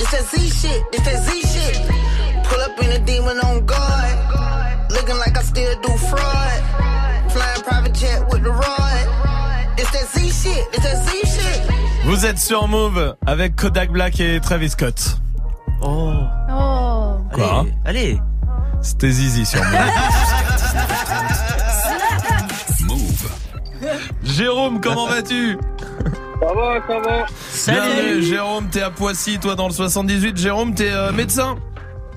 It's that Z shit. It's that Z shit. Pull up in a demon on guard. Looking like I still do fraud. Flying private jet with the rod. It's that Z shit. It's that Z shit.
Vous êtes sur Move avec Kodak Black et Travis Scott.
Oh.
Oh.
Quoi hein
Allez.
C'était Zizi sur Move. Jérôme, comment vas-tu
Ça va, ça va.
Bienvenue, Jérôme, t'es à Poissy, toi dans le 78. Jérôme, t'es euh, médecin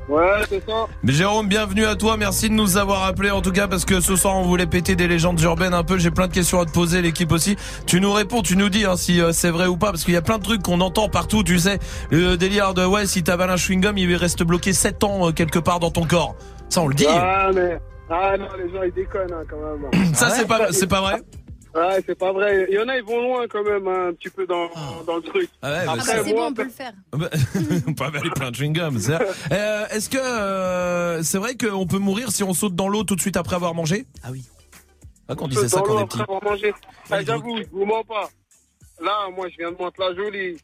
Ouais, c'est ça.
Mais Jérôme, bienvenue à toi. Merci de nous avoir appelés en tout cas parce que ce soir on voulait péter des légendes urbaines un peu. J'ai plein de questions à te poser, l'équipe aussi. Tu nous réponds, tu nous dis hein, si euh, c'est vrai ou pas parce qu'il y a plein de trucs qu'on entend partout. Tu sais, le délire de ouais, si t'avales un chewing gum, il reste bloqué 7 ans euh, quelque part dans ton corps. Ça on le dit.
Ah, mais. Ah non, les gens ils déconnent hein, quand même.
Ça c'est pas c'est pas vrai.
Ouais, c'est pas vrai. Il y en a, ils vont loin quand même, hein, un petit peu dans, dans le truc.
Ah ouais, bah,
Après,
c'est-
bon, on peut le faire.
Bah, on peut avaler plein de chewing gum. c'est vrai. Euh, Est-ce que euh, c'est vrai qu'on peut mourir si on saute dans l'eau tout de suite après avoir mangé?
Ah oui.
Ah, qu'on
on
disait ça quand on est petit.
après avoir mangé. Ah, J'avoue, je vous mens pas. Là, moi, je viens de monter la jolie.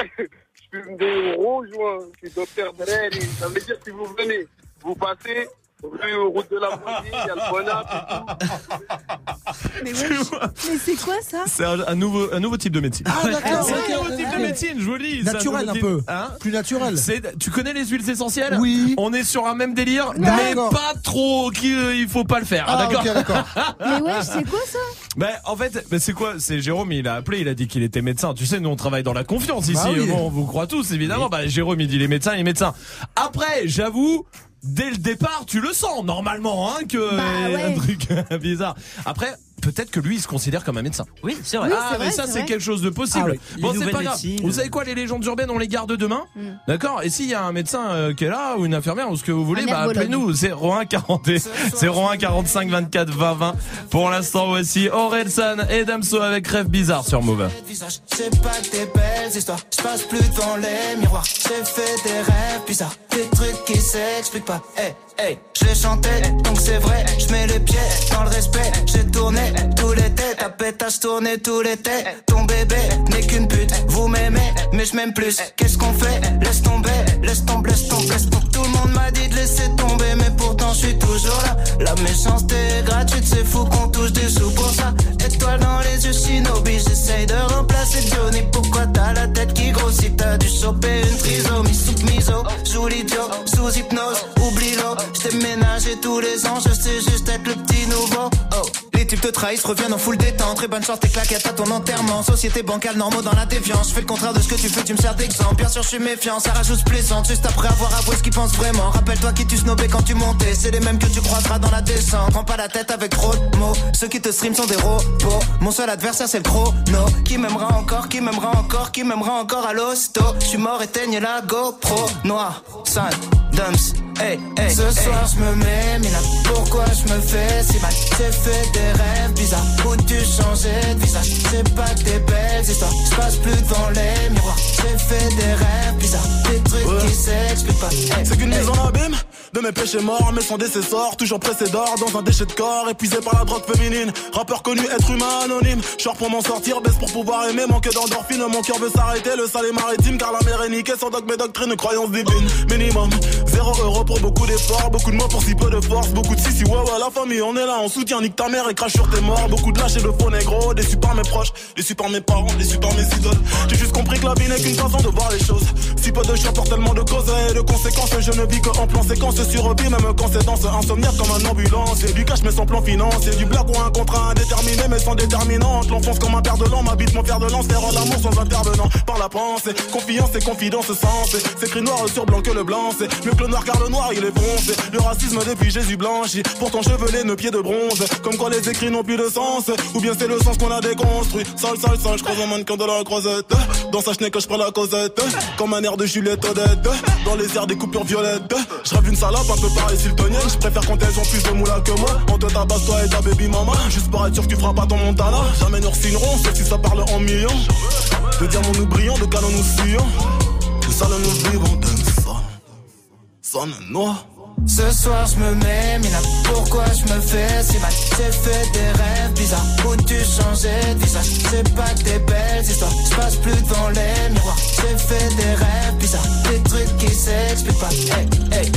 je fume des gros joints. Je suis docteur Drelly. Ça veut dire si vous venez, vous passez. Rue route de la Moitié, il y a le Bonap et tout.
Mais c'est quoi ça
C'est un, un nouveau, un nouveau type de médecine.
Ah, d'accord,
C'est un nouveau type de médecine, joli. c'est
Naturel un
type-
peu.
Hein
Plus naturel.
C'est- tu connais les huiles essentielles
Oui.
On est sur un même délire, mais pas trop. Il faut pas le faire.
Ah,
d'accord.
ok, d'accord.
Mais ouais, c'est quoi ça
Ben, en fait, ben, c'est quoi? C'est Jérôme, il a appelé, il a dit qu'il était médecin. Tu sais, nous on travaille dans la confiance ici.
Bah oui.
Bon, on vous croit tous, évidemment. Bah, Jérôme, il dit les médecins, il est médecin. Après, j'avoue. Dès le départ, tu le sens normalement, hein, que
Bah ouais.
un truc bizarre. Après, peut-être que lui, il se considère comme un médecin.
Oui, c'est vrai.
Oui,
ah, mais ça,
c'est
quelque chose de possible.
Ah oui.
Bon, c'est pas grave. Vous savez quoi, les légendes urbaines, on les garde demain. D'accord Et s'il y a un médecin euh, qui est là, ou une infirmière, ou ce que vous voulez,
Un
bah, appelez-nous. 01 40 01 45 24 20 20. Pour l'instant, voici Orelsan et Damso avec Rêve Bizarre sur Move.
C'est pas que des belles histoires. Je passe plus devant les miroirs. J'ai fait des rêves bizarres. Des trucs qui s'expliquent pas. Hey, hey, je donc c'est vrai. Je mets les pieds dans le respect. J'ai tourné tout l'été. Ta pétasse tourné tout l'été. Ton bébé n'est qu'une pute. Vous m'aimez, mais je m'aime plus. Qu'est-ce qu'on fait? Laisse tomber, laisse tomber, laisse tomber. Tout le monde m'a dit de laisser tomber, mais pourtant je suis toujours là. La méchanceté est gratuite, c'est fou qu'on touche des sous pour ça. Étoile dans les yeux, shinobi, j'essaye de remplacer Johnny. Pourquoi t'as la tête qui grossit? T'as dû choper une trisomie sous miso. Joue l'idiot, sous hypnose, oublie-le. J't'ai ménagé tous les ans, je sais juste être le petit nouveau. Oh. Les types te trahissent, reviennent en full détente. Très bonne chance, tes claquettes à ton enterrement. Société bancale, normaux dans la déviance. Je fais le contraire de ce que tu fais, tu me sers d'exemple. Bien sûr, je suis méfiant, ça rajoute plaisante. Juste après avoir avoué ce qu'ils pensent vraiment. Rappelle-toi qui tu snobais quand tu montais. C'est les mêmes que tu croiseras dans la descente. Prends pas la tête avec trop de mots. Ceux qui te stream sont des robots. Mon seul adversaire, c'est le chrono. Qui m'aimera encore, qui m'aimera encore, qui m'aimera encore à l'hosto. Je suis mort, éteigne la GoPro. Noir, sun, dumps. Hey, hey, Ce soir je me mets mina Pourquoi je me fais si mal? J'ai fait des rêves bizarres. Où tu changeais de visage? C'est pas que des belles histoires. Je passe plus devant les miroirs. J'ai fait des rêves bizarres. Des trucs qui s'expliquent pas. Hey,
C'est qu'une
hey.
mise en abîme de mes péchés morts, mais sans décessor, toujours pressé d'or dans un déchet de corps, épuisé par la drogue féminine. Rappeur connu, être humain anonyme. Short pour m'en sortir, baisse pour pouvoir aimer, manque d'endorphine. Mon cœur veut s'arrêter, le sale est maritime, car la mer est niquée. Sans dogme et doctrine, croyance divine. Minimum, zéro euro pour beaucoup d'efforts, beaucoup de mots pour si peu de force, beaucoup de si si ouais ouais la famille, on est là, on soutient, nique ta mère et crache sur tes morts. Beaucoup de lâches et de faux négro, déçus par mes proches, déçus par mes parents, déçus par mes idoles. J'ai juste compris que la vie n'est qu'une façon de voir les choses. Si peu de choix pour tellement de causes et de conséquences, je ne vis que en plan séquence sur repli, même quand c'est danse insomniaque comme un ambulance. Et du cash mais sans plan financier, du blague ou un contrat indéterminé mais sans déterminante. L'enfance comme un père de l'an, m'habite mon père de lance, l'amour sans intervenant. Par la pensée, confiance et confidence sensée. C'est écrit noir sur blanc que le blanc, c'est mieux que le noir car le noir il est foncé. Le racisme depuis Jésus blanchi, pourtant chevelé, nos pieds de bronze. Comme quoi les écrits n'ont plus de sens, ou bien c'est le sens qu'on a déconstruit. Sale, sale, sale, je croise un mannequin de la croisette. Dans sa chenille que je prends la causette, comme un air de Juliette Odette. Dans les airs des coupures violettes, je rêve une salope un peu pareil siltonienne. Je préfère quand elles ont plus de moula que moi. On te tabasse toi et ta baby mama. Juste pour être sûr que tu feras pas ton montana. Jamais nous refinerons, sauf si ça parle en millions. De diamants nous brillons, de canons nous fuyons. Tout ça nous vivons.
Ce soir je me mets mina Pourquoi je me fais? Si mal J'ai fait des rêves bizarres. Où tu changeais de C'est pas que des belles histoires. Je passe plus devant les miroirs. J'ai fait des rêves bizarres. Des trucs qui s'expliquent pas. Hey, hey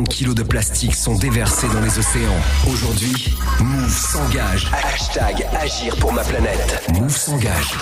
250 kilos de plastique sont déversés dans les océans. Aujourd'hui, Move s'engage. Hashtag Agir pour ma planète. Move s'engage.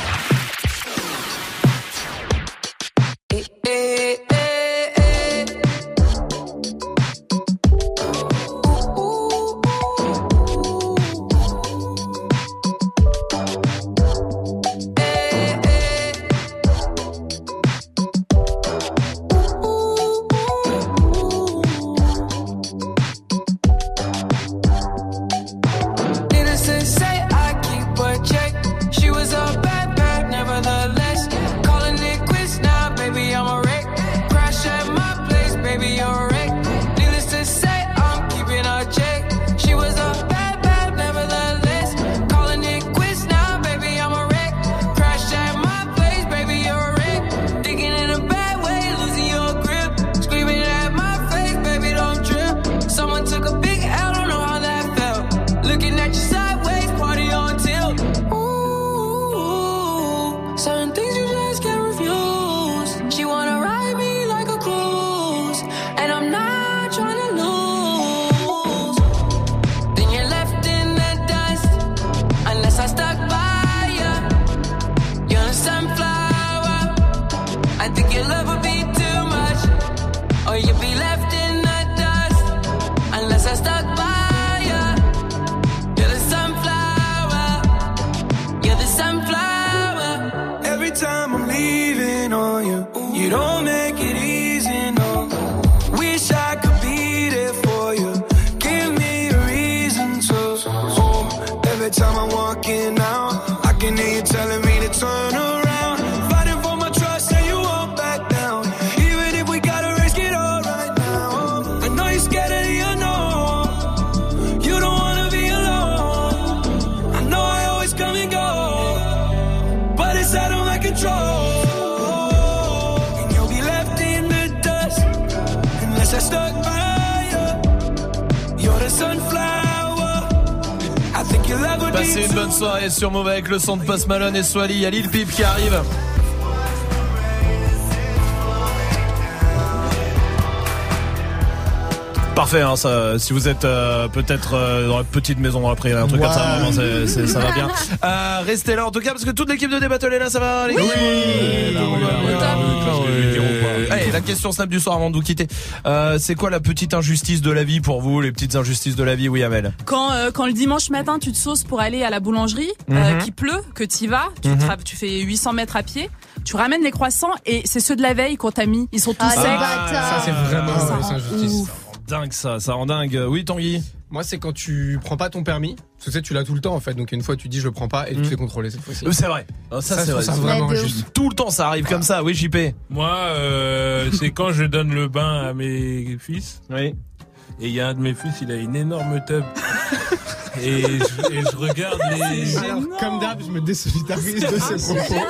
Sur Move avec le son de Post Malone et Swally. Il y a Lil Peep qui arrive. Parfait, hein, ça, si vous êtes euh, peut-être euh, dans la petite maison après un truc comme ça, ça va bien. Euh, restez là en tout cas parce que toute l'équipe de Débattle est là, ça va les gars Allez, la question snap du soir avant de vous quitter. Euh, c'est quoi la petite injustice de la vie pour vous, les petites injustices de la vie, oui Amel
Quand, euh, quand le dimanche matin tu te sauces pour aller à la boulangerie, euh,
Mhm.
qu'il pleut, que tu y vas, tu, tra- tu fais 800 mètres à pied, tu ramènes les croissants et c'est ceux de la veille qu'on t'a mis. Ils sont tous
Ah,
secs.
bâtards.
Ça, c'est vraiment
Ça
ouais,
rend
c'est injustice.
ouf.
Dingue ça, ça rend dingue. Oui Tanguy
Moi, c'est quand tu prends pas ton permis. Parce que tu sais, tu l'as tout le temps, en fait. Donc, une fois, tu dis, je le prends pas et tu te fais contrôler cette fois-ci.
Euh, C'est vrai. Ah, ça,
Ça,
c'est vrai.
ça vraiment injuste.
Tout le temps ça arrive comme ça, oui JP.
Moi, euh, c'est quand je donne le bain à mes fils.
Oui.
Et il y a un de mes fils, il a une énorme tub. et, je, et je regarde les.
Alors, comme d'hab, je me désolidarise de ces propos.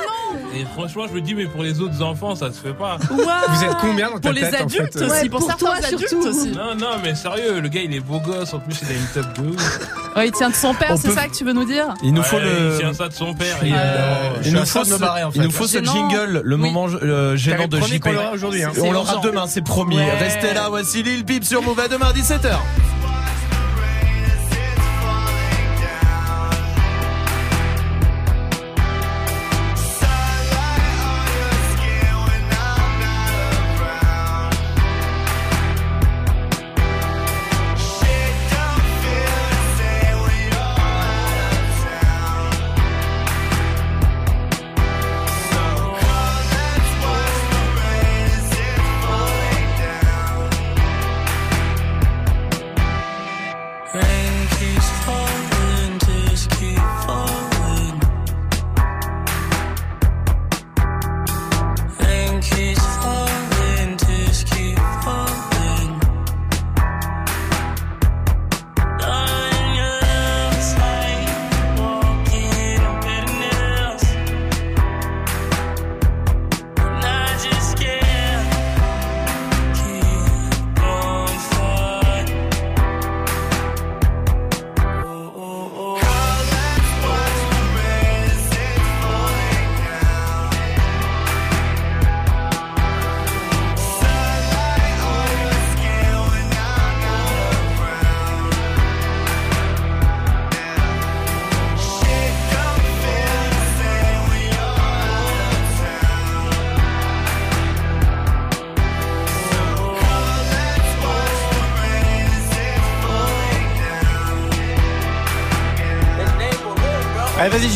Et franchement, je me dis, mais pour les autres enfants, ça se fait pas.
Vous êtes combien dans ta
Pour les
tête, en
adultes
fait
aussi,
Ouais,
pour,
pour
certains
toi,
adultes
surtout.
aussi.
Non, non, mais sérieux, le gars, il est beau gosse. En plus, il a une tub de ouf.
Ouais, il tient de son père, c'est
peut-
ça que tu veux nous dire
Il nous
Ouais,
faut le.
Il tient ça de son père. Et,
Euh,
euh,
Il nous faut ce,
barrer, en
il nous
fait.
faut ce
Gênant.
jingle, le moment euh, gênant de JP.
hein.
On l'aura demain, c'est promis.
Ouais.
Restez là, voici Lil Peep sur Move à demain 17h.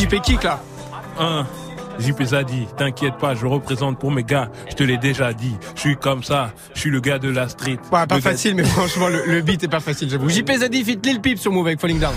JP, kick là.
Un, JP Zadi, t'inquiète pas, je représente pour mes gars, je te l'ai déjà dit. Je suis comme ça, je suis le gars de la street.
Ouais, pas
Le gars-
facile, mais franchement, le, le beat est pas facile, j'avoue. JP Zadi, fit Lil Peep sur Move avec Falling Down.